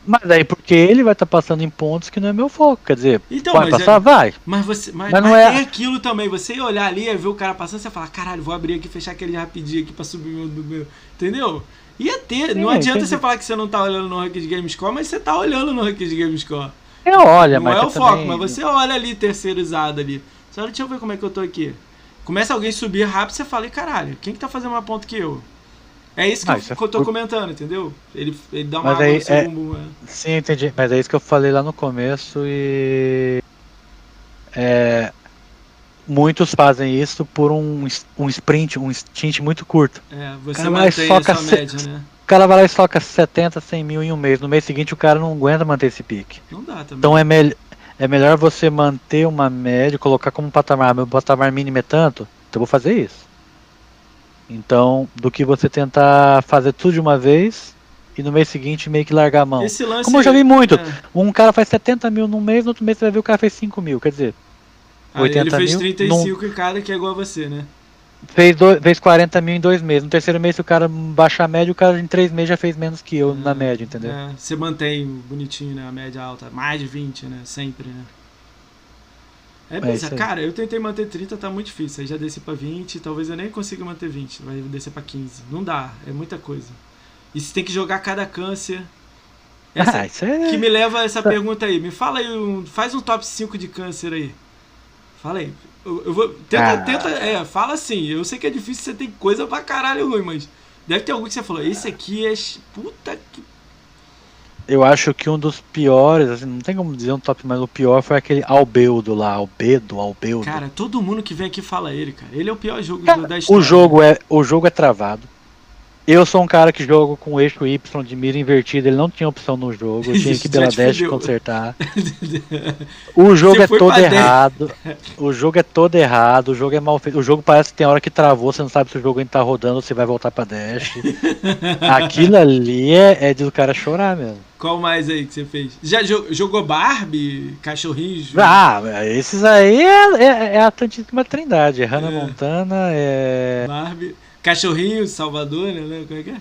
Mas aí porque ele vai estar tá passando em pontos que não é meu foco, quer dizer, então, vai passar, é, vai. Mas você, mas, mas não mas é... tem aquilo também, você ia olhar ali, ia ver o cara passando, você ia falar, caralho, vou abrir aqui, fechar aquele rapidinho aqui pra subir o meu, entendeu? Ia ter. Sim, não adianta entendi. você falar que você não tá olhando no ranking de Gamescore, mas você tá olhando no ranking de Gamescore. Eu olho, não mas. Não é o foco, também... mas você olha ali terceirizado ali. Só deixa eu ver como é que eu tô aqui. Começa alguém subir rápido, você fala, e caralho, quem que tá fazendo mais ponto que eu? É isso que, Ah, eu, isso é eu tô por- comentando, entendeu? Ele, ele dá uma Mas água aí é- bumbum. é. Sim, entendi. Mas é isso que eu falei lá no começo e. É, muitos fazem isso por um, um sprint, um stint muito curto. É, você Cara, mantém foca a sua se- média, né? O cara vai lá e soca 70, 100 mil em um mês. No mês seguinte o cara não aguenta manter esse pique. Não dá também. Então é, mel é melhor você manter uma média, colocar como patamar. Meu patamar mínimo é tanto, então eu vou fazer isso. Então, do que você tentar fazer tudo de uma vez e no mês seguinte meio que largar a mão. Esse lance. Como eu já vi muito. É. Um cara faz 70 mil num mês, no outro mês você vai ver o cara fez 5 mil. Quer dizer, Aí ele 80 fez mil, 35 em cada, que é igual a você, né? fez, dois, fez 40 mil em dois meses. No terceiro mês, se o cara baixar a média, o cara em três meses já fez menos que eu na média, entendeu? É, você mantém bonitinho, né? A média alta. Mais de 20, né? Sempre, né? É, isso aí. cara, eu tentei manter 30, tá muito difícil. Aí já desci pra 20, talvez eu nem consiga manter 20. Vai descer pra 15. Não dá, é muita coisa. E você tem que jogar cada câncer. Essa, Ah, é. que me leva a essa pergunta aí. Me fala aí, um, faz um top 5 de câncer aí. Fala aí. Eu, eu vou. Tenta, Ah. tenta. É, fala assim. Eu sei que é difícil, você tem coisa pra caralho ruim, mas. Deve ter algum que você falou. Esse aqui é. Puta que. Eu acho que um dos piores, assim, não tem como dizer um top, mas o pior foi aquele Albedo lá, Albedo, Albedo. Cara, todo mundo que vem aqui fala ele, cara. Ele é o pior jogo Cara, do- da história. o jogo é o jogo é travado. Eu sou um cara que jogo com eixo Y de mira invertida, ele não tinha opção no jogo, eu tinha que ir pela dash consertar. O jogo Você é todo errado. O jogo é todo errado, o jogo é mal feito. O jogo parece que tem hora que travou, você não sabe se o jogo ainda tá rodando ou se vai voltar pra dash. Aquilo ali é, é de o cara chorar mesmo. Qual mais aí que você fez? Já jo- jogou Barbie? Cachorrinho? Ah, esses aí é, é, é a Tantíssima Trindade. É Hannah É. Montana, é. Barbie. Cachorrinho, Salvador, né? Como é que é?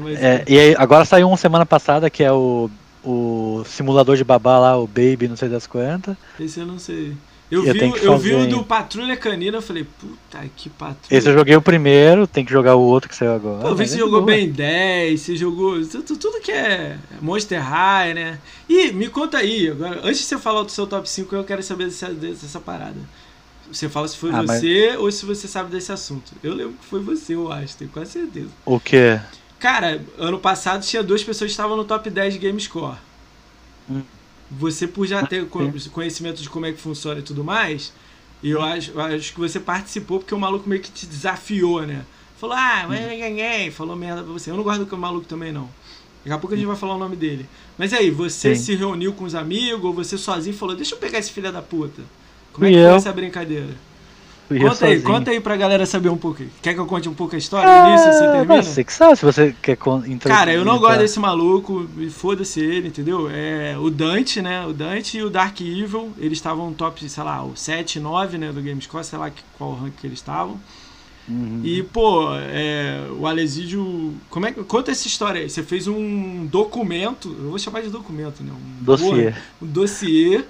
Mais É, e aí, agora saiu um semana passada que é o, o simulador de babá lá, o Baby, não sei das quantas. Esse eu não sei. Eu, Eu vi, eu vi o fazer do. Patrulha Canina, eu falei, puta que patrulha. Esse eu joguei o primeiro, tem que jogar o outro que saiu agora. Pô, eu vi mas que você é jogou bem 10, você jogou tudo, tudo que é Monster High, né? E me conta aí, agora, antes de você falar do seu top 5, eu quero saber dessa, dessa parada. Você fala se foi Ah, mas- você ou se você sabe desse assunto. Eu lembro que foi você, eu acho, tenho quase certeza. O que? Cara, ano passado tinha duas pessoas que estavam no top 10 de GameScore. Hum. Você, por já ter co- sim. conhecimento de como é que funciona e tudo mais, e eu acho, acho que você participou porque o maluco meio que te desafiou, né? Falou, ah, mas eu ganhei, falou merda pra você. Eu não gosto do maluco também, não. Daqui a pouco a gente vai falar o nome dele. Mas aí, você Sim. se reuniu com os amigos, ou você sozinho falou, deixa eu pegar esse filho da puta. Como é Fui que foi eu. essa brincadeira? Fui Conta aí, sozinho. conta aí pra galera saber um pouco. Quer que eu conte um pouco a história? No início você Ah, termina? Você que sabe se você quer intro- Cara, eu não entrar. gosto desse maluco, e foda-se ele, entendeu? É, o Dante, né? O Dante e o Dark Evil, eles estavam top, sei lá, o 7, 9, né, do Gamescore, sei lá que- qual rank que eles estavam. Uhum. E, pô, é, o Alesídio. Como é que. Conta essa história aí. Você fez um documento, eu vou chamar de documento, né? Um Dossiê. Um dossiê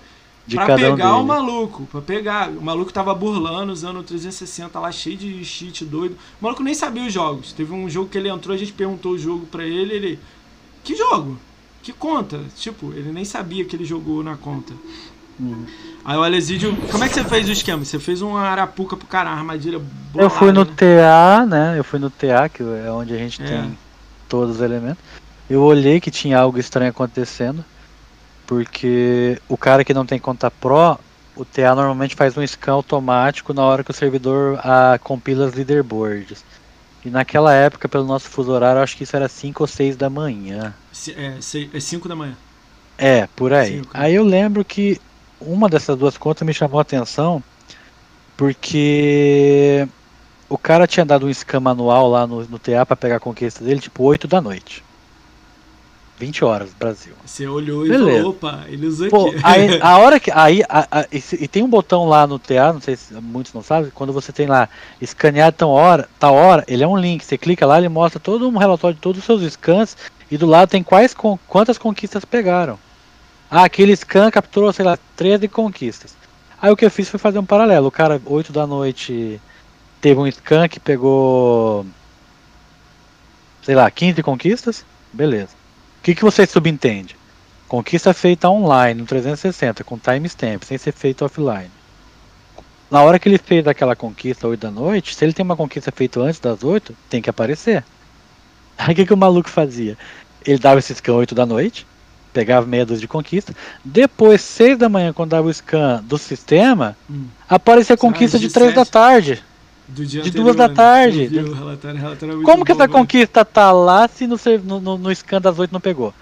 De pra cada um pegar o maluco. Pra pegar. O maluco tava burlando, usando o 360 lá, cheio de cheat doido. O maluco nem sabia os jogos. Teve um jogo que ele entrou, a gente perguntou o jogo pra ele, ele. Que jogo? Que conta? Tipo, ele nem sabia que ele jogou na conta. Uhum. Aí o Alesídio. Como é que você fez o esquema? Você fez uma arapuca pro cara, uma armadilha Eu fui no bolada, né? TA, né? Eu fui no TA, que é onde a gente É. tem todos os elementos. Eu olhei que tinha algo estranho acontecendo, porque o cara que não tem conta Pro, o TA normalmente faz um scan automático na hora que o servidor ah, compila as leaderboards. E naquela época, pelo nosso fuso horário, acho que isso era 5 ou 6 da manhã. É, 5 da manhã. É, por aí. Cinco. Aí eu lembro que uma dessas duas contas me chamou a atenção porque o cara tinha dado um scan manual lá no, no TA pra pegar a conquista dele, tipo 8 da noite. 20 horas, Brasil. Você olhou e Beleza. falou, opa, ele usou Pô, aqui. aí, a hora que. Aí, a- a- e, e tem um botão lá no TA, não sei se muitos não sabem, quando você tem lá escanear tão hora, tá hora, ele é um link. Você clica lá, ele mostra todo um relatório de todos os seus scans e do lado tem quais quantas conquistas pegaram. Ah, aquele scan capturou, sei lá, 13 conquistas. Aí o que eu fiz foi fazer um paralelo. O cara, 8 da noite, teve um scan que pegou. Sei lá, 15 conquistas? Beleza. O que, que você subentende? Conquista feita online no 360 com timestamp, sem ser feita offline. na hora que ele fez aquela conquista 8 da noite, se ele tem uma conquista feita antes das 8, tem que aparecer. Aí o que, que o maluco fazia? Ele dava esse scan 8 da noite, pegava meia dúzia de conquista. Depois, 6 da manhã, quando dava o scan do sistema, hum. aparecia a conquista de, de 3 da tarde. De 2 da né? tarde. Relatório, relatório Como que essa né? conquista tá lá se no, no, no scan das 8 não pegou?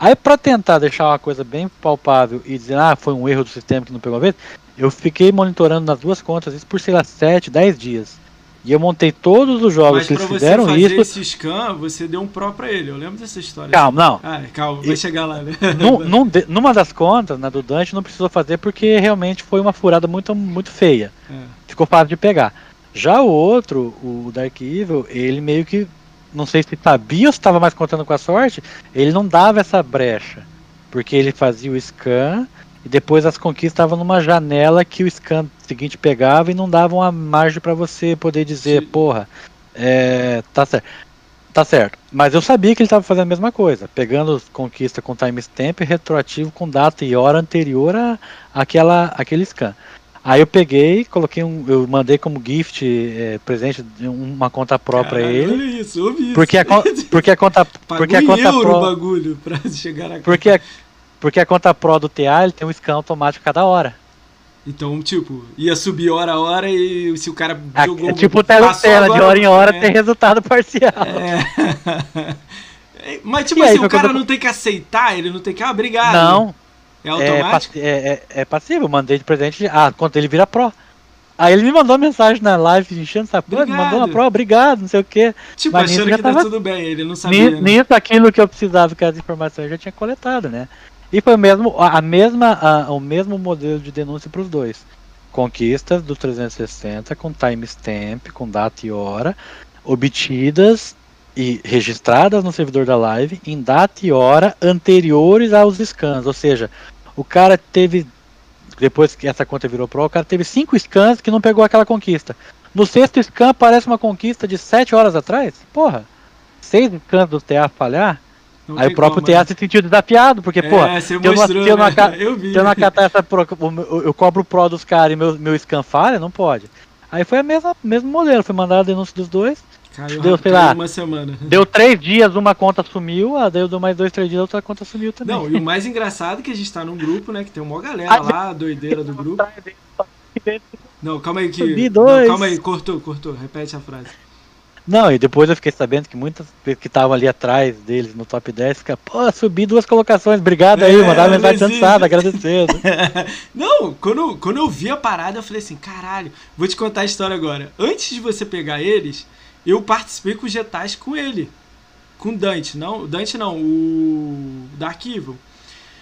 Aí, para tentar deixar uma coisa bem palpável e dizer, ah, foi um erro do sistema que não pegou a vez, eu fiquei monitorando nas duas contas, isso por, sei lá, 7, 10 dias. E eu montei todos os jogos Mas que eles fizeram isso. Mas pra você fazer esse scan, você deu um pro pra ele. Eu lembro dessa história. Calma, não. Ah, calma, vai chegar lá, né? Num, num numa das contas, na do Dante, não precisou fazer porque realmente foi uma furada muito, muito feia. É. Ficou fácil de pegar. Já o outro, o Dark Evil, ele meio que, não sei se sabia ou se estava mais contando com a sorte, ele não dava essa brecha. Porque ele fazia o scan e depois as conquistas estavam numa janela que o scan seguinte pegava e não dava uma margem para você poder dizer, Sim. porra, é, tá certo. Tá certo. Mas eu sabia que ele estava fazendo a mesma coisa, pegando conquista com timestamp retroativo com data e hora anterior a aquela, aquele scan. Aí eu peguei, coloquei um, eu mandei como gift é, presente uma conta própria a ele. Olha isso, ouvi isso. Porque a, porque a conta, porque a conta pro, bagulho pra chegar a Porque a, porque a conta Pro do TA ele tem um scan automático cada hora. Então, tipo, ia subir hora a hora e se o cara a, jogou... É tipo teletela, de hora em hora é. tem resultado parcial. É. Mas, tipo e assim, aí, o cara não tem que aceitar, ele não tem que... Ah, obrigado. Não. É automático? É, é, é, passivo, eu mandei de presente... Ah, quando ele vira Pro. Aí ele me mandou mensagem na live enchendo essa porra, me mandou uma prova, obrigado, não sei o que. Tipo, Mas achando que tá tava... tá tudo bem, ele não sabia. Nisso, né? aquilo que eu precisava, que as informações eu já tinha coletado, né? E foi mesmo, a mesma, a, o mesmo modelo de denúncia para os dois. Conquistas do 360 com timestamp, com data e hora, obtidas e registradas no servidor da live em data e hora anteriores aos scans. Ou seja, o cara teve, depois que essa conta virou pro, o cara teve cinco scans que não pegou aquela conquista. No sexto scan aparece uma conquista de 7 horas atrás? Porra, seis scans do TA falhar? Não aí o próprio como, né? se sentiu desafiado, porque, é, pô, se eu, não, né? eu, não acatar essa pro, eu, eu cobro o pro dos caras e meu, meu scan falha, não pode. Aí foi a mesma mesmo modelo, foi mandado a denúncia dos dois. Caiu, deu, sei lá, uma semana. Deu três dias, uma conta sumiu, ah, daí deu mais dois, três dias, outra conta sumiu também. Não, e o mais engraçado é que a gente tá num grupo, né, que tem uma galera ah, lá, doideira do grupo. Não, calma aí que... Não, calma aí, cortou, cortou, repete a frase. Não, e depois eu fiquei sabendo que muitas que estavam ali atrás deles no top 10 ficam, pô, subi duas colocações, obrigado aí, é, mandar mensagem cansada, agradecendo. não, quando, quando eu vi a parada, eu falei assim, caralho, vou te contar a história agora. Antes de você pegar eles, eu participei com o Getais com ele. Com o Dante, não, Dante não, o da Arquivo.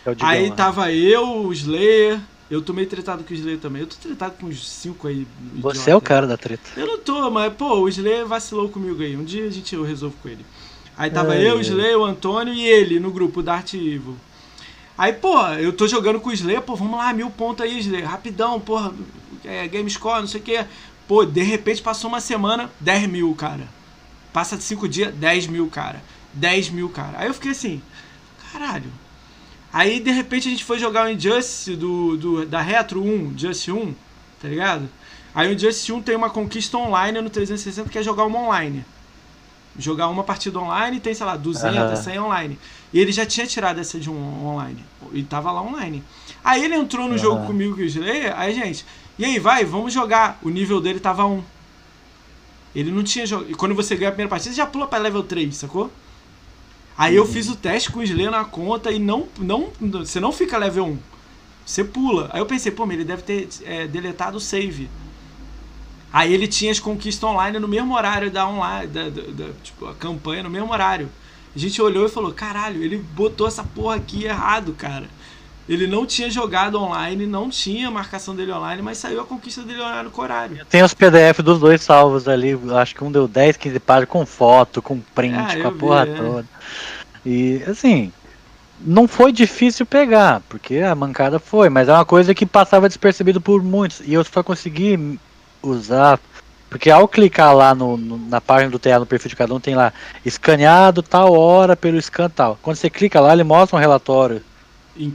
É aí né? tava eu, o Slayer, eu tô meio tretado com o Slayer também. Eu tô tretado com uns 5 aí. Você idiota. é o cara da treta. Eu não tô, mas, pô, o Slayer vacilou comigo aí. Um dia a gente eu resolvo com ele. Aí tava é, eu, o Slayer, o Antônio e ele no grupo Dart Evil. Aí, pô, eu tô jogando com o Slayer, pô, vamos lá, mil pontos aí, Slayer. Rapidão, porra. É, game score, não sei o que. Pô, de repente passou uma semana, 10 mil, cara. Passa de 5 dias, 10 mil, cara. 10 mil, cara. Aí eu fiquei assim, caralho Aí de repente a gente foi jogar o Injustice do, do, da Retro 1, Just 1, tá ligado? Aí o Injustice 1 tem uma conquista online no 360 que é jogar uma online. Jogar uma partida online tem, sei lá, 200, uhum. 100 online. E ele já tinha tirado essa de um online. Ele tava lá online. Aí ele entrou no uhum. jogo comigo e o Slayer, aí gente, e aí vai, vamos jogar. O nível dele tava 1. Ele não tinha jogado. E quando você ganha a primeira partida, você já pula pra level 3, sacou? Aí eu fiz o teste com o Slayer na conta e não, não, você não fica level 1. Você pula. Aí eu pensei, pô, ele deve ter é, deletado o save. Aí ele tinha as conquistas online no mesmo horário da online, da, da, da, tipo, a campanha no mesmo horário. A gente olhou e falou, caralho, ele botou essa porra aqui errado, cara. Ele não tinha jogado online, não tinha marcação dele online, mas saiu a conquista dele online no horário. Tem os PDF dos dois salvos ali, acho que um deu 10, 15 páginas com foto, com print, é, com a porra vi, é. toda. E assim, não foi difícil pegar, porque a mancada foi, mas é uma coisa que passava despercebido por muitos. E eu só consegui usar. Porque ao clicar lá no, no, na página do TA, no perfil de cada um, tem lá escaneado tal hora pelo scan tal. Quando você clica lá, ele mostra um relatório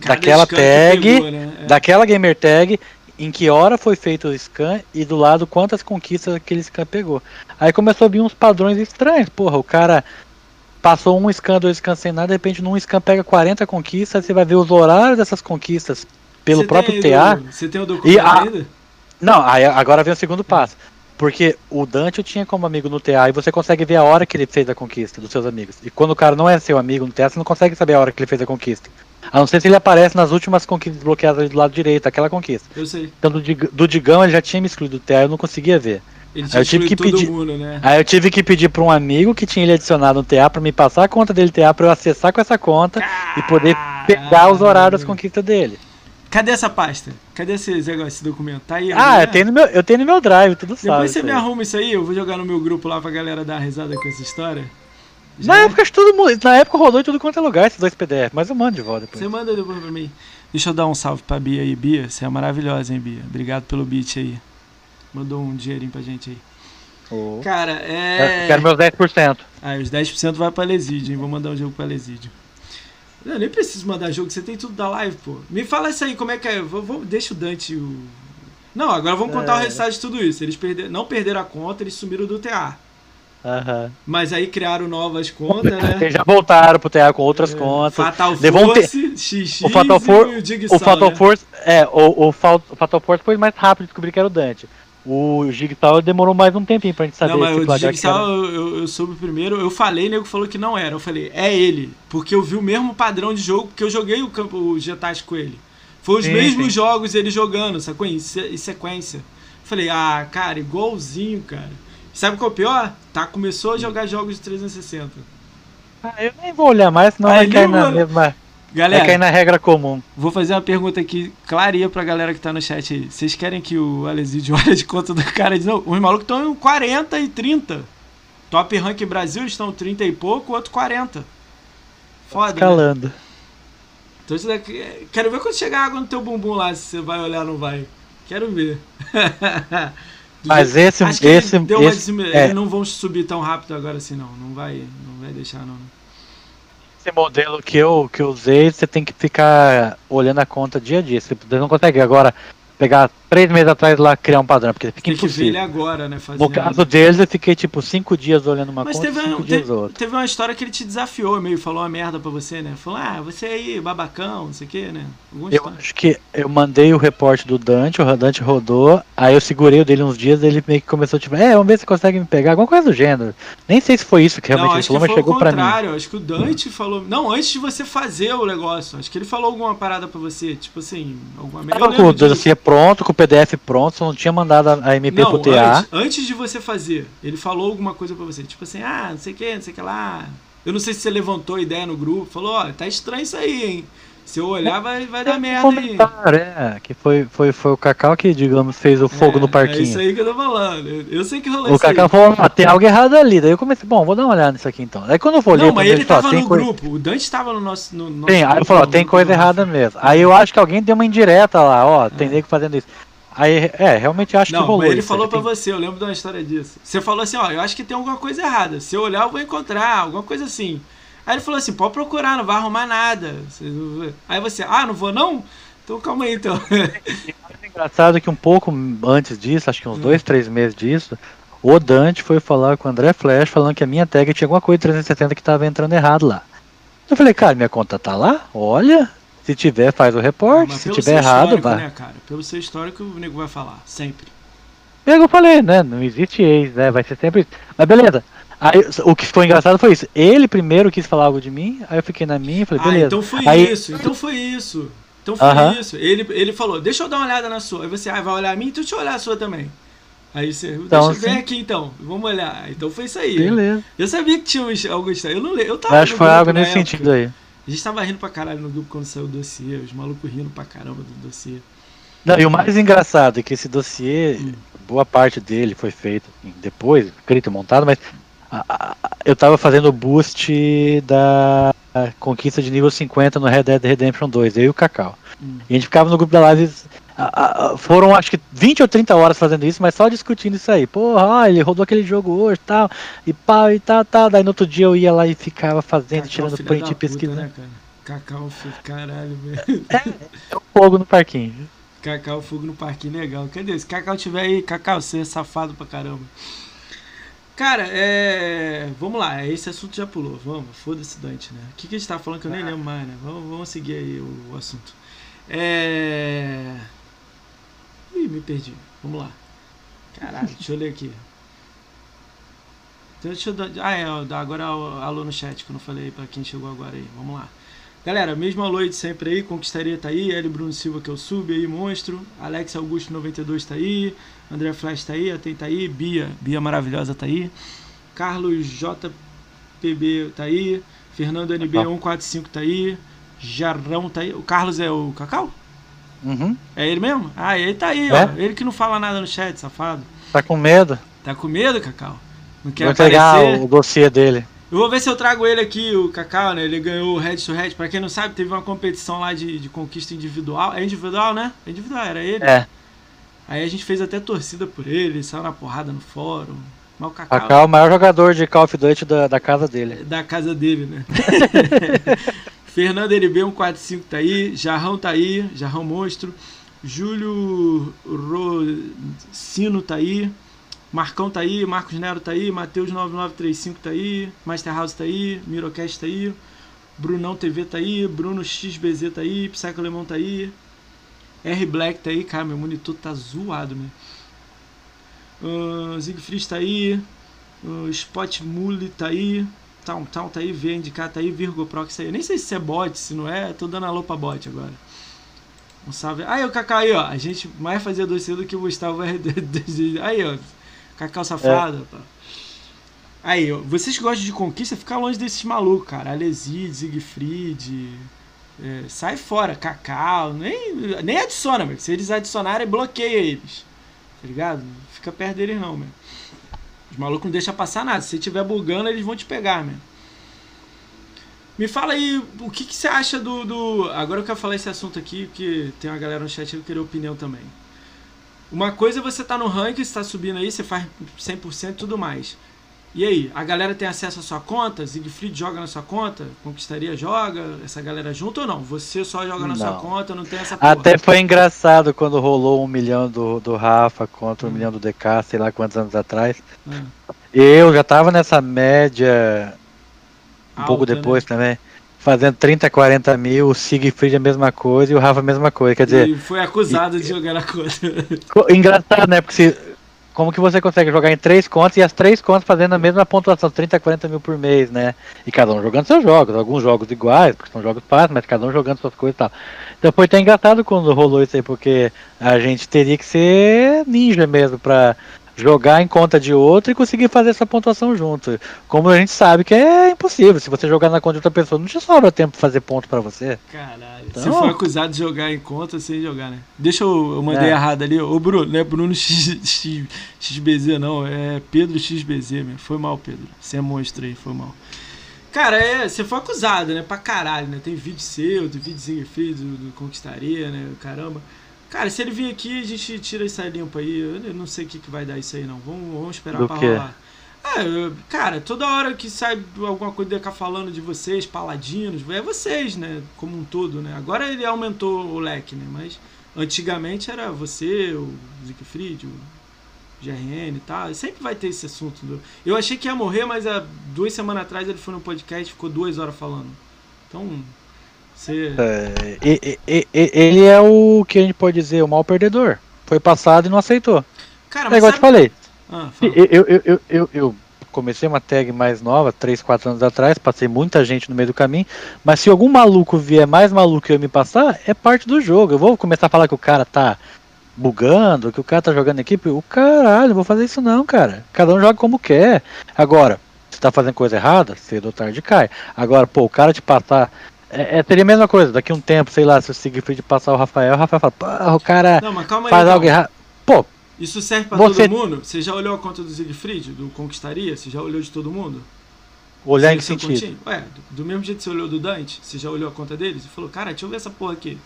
daquela tag, pegou, né? é. daquela gamer tag, em que hora foi feito o scan e do lado quantas conquistas aquele scan pegou. Aí começou a vir uns padrões estranhos. Porra, o cara passou um scan, dois scans sem nada, de repente num scan pega 40 conquistas, você vai ver os horários dessas conquistas pelo Você próprio tem TA. do- Você tem o documento a- ainda? Não, aí agora vem o segundo passo. Porque o Dante eu tinha como amigo no TA e você consegue ver a hora que ele fez a conquista dos seus amigos. E quando o cara não é seu amigo no TA, você não consegue saber a hora que ele fez a conquista. A não ser se ele aparece nas últimas conquistas bloqueadas ali do lado direito, aquela conquista. Eu sei. Então do, do Digão ele já tinha me excluído do TA, eu não conseguia ver. Ele Aí tinha eu tive que pedir- mundo, né? Aí eu tive que pedir pra um amigo que tinha ele adicionado no TA pra me passar a conta dele TA pra eu acessar com essa conta e poder pegar os horários das conquistas dele. Cadê essa pasta? Cadê esse negócio, esse documento? Tá aí? Ah, eu tenho no meu, eu tenho no meu drive, tudo sabe. Depois você isso me arruma isso aí, eu vou jogar no meu grupo lá pra galera dar risada com essa história. Já Na é? época, todo mundo, na época rodou em tudo quanto é lugar esses dois PDF, mas eu mando de volta depois. Você manda depois pra mim. Deixa eu dar um salve pra Bia aí. Bia, você é maravilhosa, hein, Bia? Obrigado pelo beat aí. Mandou um dinheirinho pra gente aí. Oh. Cara, Eu é. Quero meus 10%. Ah, os 10% vai pra Lesídio, hein? Vou mandar um jogo pra Lesídio. Eu nem preciso mandar jogo, você tem tudo da live, pô. Me fala isso aí, como é que é? Vou, vou- deixa o Dante o. Não, agora vamos contar o É. resultado de tudo isso. Eles perderam, não perderam a conta, eles sumiram do TA. Aham. Mas aí criaram novas contas, né? Eles já voltaram pro TA com outras contas. Fatal um Force, XX O Fatal, For... e o Dig o Fatal né? Force. É, o, o, Fatal Force foi mais rápido de descobrir que era o Dante. O Jigsaw demorou mais um tempinho pra gente saber Não, mas o Jigsaw eu, eu, eu soube primeiro, eu falei, nego falou que não era. Eu falei, é ele. Porque eu vi o mesmo padrão de jogo, porque eu joguei o campo o Getas com ele. Foi os Sim, mesmos sim. jogos ele jogando, sacou? Em, se- em sequência. Falei, ah, cara, igualzinho, cara. Sabe qual é o pior? Tá, começou a jogar jogos de 360. Ah, eu nem vou olhar mais, senão Ah, vai cair na vai- mesma. Vai Galera, cair na regra comum. Vou fazer uma pergunta aqui, clarinha pra galera que tá no chat aí. Vocês querem que o Alesídio olhe de conta do cara de novo? Os malucos estão em 40 e 30. Top Rank Brasil estão 30 e pouco, outro 40. Foda, né? Escalando. Então isso daqui... Quero ver quando chegar água no teu bumbum lá, se você vai olhar ou não vai. Quero ver. Mas esse- Acho que esse- ele deu esse- é. Não vão subir tão rápido agora assim, não. Não vai, não vai deixar, não. Esse modelo que eu, que eu usei, você tem que ficar olhando a conta dia a dia. Você não consegue agora pegar três meses atrás lá criar um padrão, porque fica Tem que ver ele impossível. agora, né? No Fazendo. caso deles, eu fiquei tipo cinco dias olhando uma Mas conta teve, cinco um- dias teve, outra. teve uma história que ele te desafiou, meio falou uma merda pra você, né? Falou, ah, você aí, babacão, não sei o que, né? Alguma Eu história. acho que eu mandei o reporte do Dante, o Dante rodou, aí eu segurei o dele uns dias, ele meio que começou tipo, é, vamos ver se consegue me pegar, alguma coisa do gênero. Nem sei se foi isso que realmente não, ele falou, mas chegou pra mim. contrário. Acho que o Dante falou. Não, antes de você fazer o negócio. Acho que ele falou alguma parada pra você. Tipo assim, alguma merda. Tava com o dossiê pronto, com o PDF pronto, só não tinha mandado a MP Não, pro TA. antes, antes de você fazer, ele falou alguma coisa pra você. Tipo assim, ah, não sei o que, não sei o que lá. Eu não sei se você levantou a ideia no grupo. Falou, ó, tá estranho isso aí, hein? Se eu olhar, vai, vai dar merda aí. É, que foi, foi, foi o Cacau que, digamos, fez o fogo É, no É parquinho. isso aí que eu tô falando. Eu, eu sei que rolou o isso aí. Cacau falou, ah, tem algo errado ali. Daí eu comecei, bom, vou dar uma olhada nisso aqui então. Aí quando eu olhei, Não, mas ele falou, tava tem no coisa- grupo. O Dante tava no nosso. No nosso Tem, aí ele grupo, falou, ó, no tem coisa errada mesmo. Aí eu acho que alguém deu uma indireta lá, ó, tem nego fazendo isso. Aí, é, realmente acho que Não, rolou mas ele isso. falou pra que você, eu lembro de uma história disso. Você falou assim, ó, eu acho que tem alguma coisa errada. Se eu olhar, eu vou encontrar, alguma coisa assim. Aí ele falou assim, pode procurar, não vai arrumar nada. Aí você, ah, não vou não? Então calma aí então. é engraçado que um pouco antes disso, acho que uns Hum. dois, três meses disso, o Dante foi falar com o André Flash falando que a minha tag tinha alguma coisa de 360 que tava entrando errado lá. Eu falei, cara, minha conta tá lá? Olha. Se tiver, faz o reporte. Se tiver errado, vai. né, cara? Pelo seu histórico, o nego vai falar, sempre. Eu falei, né? Não existe ex, né? Vai ser sempre isso. Mas beleza. Aí, o que ficou engraçado foi isso. Ele primeiro quis falar algo de mim, aí eu fiquei na minha e falei, Ah, beleza. então foi Aí- isso, então foi isso. Então foi Aham. isso. Ele, ele falou, deixa eu dar uma olhada na sua. Aí você, ah, vai olhar a minha, então deixa eu olhar a sua também. Aí você, Então, deixa eu ver assim- aqui então, vamos olhar. Então foi isso aí. Beleza. Eu sabia que tinha algo estranho. Eu não lembro. Eu tava Eu acho que foi algo nesse época. sentido aí. A gente tava rindo pra caralho no grupo quando saiu o dossiê, os malucos rindo pra caramba do dossiê. Não, e o mais engraçado é que esse dossiê, Hum. boa parte dele foi feito depois, escrito e montado, mas eu tava fazendo o boost da conquista de nível 50 no Red Dead Redemption 2, eu e o Cacau. Hum. E a gente ficava no grupo da live. Foram acho que 20 ou 30 horas fazendo isso, mas só discutindo isso aí. Porra, ele rodou aquele jogo hoje tal, e pau e tal, tal. Daí no outro dia eu ia lá e ficava fazendo, Cacau, tirando print e pesquisando. Né, cara? Cacau, filho, caralho, velho. É um fogo no parquinho. Cacau Fogo no Parquinho, legal. Cadê? Se Cacau tiver aí, Cacau, você é safado pra caramba. Cara, é. Vamos lá, esse assunto já pulou. Vamos, foda-se Dante, né? O que, que a gente tava falando que eu nem lembro mais, né? Vamos, vamos seguir aí o, o assunto. É. Ih, me perdi. Vamos lá. Caralho, deixa eu ler aqui. Então, deixa eu dar. Ah, é, agora alô no chat, que eu não falei pra quem chegou agora aí. Vamos lá. Galera, mesmo alô de sempre aí, Conquistaria tá aí, L. Bruno Silva que eu subo aí, monstro, Alex Augusto 92 tá aí, André Flash tá aí, Aten tá aí, Bia, Bia maravilhosa tá aí, Carlos JPB tá aí, Fernando NB 145 tá aí, Jarrão tá aí, o Carlos é o Cacau? Uhum. É ele mesmo? Ah, ele tá aí, é? ó, ele que não fala nada no chat, safado. Tá com medo? Tá com medo, Cacau? Não quer Vou o dossiê dele. Eu vou ver se eu trago ele aqui, o Cacau, né? Ele ganhou o Head to Head. Pra quem não sabe, teve uma competição lá de, de conquista individual. É individual, né? É individual, era ele. É. Aí a gente fez até torcida por ele, saiu na porrada no fórum. Mas o Cacau, Cacau é o maior jogador de Call of Duty da, da casa dele. Da casa dele, né? Fernando LB 145 tá aí, Jarrão tá aí, Jarrão Monstro. Júlio Rocino tá aí. Marcão tá aí, Marcos Nero tá aí, Matheus9935 tá aí, Master House tá aí, Mirocast tá aí, Brunão TV tá aí, Bruno XBZ tá aí, Psycho Alemão tá aí, R Black tá aí, cara, meu monitor tá zoado, meu. Uh, Siegfried tá aí, uh, Spot Mule tá aí, Town Town tá aí, VNDK tá aí, Virgo Pro que tá aí. Nem sei se é bot, se não é, tô dando alô pra bot agora. Um salve. Aí o Kaká aí, ó. A gente mais fazia doce do que o Gustavo Aí, ó. Cacau safado. É. Aí, vocês que gostam de conquista, fica longe desses malucos, cara. Aleside, Siegfried. É, sai fora, Cacau. Nem, nem adiciona, meu. Se eles adicionarem, bloqueia eles. Tá ligado? Fica perto deles, não, meu. Os malucos não deixam passar nada. Se estiver bugando, eles vão te pegar, meu. Me fala aí, o que, que você acha do, do. Agora eu quero falar esse assunto aqui, porque tem uma galera no chat que opinião também. Uma coisa é você tá no ranking, você tá subindo aí, você faz 100% e tudo mais. E aí, a galera tem acesso à sua conta? Siegfried joga na sua conta? Conquistaria joga? Essa galera junto ou não? Você só joga na não. sua conta, não tem essa porra. Até foi engraçado quando rolou um milhão do, do Rafa contra um hum. milhão do DK, sei lá quantos anos atrás. Hum. Eu já tava nessa média um Alta, pouco né? depois né? também fazendo 30, 40 mil, o Siegfried a mesma coisa e o Rafa a mesma coisa. Quer dizer. E foi acusado e, de jogar na conta. Engraçado, né? Porque se, como que você consegue jogar em três contas e as três contas fazendo a mesma pontuação, 30, 40 mil por mês, né? E cada um jogando seus jogos, alguns jogos iguais, porque são jogos fáceis, mas cada um jogando suas coisas e tal. Então foi até engraçado quando rolou isso aí, porque a gente teria que ser ninja mesmo pra jogar em conta de outro e conseguir fazer essa pontuação junto. Como a gente sabe que é impossível. Se você jogar na conta de outra pessoa, não te sobra tempo pra fazer ponto para você. Caralho. Então... Você foi acusado de jogar em conta sem jogar, né? Deixa eu, eu mandei é. errado ali. Ô, Bruno, não é Bruno X, X, XBZ, não. É Pedro XBZ, meu. Foi mal, Pedro. Você é monstro aí, foi mal. Cara, é, você foi acusado, né? Pra caralho, né? Tem vídeo seu, tem vídeo Siegfried do, do Conquistaria, né? Caramba. Cara, se ele vir aqui, a gente tira isso aí limpo aí. Eu não sei o que, que vai dar isso aí, não. Vamos, vamos esperar Do pra quê? rolar. É, cara, toda hora que sai alguma coisa ficar falando de vocês, paladinos, é vocês, né? Como um todo, né? Agora ele aumentou o leque, né? Mas antigamente era você, o Siegfried, o GRN e tal. Sempre vai ter esse assunto. Eu achei que ia morrer, mas há duas semanas atrás ele foi no podcast e ficou duas horas falando. Então, você... É, e, e, e, ele é o que a gente pode dizer, o mal perdedor. Foi passado e não aceitou. Cara, é igual sabe... eu te falei. Ah, eu, eu, eu, eu, eu comecei uma tag mais nova, 3, 4 anos atrás, passei muita gente no meio do caminho, mas se algum maluco vier mais maluco que eu me passar, é parte do jogo. Eu vou começar a falar que o cara tá bugando, que o cara tá jogando equipe, o caralho, não vou fazer isso não, cara. Cada um joga como quer. Agora, se tá fazendo coisa errada, cedo ou tarde cai. Agora, pô, o cara te passar é, é, seria a mesma coisa, daqui um tempo, sei lá, se o Siegfried passar o Rafael, o Rafael fala, pô, o cara não, mas calma aí, faz então. algo errado. Pô, isso serve pra você... todo mundo? Você já olhou a conta do Siegfried, do Conquistaria? Você já olhou de todo mundo? Olhar em que sentido? Ué, do, do, mesmo jeito que você olhou do Dante, você já olhou a conta deles e falou, cara, deixa eu ver essa porra aqui.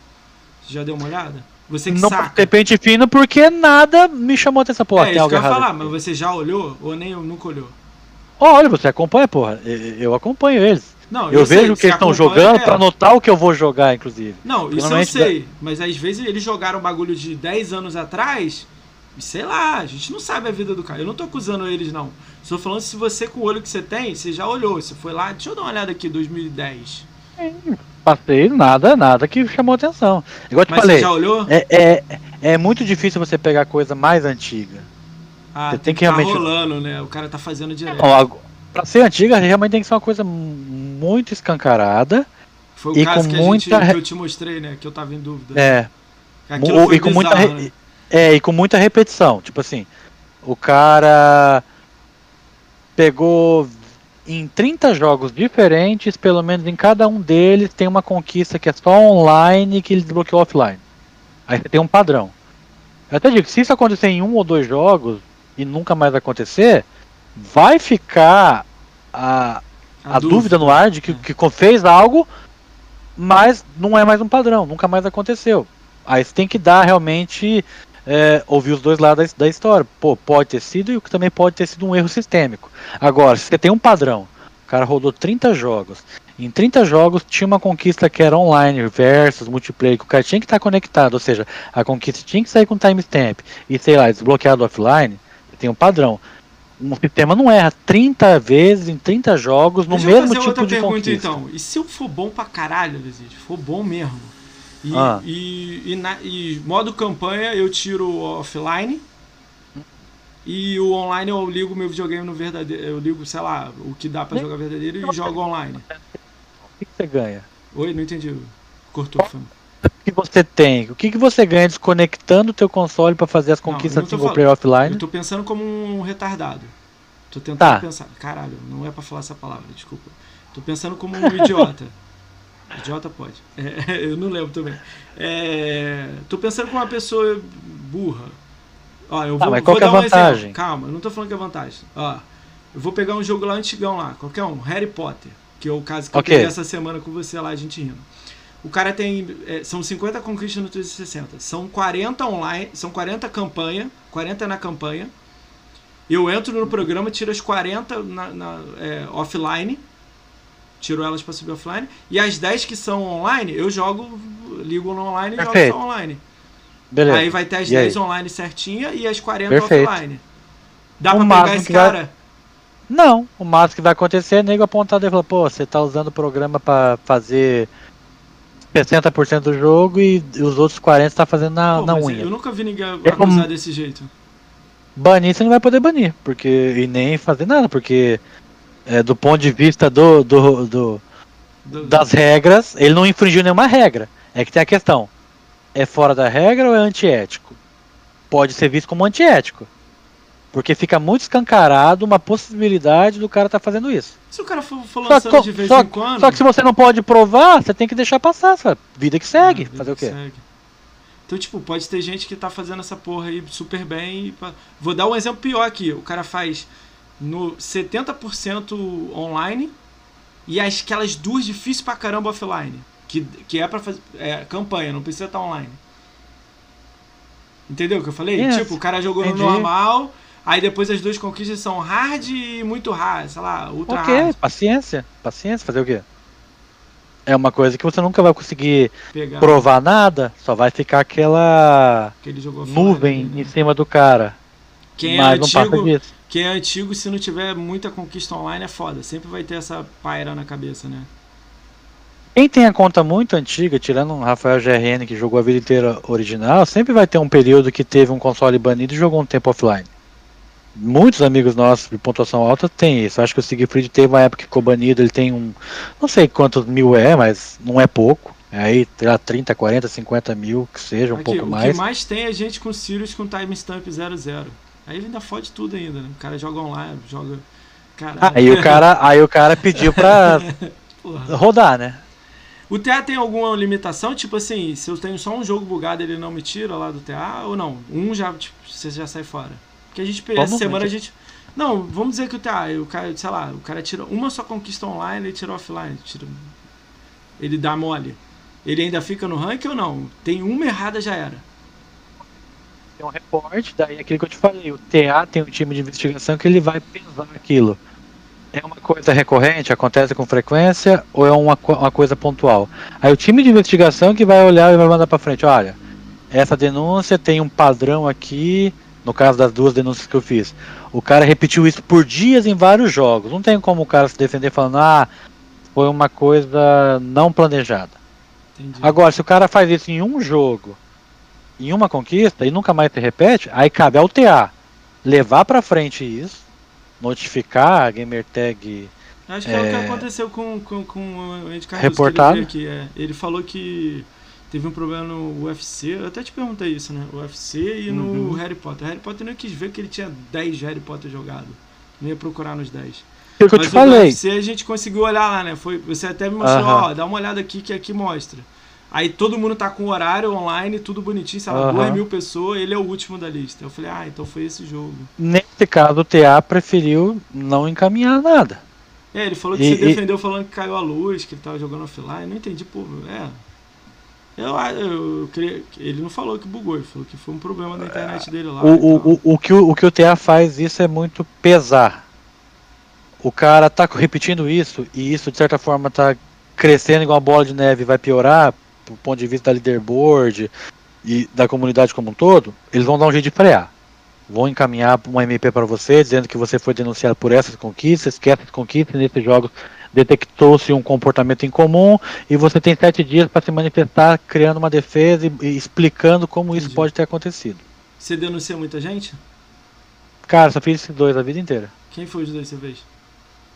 Você já deu uma olhada? Você que não saca. ter pente fino porque nada me chamou até essa porra. É, isso que eu ia falar, mas você já olhou ou nem nunca olhou? Olha, você acompanha, porra. Eu acompanho eles. Não, Eu, sei, vejo o que eles estão jogando é. pra anotar o que eu vou jogar, inclusive. Não, isso eu sei. Mas às vezes eles jogaram um bagulho de 10 anos atrás. E sei lá, a gente não sabe a vida do cara. Eu não tô acusando eles, não. Estou falando se você, com o olho que você tem, você já olhou. Você foi lá, deixa eu dar uma olhada aqui, 2010. Passei nada, nada que chamou atenção. Igual eu te Mas falei, você já olhou? é, é, é muito difícil você pegar coisa mais antiga. Ah, você tem, tem que que tá realmente- rolando, né? O cara tá fazendo direto. Não, ag- pra ser antiga, realmente tem que ser uma coisa muito escancarada. Foi o e caso com que, muita gente, que eu te mostrei, né? Que eu tava em dúvida. É, Aquilo e com muita bizarro, re- né? É, e com muita repetição. Tipo assim, o cara pegou em 30 jogos diferentes, pelo menos em cada um deles tem uma conquista que é só online e que ele desbloqueou offline. Aí você tem um padrão. Eu até digo, se isso acontecer em um ou dois jogos e nunca mais acontecer, vai ficar a, a dúvida no ar de que, É. que fez algo, mas não é mais um padrão, nunca mais aconteceu. Aí você tem que dar realmente, é, ouvir os dois lados da, da história. Pô, pode ter sido e o que também pode ter sido um erro sistêmico. Agora, se você tem um padrão, o cara rodou 30 jogos, em 30 jogos tinha uma conquista que era online, versus multiplayer, que o cara tinha que estar conectado, ou seja, a conquista tinha que sair com timestamp e sei lá, desbloqueado offline, você tem um padrão. Um sistema não erra 30 vezes em 30 jogos no Deixa eu mesmo fazer tipo outra de pergunta conquista. então. E se eu for bom pra caralho, Deside, for bom mesmo, e, Ah. e, e, na- e modo campanha eu tiro offline e o online eu ligo meu videogame no verdadeiro. Eu ligo, sei lá, o que dá pra jogar verdadeiro e jogo online. O que você ganha? Oi, não entendi. Cortou, Fábio. O que você tem? O que, que você ganha desconectando o teu console para fazer as conquistas não single player offline? Eu tô pensando como um retardado. Tô tentando Tá. pensar. Caralho, não é pra falar essa palavra, desculpa. Tô pensando como um idiota. Idiota pode. É, eu não lembro também. É, tô pensando como uma pessoa burra. Ó, eu Tá, vou, mas qual vou é a um vantagem? exemplo. Calma, eu não tô falando que é vantagem. Ó, eu vou pegar um jogo lá antigão lá, qualquer um, Harry Potter, que é o caso que Ok. eu peguei essa semana com você lá, a gente rindo. O cara tem. é, são 50 conquistas no 360. São 40 online. São 40 campanha. 40 na campanha. Eu entro no programa, tiro as 40 na, na, é, offline. Tiro elas para subir offline. E as 10 que são online, eu jogo. Ligo no online e jogo só online. Beleza. Aí vai ter as E aí? 10 online certinha e as 40 Perfeito. offline. Dá O pra pegar esse que vai- cara? Não, o máximo que vai acontecer é nego apontar e falar, pô, você tá usando o programa para fazer 60% do jogo e os outros 40% você tá fazendo na, Pô, na unha. eu nunca vi ninguém É como- abusar desse jeito. Banir você não vai poder banir, porque. E nem fazer nada, porque é, do ponto de vista do, do, do- Do- das regras, ele não infringiu nenhuma regra. É que tem a questão. É fora da regra ou é antiético? Pode ser visto como antiético. Porque fica muito escancarado uma possibilidade do cara estar fazendo isso. Se o cara for, for Só, lançando co- de vez só- em quando. só que se você não pode provar, você tem que deixar passar. Sabe? Vida que segue. Ah, fazer o quê? segue. Então, tipo, pode ter gente que tá fazendo essa porra aí super bem. Vou dar um exemplo pior aqui. O cara faz no 70% online e as- aquelas duas difíceis pra caramba offline. Que, que é pra fazer. É campanha, não precisa estar online. Entendeu o que eu falei? Yes, Tipo, o cara jogou entendi. no normal, aí depois as duas conquistas são hard e muito hard, sei lá, ultra Ok, hard. paciência. Paciência, fazer o quê? É uma coisa que você nunca vai conseguir Pegar provar nada, só vai ficar aquela nuvem né? em cima do cara. Quem é mas passa antigo. Quem é antigo, se não tiver muita conquista online, é foda. Sempre vai ter essa paira na cabeça, né? Quem tem a conta muito antiga, tirando o Rafael GRN que jogou a vida inteira original, sempre vai ter um período que teve um console banido e jogou um tempo offline. Muitos amigos nossos de pontuação alta têm isso. Acho que o Siegfried teve uma época que ficou banido, ele tem um. Não sei quantos mil é, mas não é pouco. É aí, lá, 30, 40, 50 mil, que seja, um Aqui, pouco o mais. que mais tem é gente com Sirius com timestamp 00. Aí ele ainda fode tudo ainda, né? O cara joga online, joga. Caralho. Aí o cara, aí o cara pediu pra rodar, né? O TA tem alguma limitação? Tipo assim, se eu tenho só um jogo bugado, ele não me tira lá do TA ou não? Um já, tipo, você já sai fora. Porque a gente, essa Vamos, semana a gente. Não, vamos dizer que o TA, o cara, sei lá, o cara tira uma só conquista online, ele tira offline. Tira, ele dá mole. Ele ainda fica no rank ou não? Tem uma errada, já era. Tem um reporte, daí é aquilo que eu te falei, o TA tem um time de investigação que ele vai pesar aquilo. é uma coisa recorrente, acontece com frequência ou é uma, uma coisa pontual? Aí o time de investigação que vai olhar e vai mandar para frente, olha, essa denúncia tem um padrão aqui, no caso das duas denúncias que eu fiz. O cara repetiu isso por dias em vários jogos. Não tem como o cara se defender falando, ah, foi uma coisa não planejada. Entendi. Agora, se o cara faz isso em um jogo, em uma conquista, e nunca mais se repete, aí cabe ao TA levar para frente isso notificar a gamertag. Acho que é, é o que é, aconteceu com, com, com o Ed Carlos, reportado. Ele, aqui, é. ele falou que teve um problema no UFC, eu até te perguntei isso, né? O UFC e no uhum. Harry Potter. O Harry Potter não quis ver que ele tinha 10 Harry Potter jogado. Não ia procurar nos 10. É o que eu te falei. No UFC a gente conseguiu olhar lá, né? Foi, você até me mostrou, ó, dá uma olhada aqui que aqui mostra. Aí todo mundo tá com horário online, tudo bonitinho, sei lá, uhum. 2 mil pessoas, ele é o último da lista. Eu falei, ah, então foi esse jogo. Nesse caso, o TA preferiu não encaminhar nada. É, ele falou que e, você defendeu falando que caiu a luz, que ele tava jogando offline. Não entendi, pô, é. Eu, eu, eu, ele não falou que bugou, ele falou que foi um problema da internet dele lá. O, o, o, o, que o, o que o TA faz, isso é muito pesar. O cara tá repetindo isso, e isso de certa forma tá crescendo igual uma bola de neve vai piorar, do ponto de vista da leaderboard e da comunidade como um todo, eles vão dar um jeito de frear. Vão encaminhar uma MP para você, dizendo que você foi denunciado por essas conquistas, que essas conquistas nesses jogos detectou-se um comportamento incomum e você tem sete dias para se manifestar, criando uma defesa e, e explicando como Entendi. isso pode ter acontecido. Você denuncia muita gente? Cara, só fiz esses dois a vida inteira. Quem foi os dois você fez?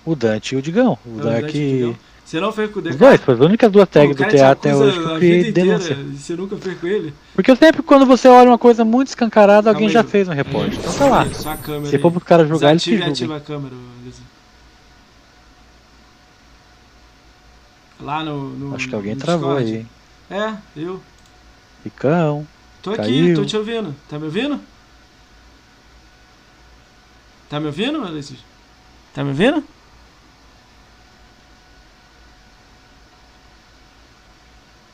O Dante e o Digão. O, é o Dante e o Digão. Você não fez com o DK? Os dois, foi as únicas duas tags do teatro até hoje que denúncia. Você nunca fez com ele? Porque sempre quando você olha uma coisa muito escancarada, alguém aí, já fez um repórter. Então tá lá. Se for pros caras julgar, eles se julgam. a câmera, Lá no, no Acho que alguém travou aí. É, eu. Ricão. Tô aqui, caiu. tô te ouvindo. Tá me ouvindo? Tá me ouvindo, Alexis? Tá me ouvindo?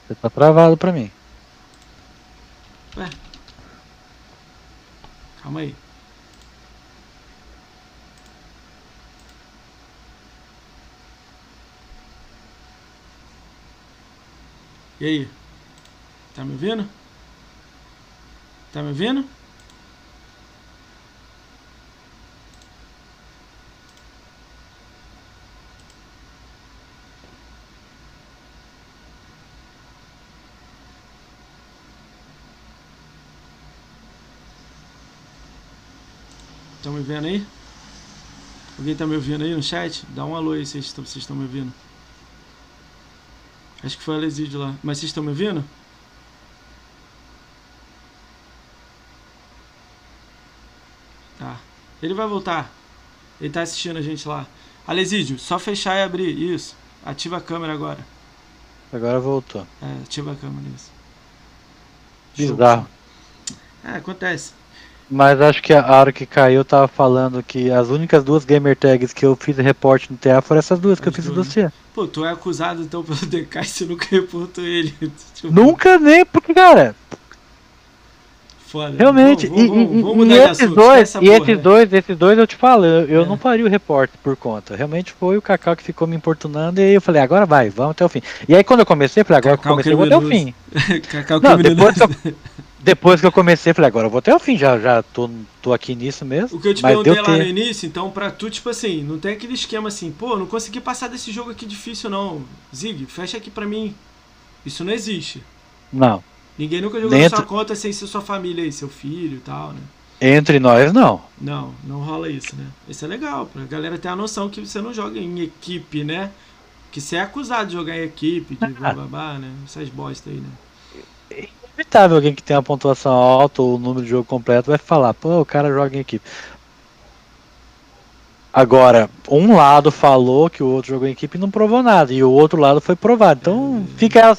Você tá travado pra mim. Ué. Calma aí. E aí? Tá me ouvindo? Tá me ouvindo? Estão me vendo aí? Alguém está me ouvindo aí no chat? Dá um alô aí se vocês estão me ouvindo. Acho que foi a Lesídio lá. Mas vocês estão me ouvindo? Tá. Ele vai voltar. Ele está assistindo a gente lá. Alesídio, só fechar e abrir. Isso. Ativa a câmera agora. Agora voltou. É, ativa a câmera, isso. Bizarro. É, acontece. Mas acho que a hora que caiu eu tava falando que as únicas duas gamer tags que eu fiz reporte no TA foram essas duas que As eu fiz no dossiê. Pô, tu é acusado então pelo DK e você nunca reportou ele. Tipo... Nunca nem, porque, cara. Foda. Realmente, vamos, vamos, vamos e, e, esses dois, e esses dois, esses dois eu te falo, eu, eu é. não faria o repórter por conta. Realmente foi o Cacau que ficou me importunando e aí eu falei, agora vai, vamos até o fim. E aí quando eu comecei, eu falei, agora que eu comecei, eu vou até o fim. Cacau não, depois que eu, depois que eu comecei, falei, agora eu vou até o fim, já, já tô, tô aqui nisso mesmo. O que eu te perguntei lá ter... no início, então, pra tu, tipo assim, não tem aquele esquema assim, pô, não consegui passar desse jogo aqui difícil não. Zig, fecha aqui pra mim. Isso não existe. Não. Ninguém nunca jogou Dentro... na sua conta sem ser sua família aí, seu filho e tal, né? Entre nós, não. Não, não rola isso, né? Isso é legal, pra galera ter a noção que você não joga em equipe, né? Que você é acusado de jogar em equipe, de babá, né? Essas bosta aí, né? Inevitável alguém que tem uma pontuação alta ou o número de jogo completo vai falar, pô, o cara joga em equipe. Agora, um lado falou que o outro jogou em equipe e não provou nada, e o outro lado foi provado. Então fica,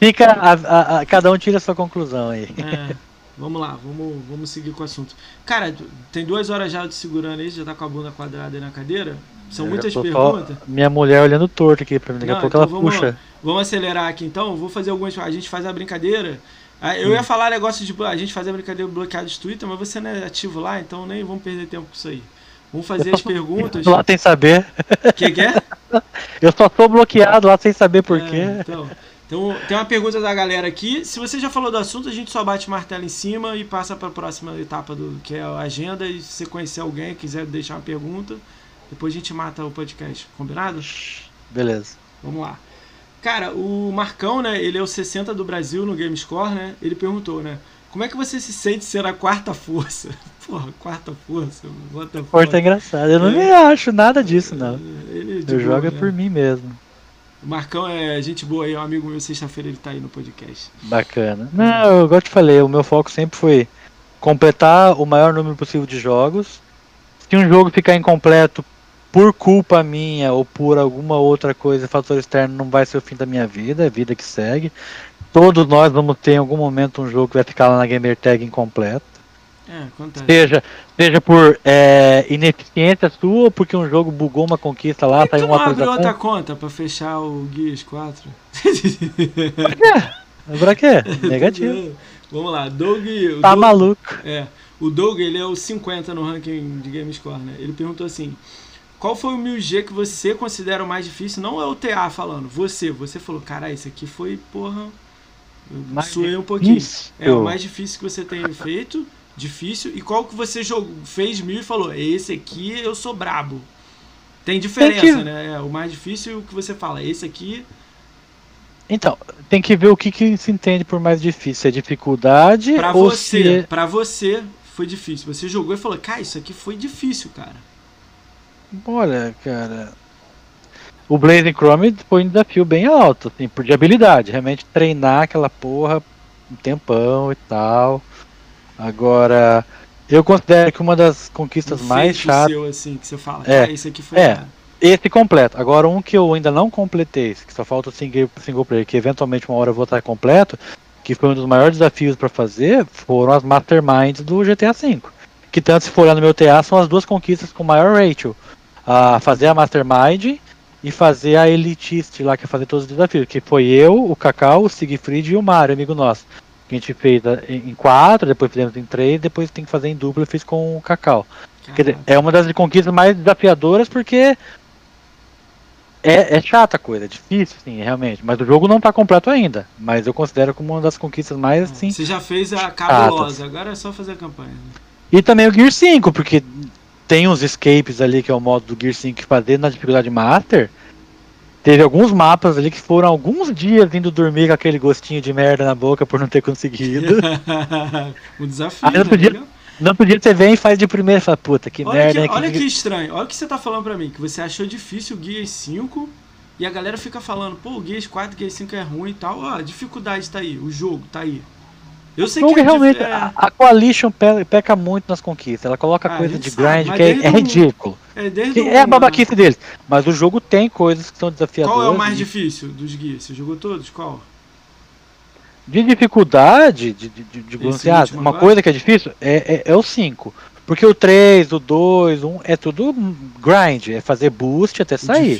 fica a, a, a, cada um tira a sua conclusão aí. É, vamos lá, vamos, vamos seguir com o assunto. Cara, tem duas horas já de segurando aí, já tá com a bunda quadrada aí na cadeira. São muitas perguntas. Minha mulher olhando torto aqui pra mim, daqui a pouco então ela vamos, puxa. Vamos acelerar aqui então, vou fazer algumas. A gente faz a brincadeira eu ia falar negócio de a gente fazer brincadeira bloqueado de Twitter, mas você não é ativo lá, então nem vamos perder tempo com isso aí. Vamos fazer as perguntas. Lá sem saber. O que, que é? Eu só sou bloqueado lá sem saber por quê. É, então, então, tem uma pergunta da galera aqui. Se você já falou do assunto, a gente só bate martelo em cima e passa para a próxima etapa do que é a agenda. E se você conhecer alguém, quiser deixar uma pergunta, depois a gente mata o podcast. Combinado? Beleza. Vamos lá. Cara, o Marcão, né? Ele é o 60 do Brasil no GameScore, né? Ele perguntou, né? Como é que você se sente ser a quarta força? Porra, quarta força. Força é engraçado. Eu não é. me acho nada disso, não. Ele, eu boa, jogo é né? por mim mesmo. O Marcão é gente boa aí, um amigo meu, sexta-feira ele tá aí no podcast. Bacana. Não, eu igual te falei, o meu foco sempre foi completar o maior número possível de jogos. Se um jogo ficar incompleto por culpa minha ou por alguma outra coisa, fator externo, não vai ser o fim da minha vida, é vida que segue. Todos nós vamos ter em algum momento um jogo que vai ficar lá na gamer tag incompleto. É. Seja, seja por é, ineficiência sua ou porque um jogo bugou uma conquista lá, tá em uma abre outra conta pra fechar o Gears 4? pra quê? Pra quê? Negativo. Vamos lá, Doug. Tá Doug, maluco. É. O Doug, ele é o 50 no ranking de GameScore, né? Ele perguntou assim: qual foi o 1000G que você considera o mais difícil? Não é o TA falando, você. Você falou, cara, esse aqui foi, porra. Eu suei um pouquinho. Isso. É o mais difícil que você tem feito, difícil. E qual que você jogou, fez mil e falou, esse aqui eu sou brabo. Tem diferença, tem que... né? É, o mais difícil que você fala, esse aqui. Então, tem que ver o que, que se entende por mais difícil. É dificuldade pra ou você, se... É Pra você foi difícil. Você jogou e falou, cara, isso aqui foi difícil, cara. Olha, cara. O Blazing Chrome foi um desafio bem alto, assim, por de habilidade. Realmente treinar aquela porra um tempão e tal. Agora, eu considero que uma das conquistas um mais chatas. assim, que você fala, é, ah, esse aqui foi. É, esse completo. Agora, um que eu ainda não completei, que só falta o single, single player, que eventualmente uma hora eu vou estar completo, que foi um dos maiores desafios para fazer, foram as Masterminds do GTA V. Que tanto se for olhar no meu TA, são as duas conquistas com maior ratio a fazer a Mastermind e fazer a Elitist lá, que é fazer todos os desafios. Que foi eu, o Cacau, o Siegfried e o Mario, amigo nosso. Que a gente fez em quatro, depois fizemos em três, depois tem que fazer em dupla, eu fiz com o Cacau. Quer dizer, é uma das conquistas mais desafiadoras porque é, é chata a coisa, é difícil, sim, realmente. Mas o jogo não está completo ainda. Mas eu considero como uma das conquistas mais assim. Você já fez a cabulosa, agora é só fazer a campanha. E também o Gear 5, porque tem uns escapes ali, que é o modo do Gear 5 fazer na dificuldade Master. Teve alguns mapas ali que foram alguns dias indo dormir com aquele gostinho de merda na boca por não ter conseguido. um desafio. Aí não podia, não podia você vem e faz de primeira e fala, puta, que olha merda. Que, que... Olha que estranho, olha o que você tá falando pra mim, que você achou difícil o Gears 5 e a galera fica falando, pô, o Gears 4, o Gears 5 é ruim e tal. Ó, a dificuldade tá aí, o jogo tá aí. Eu sei que é realmente é... a, Coalition peca muito nas conquistas. Ela coloca ah, coisa de grind que é, é ridículo. É, desde é a babaquice deles. Mas o jogo tem coisas que são desafiadoras. Qual é o mais e... difícil dos guias? Você jogou todos? Qual? De dificuldade, de, de, de, de uma agora? coisa que é difícil é, é, é o 5. Porque o 3, o 2, o 1 é tudo grind, é fazer boost até sair.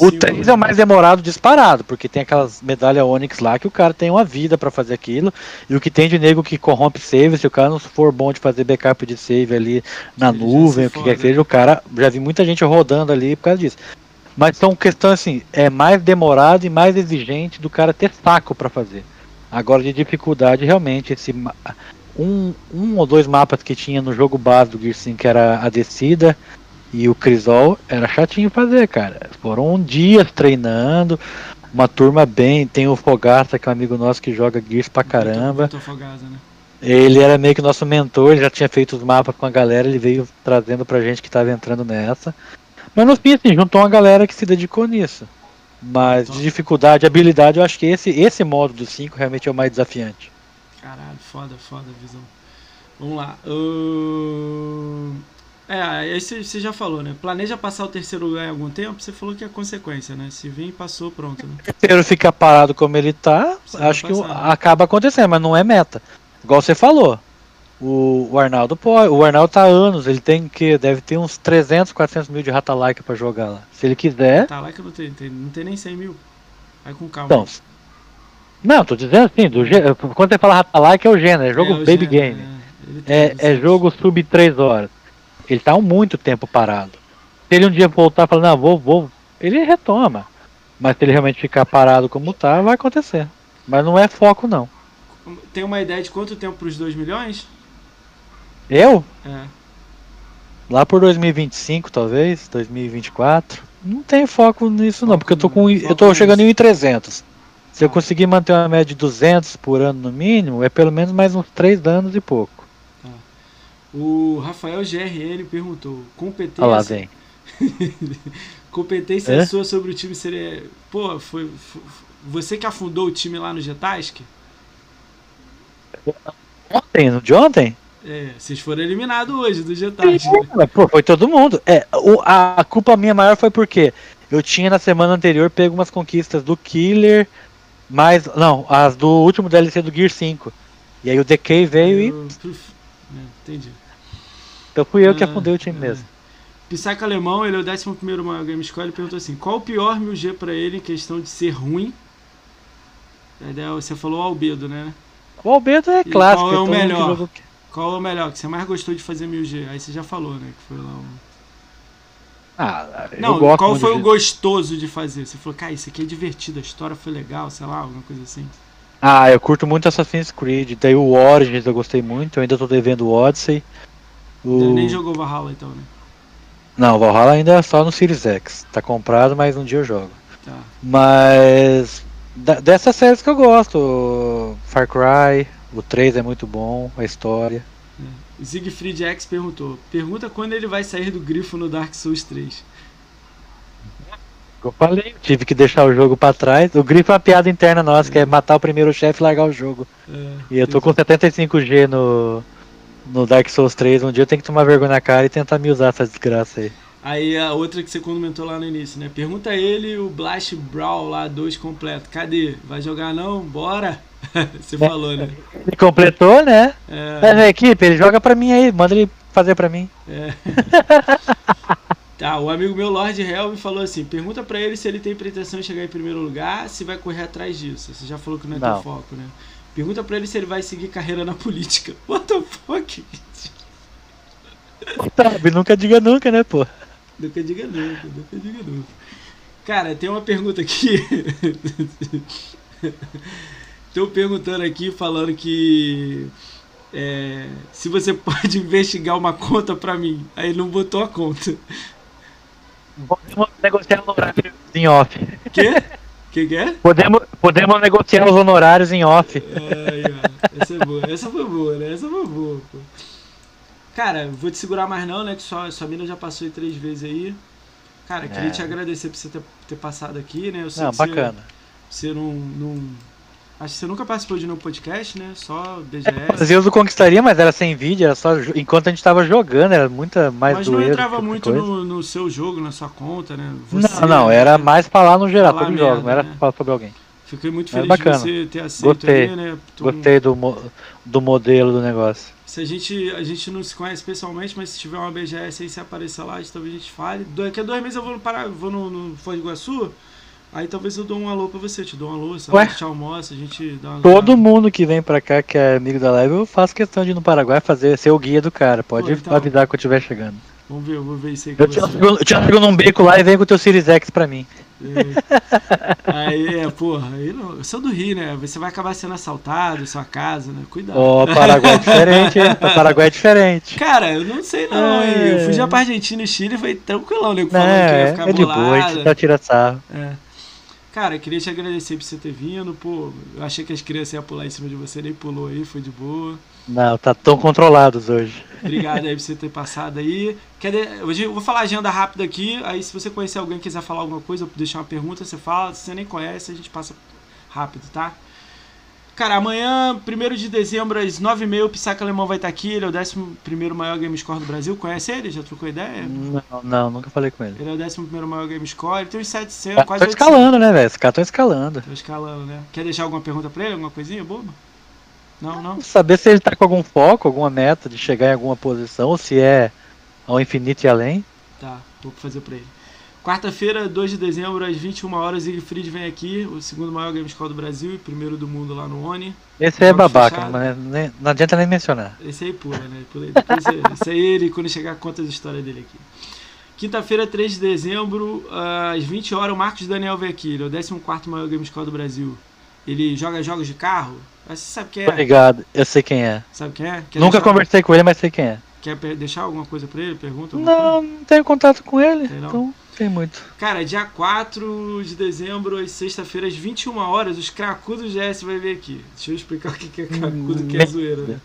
O, o 3 é o mais demorado disparado, porque tem aquelas medalhas Onix lá que o cara tem uma vida para fazer aquilo. E o que tem de nego que corrompe save, se o cara não for bom de fazer backup de save ali na nuvem, o que quer que seja, o cara. Já vi muita gente rodando ali por causa disso. Mas são questões assim, é mais demorado e mais exigente do cara ter saco para fazer. Agora de dificuldade, realmente, esse um, um ou dois mapas que tinha no jogo base do Gear 5, que era a descida e o Crisol, era chatinho fazer, cara. Foram dias treinando, uma turma bem. Tem o Fogaça, que é um amigo nosso que joga Gears pra caramba. Fogaça, né? Ele era meio que nosso mentor, ele já tinha feito os mapas com a galera, ele veio trazendo pra gente que tava entrando nessa. Mas no fim, assim, juntou uma galera que se dedicou nisso. Mas de dificuldade, habilidade, eu acho que esse, esse modo do 5 realmente é o mais desafiante. Caralho, foda, foda a visão. Vamos lá. Uh... É, aí você já falou, né? Planeja passar o terceiro lugar em algum tempo? Você falou que é consequência, né? Se vem, passou, pronto. Né? O terceiro fica parado como ele tá, você acho que acaba acontecendo, mas não é meta. Igual você falou. O, o Arnaldo pode. O Arnaldo tá há anos, ele tem que. Deve ter uns 300, 400 mil de Rata-like pra jogar lá. Se ele quiser. Rata-like não tem, tem, não tem nem 100 mil. Vai com calma. Então, não, tô dizendo assim, do quando você fala Rata-like é o gênero, é jogo é baby gênero, game. É, é, é jogo sub 3 horas. Ele tá há muito tempo parado. Se ele um dia voltar falando, não, vou, vou, ele retoma. Mas se ele realmente ficar parado como tá, vai acontecer. Mas não é foco, não. Tem uma ideia de quanto tempo pros 2 milhões? Eu? É. Lá por 2025, talvez, 2024. Não tem foco nisso não, Foco porque eu tô não, com eu tô nisso. chegando em 1.300. Se eu Tá. conseguir manter uma média de 200 por ano no mínimo, é pelo menos mais uns 3 anos e pouco. O Rafael GRN perguntou: competência, Olha lá, vem. competência É? sua sobre o time seria. Pô, foi, foi- você que afundou o time lá no Getask? Ontem, no de ontem? É, vocês foram eliminados hoje do Getask. Mas, Pô, foi todo mundo. É, o- a culpa minha maior foi porque eu tinha na semana anterior pego umas conquistas do Killer, mas. Não, as do último DLC do Gear 5. E aí o Decay veio e. Eu- Puf, é, entendi. Então fui eu que Ah, afundei o time é. mesmo. Pissaca Alemão, ele é o 11 maior Game Score, ele perguntou assim: qual o pior 1000G pra ele em questão de ser ruim? A ideia- Você falou Albedo, né? O Albedo é E clássico. qual é o melhor? jogou- Qual é o melhor que você mais gostou de fazer 1000G? Aí você já falou, né? Que foi lá o. Ah, Não, qual foi o gostoso de fazer? Você falou, cara, isso aqui é divertido, a história foi legal, sei lá, alguma coisa assim. Ah, eu curto muito Assassin's Creed. Daí o Origins eu gostei muito. Eu ainda tô devendo o Odyssey. O... Nem jogou Valhalla então, né? Não, Valhalla ainda é só no Series X. Tá comprado, mas um dia eu jogo. Tá. Mas dessas séries que eu gosto, Far Cry, o 3 é muito bom, a história. Siegfried X perguntou: pergunta quando ele vai sair do grifo no Dark Souls 3. Eu falei, tive que deixar o jogo pra trás. O grifo é uma piada interna nossa, que é matar o primeiro chefe e largar o jogo. É, E eu tô com 75G no, no Dark Souls 3. Um dia eu tenho que tomar vergonha na cara e tentar me usar essa desgraça aí. Aí a outra que você comentou lá no início, né? Pergunta a ele o Blast Brawl lá 2 completo. Cadê? Vai jogar não? Bora! você falou, né? Ele completou, né? É, É, na equipe, ele joga pra mim aí, manda ele fazer pra mim. é. Tá, o amigo meu Lord Hell me falou assim: pergunta pra ele se ele tem pretensão de chegar em primeiro lugar, se vai correr atrás disso. Você já falou que não é teu Não. foco, né? Pergunta pra ele se ele vai seguir carreira na política. What the fuck? Sabe, nunca diga nunca, né, pô? Nunca diga nunca, nunca diga nunca. Cara, tem uma pergunta aqui. Estão perguntando aqui, falando que é, se você pode investigar uma conta pra mim. Aí ele não botou a conta. Podemos negociar os horários em off. Quê? Que que é? Podemos, podemos negociar os honorários em off. Aí, ó. Essa é boa. Essa foi boa, né? Essa foi boa, pô. Cara, vou te segurar mais não, né? Que sua, sua mina já passou aí três vezes aí. Cara, queria É. te agradecer por você ter, ter passado aqui, né? Eu sei Não, que você- bacana. Você não, não. Acho que você nunca participou de nenhum podcast, né? Só Às BGS. vezes eu conquistaria, mas era sem vídeo, era só enquanto a gente tava jogando, era muita mais Mas não entrava muito no, no seu jogo, na sua conta, né? Você, Não, não, era né? mais falar no geral, Falar sobre jogos, merda, não era né? falar sobre alguém. Fiquei muito feliz de você ter aceito Gostei. aí, né? Tu- Gostei do, mo- do modelo do negócio. Se a gente, a gente não se conhece pessoalmente, mas se tiver uma BGS aí, se aparecer lá, talvez a gente fale. Daqui a dois meses eu vou vou no, no Foz do Iguaçu, aí talvez eu dou um alô pra você, te dou um alô, a gente almoça, a gente dá uma... Todo mundo que vem pra cá, que é amigo da live, eu faço questão de ir no Paraguai fazer, ser o guia do cara. Pode Pô, então. avisar quando eu estiver chegando. Vamos ver, eu vou ver isso aí Eu te, eu te largo num beco lá e vem com o teu Series X pra mim. É. Aí, é, porra, aí não, eu sou do Rio, né? Você vai acabar sendo assaltado, sua casa, né? Cuidado. Ó, o Paraguai é diferente, hein? O Paraguai é diferente. Cara, eu não sei não, hein? Eu fui já É. pra Argentina e Chile e foi tranquilão, né? Não, Falando que ia é, ficar é de boa, a gente só tira sarro. É. Cara, eu queria te agradecer por você ter vindo, pô. Eu achei que as crianças iam pular em cima de você, nem pulou aí, foi de boa. Não, tá tão controlados hoje. Obrigado aí por você ter passado aí. Quer Hoje eu vou falar a agenda rápida aqui, aí se você conhecer alguém e quiser falar alguma coisa, deixar uma pergunta, você fala. Se você nem conhece, a gente passa rápido, tá? Cara, amanhã, 1 de dezembro, às 9h30, o Pissaca Alemão vai estar aqui. Ele é o 11 maior game score do Brasil. Conhece ele? Já trocou ideia? Não, não, nunca falei com ele. Ele é o 11 maior game score. Ele tem uns 700, Tá, quase tô 800. escalando, né, velho? Esse cara tá escalando. Tô escalando, né? Quer deixar alguma pergunta pra ele? Alguma coisinha boba? Não, não? Saber se ele tá com algum foco, alguma meta de chegar em alguma posição, ou se é ao infinito e além. Tá, vou fazer pra ele. Quarta-feira, 2 de dezembro, às 21 horas, Siegfried vem aqui, o segundo maior Gamescom do Brasil e primeiro do mundo lá no ONI. Esse é Jogos babaca, mas nem- não adianta nem mencionar. Esse aí pula, né? Pula aí. Depois, é- esse aí ele, quando chegar, conta a história dele aqui. Quinta-feira, 3 de dezembro, às 20 horas, o Marcos Daniel vem aqui. Ele é o 14 maior Gamescom do Brasil. Ele joga jogos de carro. Mas Você sabe quem é? Obrigado, eu sei quem é. Sabe quem é? Quer Nunca conversei com ele, mas sei quem é. Quer deixar alguma coisa pra ele? Pergunta? alguma coisa? Não, não tenho contato com ele, não? então tem muito. Cara, dia 4 de dezembro, às sexta-feira, às 21 horas, os cracudos GS vai vir aqui. Deixa eu explicar o que é cracudo, que é Hum, zoeira, né?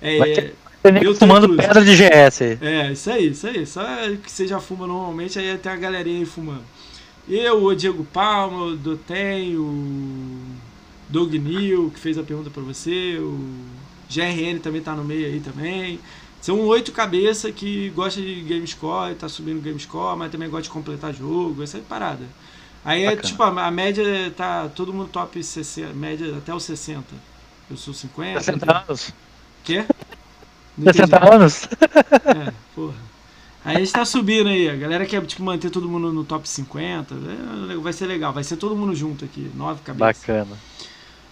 É, Eu fumando incluso. pedra de GS é, isso aí, isso aí. Só que você já fuma normalmente, aí tem a galerinha aí fumando. Eu, o Diego Palma, o Doten, o Doug Neal, que fez a pergunta pra você, o GRN também tá no meio aí também. São oito cabeças que gostam de Gamescore, tá subindo Gamescore, mas também gosta de completar jogo, essa é parada. Aí é Bacana. tipo, a, a média tá todo mundo top 60, média até os 60. Eu sou 50. 60 anos. Quê? Não entendi. 60 anos? É, porra. Aí a gente tá subindo aí, a galera quer tipo, manter todo mundo no top 50. é, vai ser legal, vai ser todo mundo junto aqui, nove cabeças. Bacana.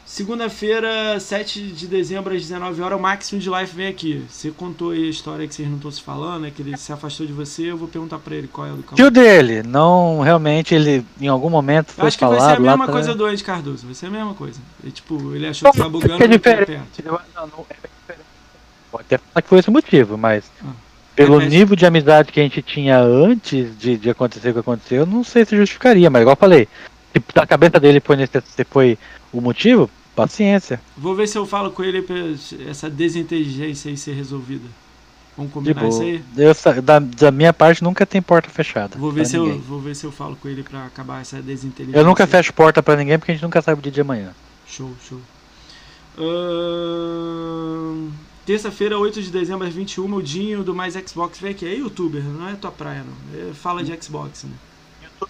Segunda-feira, 7 de dezembro, às 19 horas, o Máximo de Life vem aqui. Você contou aí a história que vocês não estão se falando, é que ele se afastou de você, eu vou perguntar pra ele qual é o do Tio dele, não realmente ele em algum momento Eu foi acho que vai ser a mesma coisa do Andy Cardoso, vai ser a mesma coisa. E, tipo, ele achou que tava Não, bugando é diferente. Eu- não, não, é diferente. Pode até falar que foi esse o motivo, mas Ah. pelo É, nível de amizade que a gente tinha antes de, de acontecer o que aconteceu, eu não sei se justificaria, mas igual eu falei, se da cabeça dele foi, nesse, se foi o motivo, paciência. Vou ver se eu falo com ele pra essa desinteligência aí ser resolvida. Vamos combinar Tipo, isso aí? eu, da, da minha parte nunca tem porta fechada. Vou ver, se eu, vou ver se eu falo com ele pra acabar essa desinteligência. Eu nunca fecho porta pra ninguém porque a gente nunca sabe o dia de amanhã. Show, show. Ahn, Terça-feira, 8 de dezembro, às 21 o Dinho do Mais Xbox vem aqui. É youtuber, não é tua praia, não. É, fala de Xbox, né? O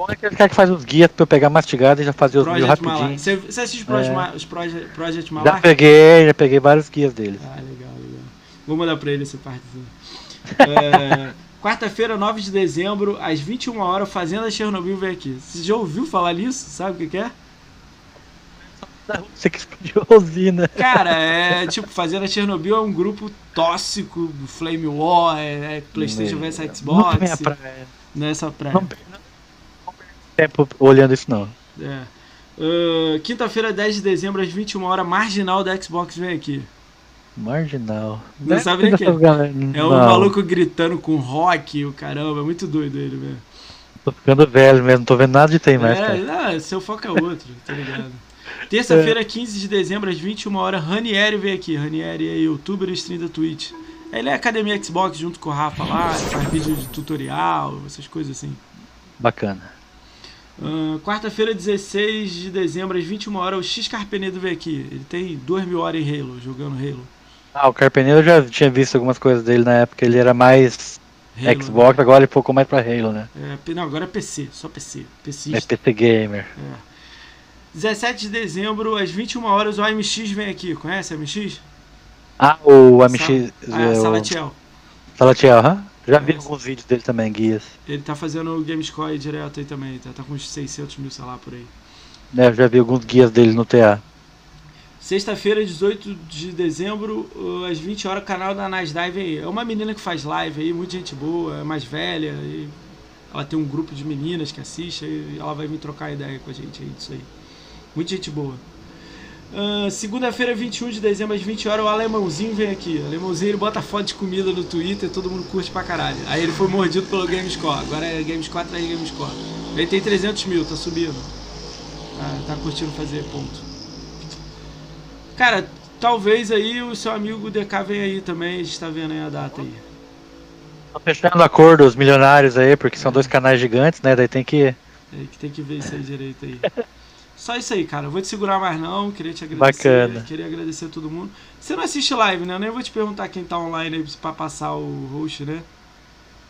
bom é aquele cara que faz os guias pra eu pegar mastigado e já fazer os Project rapidinho. Você, você assiste Project, É. Ma- os Project, Project Já Malak? peguei, já peguei vários guias deles. Ah, legal, legal. Vou mandar pra ele essa parte. É, Quarta-feira, 9 de dezembro, às 21 horas, Fazenda Chernobyl vem aqui. Você já ouviu falar nisso? Sabe o que que é? Você que explodiu a usina. Cara, é tipo, Fazenda Chernobyl é um grupo tóxico, Flame War, é, é Playstation vs Não é Xbox, minha praia. não é praia. Não tempo olhando isso não. É. Ah, Quinta-feira, 10 de dezembro, às 21 horas, Marginal da Xbox vem aqui. Marginal. Não sabe nem quem é. É um maluco gritando com rock, o caramba, é muito doido ele, velho. Tô ficando velho mesmo, não tô vendo nada de tem mais, é, cara. não, seu foco é outro, tá ligado? Terça-feira, 15 de dezembro, às 21 horas, Ranieri vem aqui. Ranieri é youtuber e stream da Twitch. Ele é Academia Xbox junto com o Rafa lá, faz vídeo de tutorial, essas coisas assim. Bacana. Quarta-feira, 16 de dezembro, às 21 horas, o X Carpenedo vem aqui. Ele tem 2 mil horas em Halo, jogando Halo. Ah, o Carpeneiro eu já tinha visto algumas coisas dele na época, ele era mais Halo, né? Xbox, agora ele focou mais pra Halo, né? É, não, agora é PC, só PC. PC. É PC Gamer. 17 de dezembro, às 21 horas, o AMX vem aqui. Conhece o AMX? Ah, o MX. Ah, é, o Salatiel. Salatiel, aham. Já vi alguns vídeos dele também, guias. Ele tá fazendo o Gamescore direto aí também. Tá, tá com uns 600 mil, sei lá, por aí. É, eu já vi alguns guias dele no TA. Sexta-feira, 18 de dezembro, às 20 horas, o canal da Nasdaq vem aí. É uma menina que faz live aí, muita gente boa, é mais velha. E ela tem um grupo de meninas que assiste e ela vai vir trocar ideia com a gente aí disso aí. Muita gente boa. Ah, Segunda-feira, 21 de dezembro, às 20 horas, o Alemãozinho vem aqui. O Alemãozinho ele bota foto de comida no Twitter e todo mundo curte pra caralho. Aí ele foi mordido pelo Gamescore. Agora é Gamescore atrás de Gamescore. Ele tem 300 mil, tá subindo. Tá, tá curtindo fazer ponto. Cara, talvez aí o seu amigo DK venha aí também. A gente tá vendo aí a data aí. Tô fechando acordo os milionários aí, porque são dois canais gigantes, né? Daí tem que. É que tem que ver isso aí direito aí. Só isso aí, cara. Eu vou te segurar mais não. Queria te agradecer. Bacana. Queria agradecer a todo mundo. Você não assiste live, né? Eu nem vou te perguntar quem tá online aí pra passar o host, né?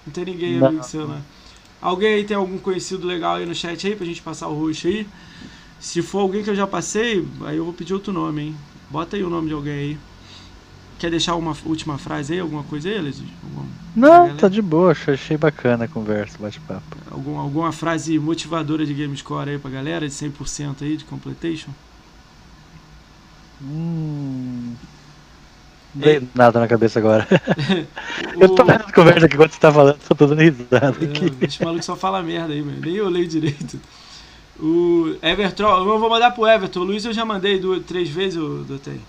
Não tem ninguém Não. amigo seu, né? Alguém aí tem algum conhecido legal aí no chat aí pra gente passar o host aí? Se for alguém que eu já passei, aí eu vou pedir outro nome, hein? Bota aí o nome de alguém aí. Quer deixar uma última frase aí, alguma coisa aí? Alguma... Não, tá de boa, achei bacana a conversa, bate-papo. Algum, alguma frase motivadora de GameScore aí pra galera, de 100% aí, de completation? Hum... Não veio nada na cabeça agora. o... Eu tô vendo a conversa aqui enquanto você tá falando, tô dando risada é, aqui. Esse maluco só fala merda aí, mano. Nem eu leio direito. O Everton, eu vou mandar pro Everton. O Luiz eu já mandei duas, três vezes, o Dotei.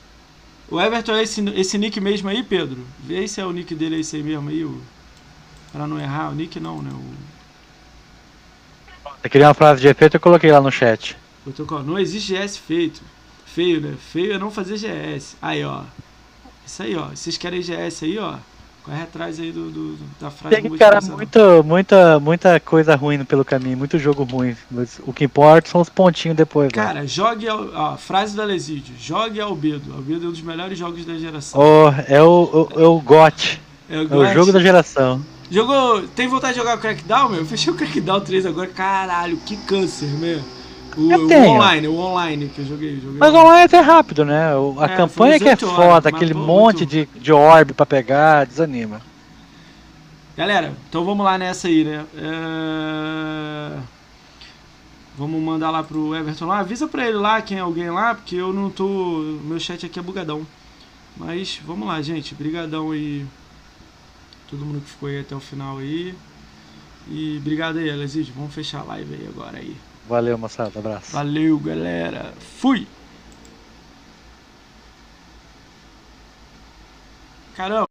O Everton é esse, esse nick mesmo aí, Pedro? Vê se é o nick dele é esse aí mesmo aí, o... pra não errar. O nick não, né? O... Eu queria uma frase de efeito, eu coloquei lá no chat. Não existe GS feito. Feio, né? Feio é não fazer GS. Aí, ó. Isso aí, ó. Vocês querem GS aí, ó. Corre atrás aí do, do da frase Tem encarar muito, muita, muita coisa ruim pelo caminho, muito jogo ruim. Mas o que importa são os pontinhos depois. Cara, jogue. Ao, ó, frase do Alesídio: jogue Albedo. Albedo é um dos melhores jogos da geração. Oh, é o, o, é o GOT. É o, é o jogo da geração. Jogou. Tem vontade de jogar o Crackdown, meu? Eu fechei o Crackdown 3 agora. Caralho, que câncer, meu. O, o, online, o online que eu joguei. joguei mas o online é até rápido, né? A é, campanha que é foda, horas, aquele monte de, de orb pra pegar, desanima. Galera, então vamos lá nessa aí, né? É... Vamos mandar lá pro Everton lá. Avisa pra ele lá, quem é alguém lá, porque eu não tô. Meu chat aqui é bugadão. Mas vamos lá, gente. Brigadão aí. Todo mundo que ficou aí até o final aí. E obrigado aí, Alesídio. Vamos fechar a live aí agora aí. Valeu, moçada. Abraço. Valeu, galera. Fui! Caramba!